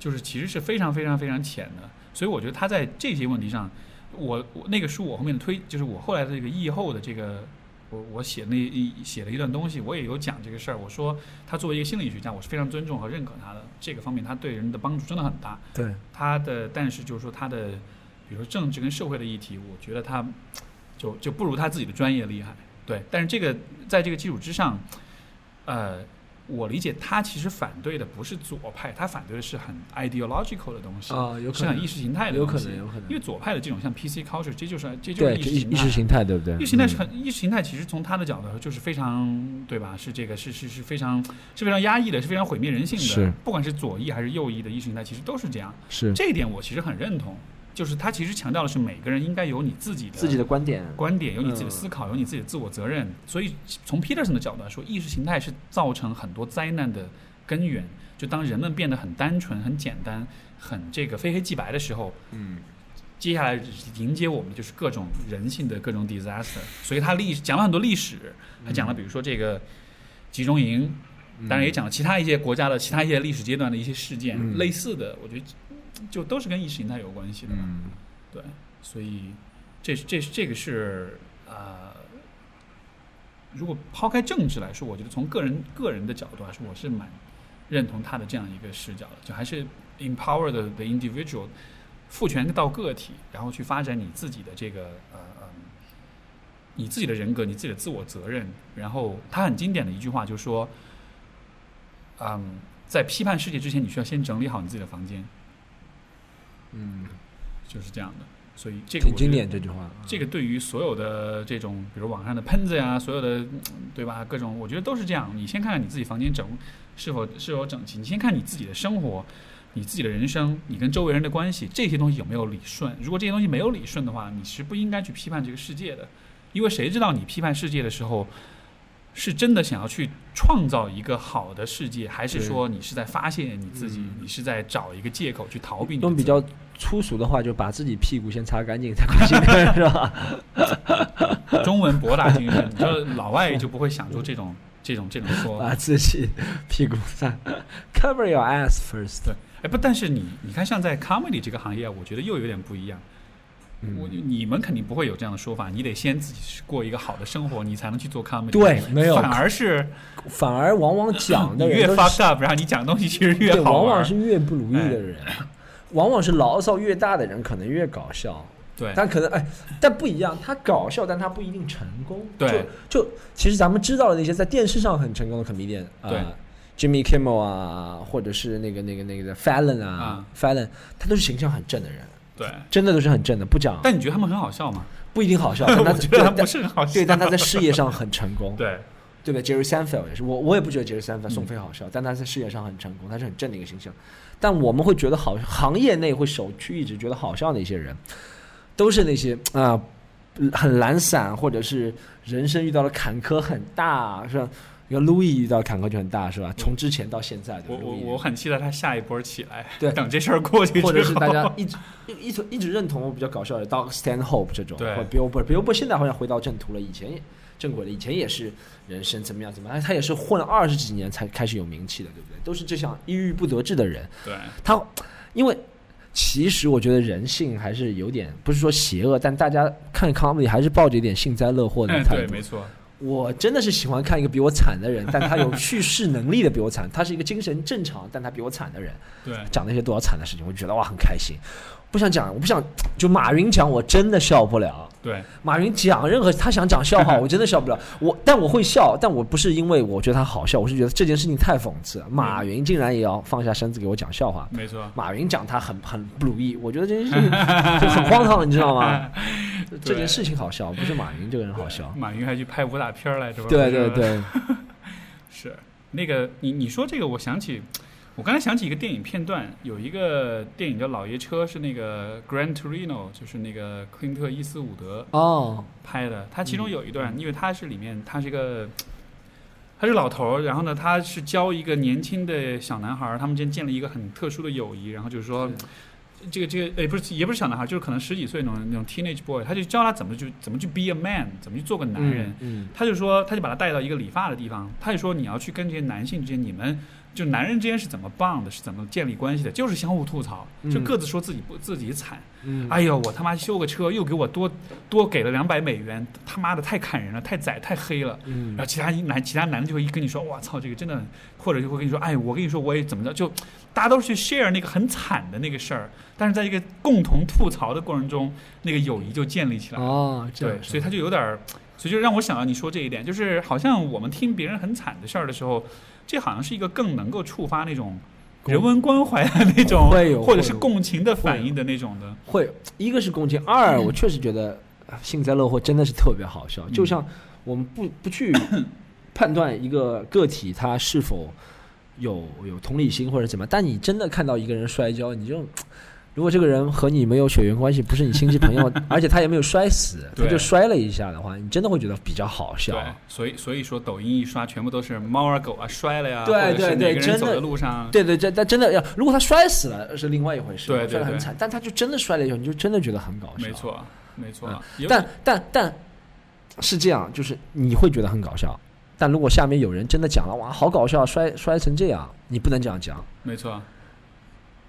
就是其实是非常非常非常浅的，所以我觉得他在这些问题上，我我那个书我后面推就是我后来的这个译后的这个。我我写那一写了一段东西，我也有讲这个事儿。我说他作为一个心理学家，我是非常尊重和认可他的这个方面，他对人的帮助真的很大。
对，
他的，但是就是说他的，比如说政治跟社会的议题，我觉得他就就不如他自己的专业厉害。对，但是这个在这个基础之上，呃，我理解他其实反对的不是左派，他反对的是很 ideological 的东西，
啊，有可
是很
能
意识形态的
有
东西。
可能有可能，
因为左派的这种像 PC culture，这就是这就是意识形态。
意意识形态对不对？
意识形态是
嗯
很意识形态，其实从他的角度就是非常对吧？是这个是是是非常是非常压抑的，是非常毁灭人性的。
是
不管是左翼还是右翼的意识形态，其实都是这样。
是
这一点我其实很认同，就是他其实强调的是每个人应该有你自己的
自己的观点，
观点，有你自己的
嗯
思考，有你自己的自我责任。所以从 Peterson 的角度来说，意识形态是造成很多灾难的根源。就当人们变得很单纯、很简单、很这个非黑即白的时候，
嗯
接下来迎接我们的就是各种人性的各种 disaster。所以他历讲了很多历史，他讲了比如说这个集中营，当然也讲了其他一些国家的其他一些历史阶段的一些事件，
嗯
类似的，我觉得就都是跟意识形态有关系的嘛。
嗯
对，所以这这这个是呃，如果抛开政治来说，我觉得从个人个人的角度来说，我是蛮认同他的这样一个视角的，就还是 empower the the individual，赋权到个体，然后去发展你自己的这个呃呃。你自己的人格，你自己的自我责任，然后他很经典的一句话就是说，嗯，在批判世界之前，你需要先整理好你自己的房间，
嗯，
就是这样的。所以这个
挺经典这句话，
这个对于所有的这种，比如网上的喷子呀，所有的，嗯对吧？各种，我觉得都是这样。你先看看你自己房间整是否是否整齐，你先看你自己的生活，你自己的人生，你跟周围人的关系，这些东西有没有理顺？如果这些东西没有理顺的话，你是不应该去批判这个世界的，因为谁知道你批判世界的时候，是真的想要去创造一个好的世界，还是说你是在发现你自己，
嗯
你是在找一个借口去逃避你
用比较粗俗的话，就把自己屁股先擦干净再关心，是吧？
中文博大精深，你说老外就不会想出这种 这种这种说。
把自己屁股擦，cover your ass first。
对哎，不，但是你你看，像在 comedy 这个行业，我觉得又有点不一样。我
嗯，
你们肯定不会有这样的说法，你得先自己过一个好的生活，你才能去做 comedy。
对，没有，
反而是
反而往往讲
的越
的人都是
fucked up，然后你讲的东西其实越，好玩。
往往是越不如意的人，往往是牢骚越大的人可能越搞笑。
对
但可能哎，但不一样，他搞笑，但他不一定成功。
对
就就其实咱们知道的那些在电视上很成功的 comedian 啊、
对
Jimmy Kimmel 啊，或者是那个那个那个 Fallon 啊
啊
Fallon，他都是形象很正的人，
对，
真的都是很正的，不讲
但你觉得他们很好笑吗？
不一定好笑，但他
觉得他
对
不是很好笑。
对，但他在事业上很成功。
对
对不对？Jerry Seinfeld 也是，我我也不觉得 Jerry Seinfeld
嗯
宋飞好笑，但他在事业上很成功，他是很正的一个形象。但我们会觉得好，行业内会首屈一指觉得好笑的一些人，都是那些啊、很懒散，或者是人生遇到了坎坷很大，是吧？你看 Louis 遇到坎坷就很大，是吧？从之前到现在的
我我我很期待他下一波起来。
对。
等这事儿过去
或者是大家一直一一直一直认同我比较搞笑的 Doug Stanhope 这种，
对。
或，Billboard Billboard 现在好像回到正途了，以前也正轨了，以前也是人生怎么样怎么样，他也是混了二十几年才开始有名气的，对不对？都是这项抑郁不得志的人，
对。
他因为其实我觉得人性还是有点不是说邪恶，但大家看 comedy 还是抱着一点幸灾乐祸的态
对，没错，
我真的是喜欢看一个比我惨的人，但他有 叙事能力的比我惨，他是一个精神正常，但他比我惨的人。
对
讲那些多少惨的事情，我就觉得哇很开心。不想讲，我不想就马云讲，我真的笑不了。
对
马云讲任何他想讲笑话，我真的笑不了。我但我会笑，但我不是因为我觉得他好笑，我是觉得这件事情太讽刺了。马云竟然也要放下身子给我讲笑话。
没错。
马云讲他很很不如意，我觉得这件事情 就很荒唐，你知道吗？这件事情好笑，不是马云这个人好笑。
马云还去拍武打片来着吧？
对对对，
是那个你你说这个，我想起我刚才想起一个电影片段，有一个电影叫《老爷车》，是那个 Gran Torino，就是那个克林特·伊斯伍德
哦，
拍的。他其中有一段，因为他是里面他是一个他是老头儿，然后呢，他是教一个年轻的小男孩儿，他们之间建立一个很特殊的友谊，然后就是说。这个这个诶，不是也不是小男孩，就是可能十几岁那种那种 teenage boy，他就教他怎么去怎么去 be a man，怎么去做个男人。
嗯，
他就说，他就把他带到一个理发的地方，他就说你要去跟这些男性之间，你们就男人之间是怎么 bond 的，是怎么建立关系的，就是相互吐槽，就
嗯
各自说自己不自己惨。
嗯，
哎呦，我他妈修个车又给我多多给了两百美元，他妈的太砍人了，太宰太黑了。
嗯
然后其他男其他男的就会跟你说，我操，这个真的，或者就会跟你说，哎，我跟你说我也怎么着，就大家都是去 share 那个很惨的那个事儿，但是在一个共同吐槽的过程中，那个友谊就建立起来了。
哦，
对，所以他就有点儿，所以就让我想到你说这一点，就是好像我们听别人很惨的事儿的时候，这好像是一个更能够触发那种人文关怀的那种，
会有
或者是共情的反应的那种的。
会，一个是共情，二我确实觉得啊幸灾乐祸真的是特别好笑。
嗯
就像我们不不去 判断一个个体他是否有有同理心或者怎么，但你真的看到一个人摔跤，你就。如果这个人和你没有血缘关系，不是你亲戚朋友，而且他也没有摔死，他就摔了一下的话，你真的会觉得比较好笑
对。，所以所以说抖音一刷，全部都是猫啊狗啊摔了呀，
对对对真的
路上，
对对，这但真的要，如果他摔死了是另外一回事，摔得很惨，但他就真的摔了一下，你就真的觉得很搞笑。
没错没错
嗯。但但但是这样，就是你会觉得很搞笑，但如果下面有人真的讲了，哇，好搞笑，摔摔成这样，你不能这样讲。
没错，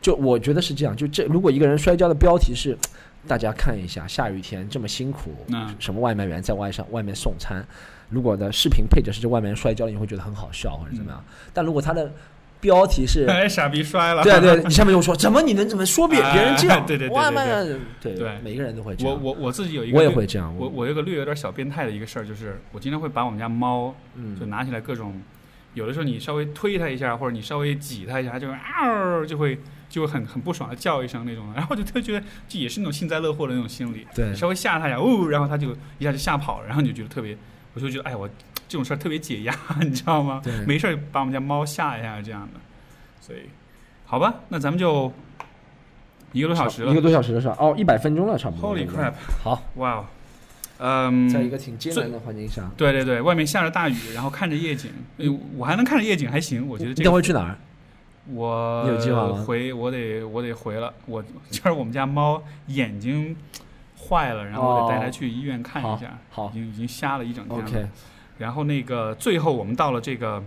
就我觉得是这样，就这如果一个人摔跤的标题是，大家看一下，下雨天这么辛苦，
嗯
什么外卖员在外上外面送餐，如果的视频配着是这外卖员摔跤，你会觉得很好笑或者怎么样。但如果他的标题是
哎，傻逼摔了。
对啊对，你下面又说怎么你能怎么说别 别人这样？
哎对对对对
外卖员对
对
每个人都会这样。
我我我自己有一个，
我也会这样。
我我有个略有点小变态的一个事儿，就是我经常会把我们家猫
嗯
就拿起来各种，有的时候你稍微推它一下，或者你稍微挤它一下，它就会嗷就会就很很不爽的叫一声那种的，然后我就特觉得这也是那种幸灾乐祸的那种心理，
对。
你稍微吓他一下，哦，然后他就一下就吓跑了，然后你就觉得特别，我就觉得哎我这种事儿特别解压，你知道吗？
对。
没事儿把我们家猫吓一下这样的，所以好吧，那咱们就一个多小时了。
一个多小时的事儿。哦，一百分钟了，差不多。
，Holy crap！
好，
哇哦，嗯，
在一个挺艰难的环境下。
对对对，外面下着大雨，然后看着夜景，呃我还能看着夜景，还行，我觉得
你
这个
等会去哪儿？
我
有计划吗？
回我得我得回了，我就是我们家猫眼睛坏了，然后我得带它
哦
去医院看一下，
好
已经已经瞎了一整天了。
，OK，
然后那个最后我们到了这个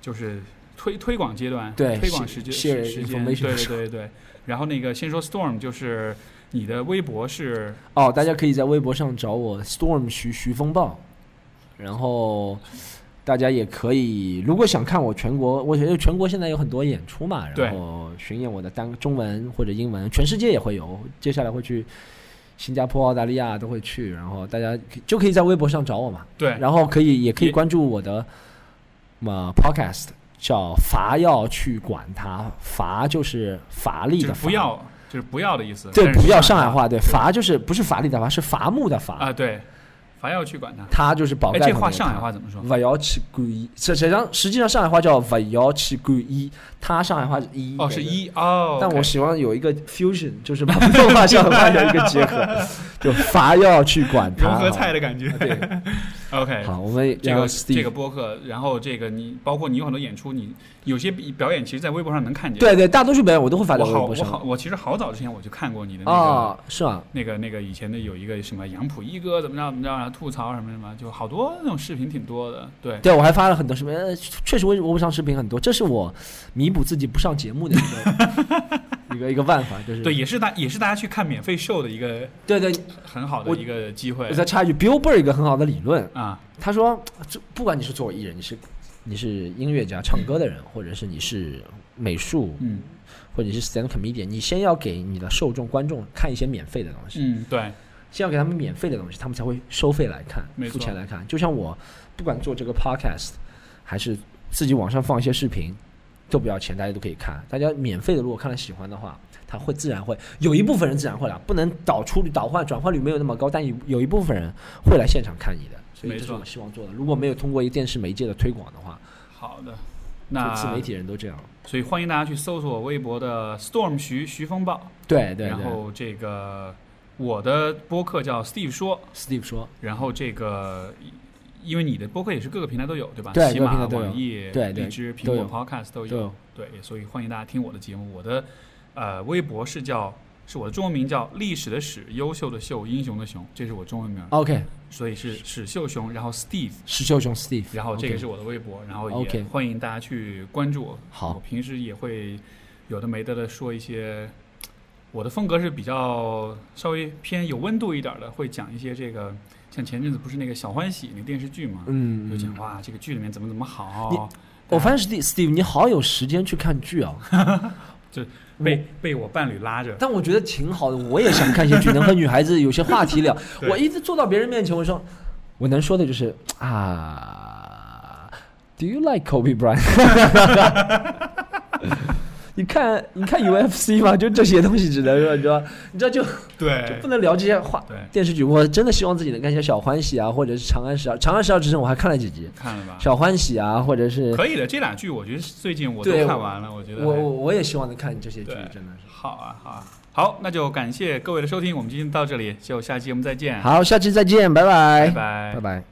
就是推推广阶段，
对
推广时间时时间，对对对对。然后那个先说 Storm，就是你的微博是
哦，大家可以在微博上找我 Storm 徐徐风暴，然后大家也可以，如果想看我全国，我觉得全国现在有很多演出嘛，然后巡演我的单中文或者英文，全世界也会有，接下来会去新加坡、澳大利亚都会去，然后大家就可以在微博上找我嘛，
对。
然后可以也可以关注我的嘛 Podcast。叫伐要去管它，伐就是乏力的伐，
不要就是不要的意思，
对，不要
上
上海话，对，
对。
伐就是不是乏力的伐，是伐木的伐，
啊，对，伐要去管它。
它就是宝
哎，
盖头那个
这话上海话怎么说？
勿要去管伊，实实际上实际上上海话叫勿要去管伊，它上海话是一
哦，是。一哦。
但我希望有一个 fusion，就是把普通话、上海话有一个结合，就伐要去管它。
融合菜的感觉。
对，
OK，
好，我们
这个这个播客，然后这个你包括你有很多演出，你有些比表演其实，在微博上能看见。
对对，大多数表演我都会发在
我好我
微博上。
好我其实好早之前我就看过你的那个、
哦，是吗？
那个那个以前的有一个什么杨浦一哥怎么着怎么着，然后吐槽什么什么，就好多那种视频挺多的。对，
对，我还发了很多视频，呃确实微微博上视频很多，这是我弥补自己不上节目的一个 一个一个办法，就是
对，也是大也是大家去看免费秀的一个
对对，
很好的一个机会
我再插一句，Bill Burr 一个很好的理论，
啊。
他说，这不管你是作为艺人，你是你是音乐家、唱歌的人，或者是你是美术，
嗯。
或者是 stand comedian，你先要给你的受众观众看一些免费的东西，
嗯，对，
先要给他们免费的东西，他们才会收费来看付钱来看。就像我不管做这个 podcast，还是自己网上放一些视频，都不要钱，大家都可以看。大家免费的，如果看了喜欢的话，他会自然会有一部分人自然会来，不能导出率、导换转换率没有那么高，但有有一部分人会来现场看你的，所以
没错
这是我希望做的。如果没有通过一个电视媒介的推广的话，
好的。
就
那
自媒体人都这样。
所以欢迎大家去搜索微博的 Storm 徐徐风暴，
对对对
然后这个我的播客叫 Steve 说
，，Steve 说，
然后这个因为你的播客也是各个平台都有，对吧？
对
喜马、网易、
对对
荔枝、苹果 Podcast 都
都有
对，所以欢迎大家听我的节目。我的呃微博是叫是我的中文名叫历史的史，优秀的秀，英雄的雄，这是我中文名
，OK，
所以是史秀雄，然后 Steve。
史秀雄 Steve，
然后这个是我的微博，然后也欢迎大家去关注我。
好
我平时也会有的没的的说一些，我的风格是比较稍微偏有温度一点的，会讲一些这个，像前阵子不是那个小欢喜那个电视剧嘛，
嗯，
就讲
嗯
哇这个剧里面怎么怎么好，
我发现 Steve Steve 你好有时间去看剧啊，
就
我
被被我伴侣拉着，
但我觉得挺好的，我也想看一些剧，能和女孩子有些话题聊。我一直坐到别人面前，我说，我能说的就是啊，Do you like Kobe Bryant？你看，你看 UFC 嘛？就这些东西只能说，你知道，你知道就就
对
不能聊这些话。
对，
电视剧，我真的希望自己能看一些小欢喜啊，或者是长安十二，长安十二之争我还看了几集，
看了吧？
小欢喜啊，或者是
可以的，这两剧我觉得最近我都看完了，我觉得
我我我也希望能看这些剧，真的是。
好啊好啊。好，那就感谢各位的收听，我们今天到这里，就下期节目再见，
好，下期再见，拜拜，
拜拜
拜拜。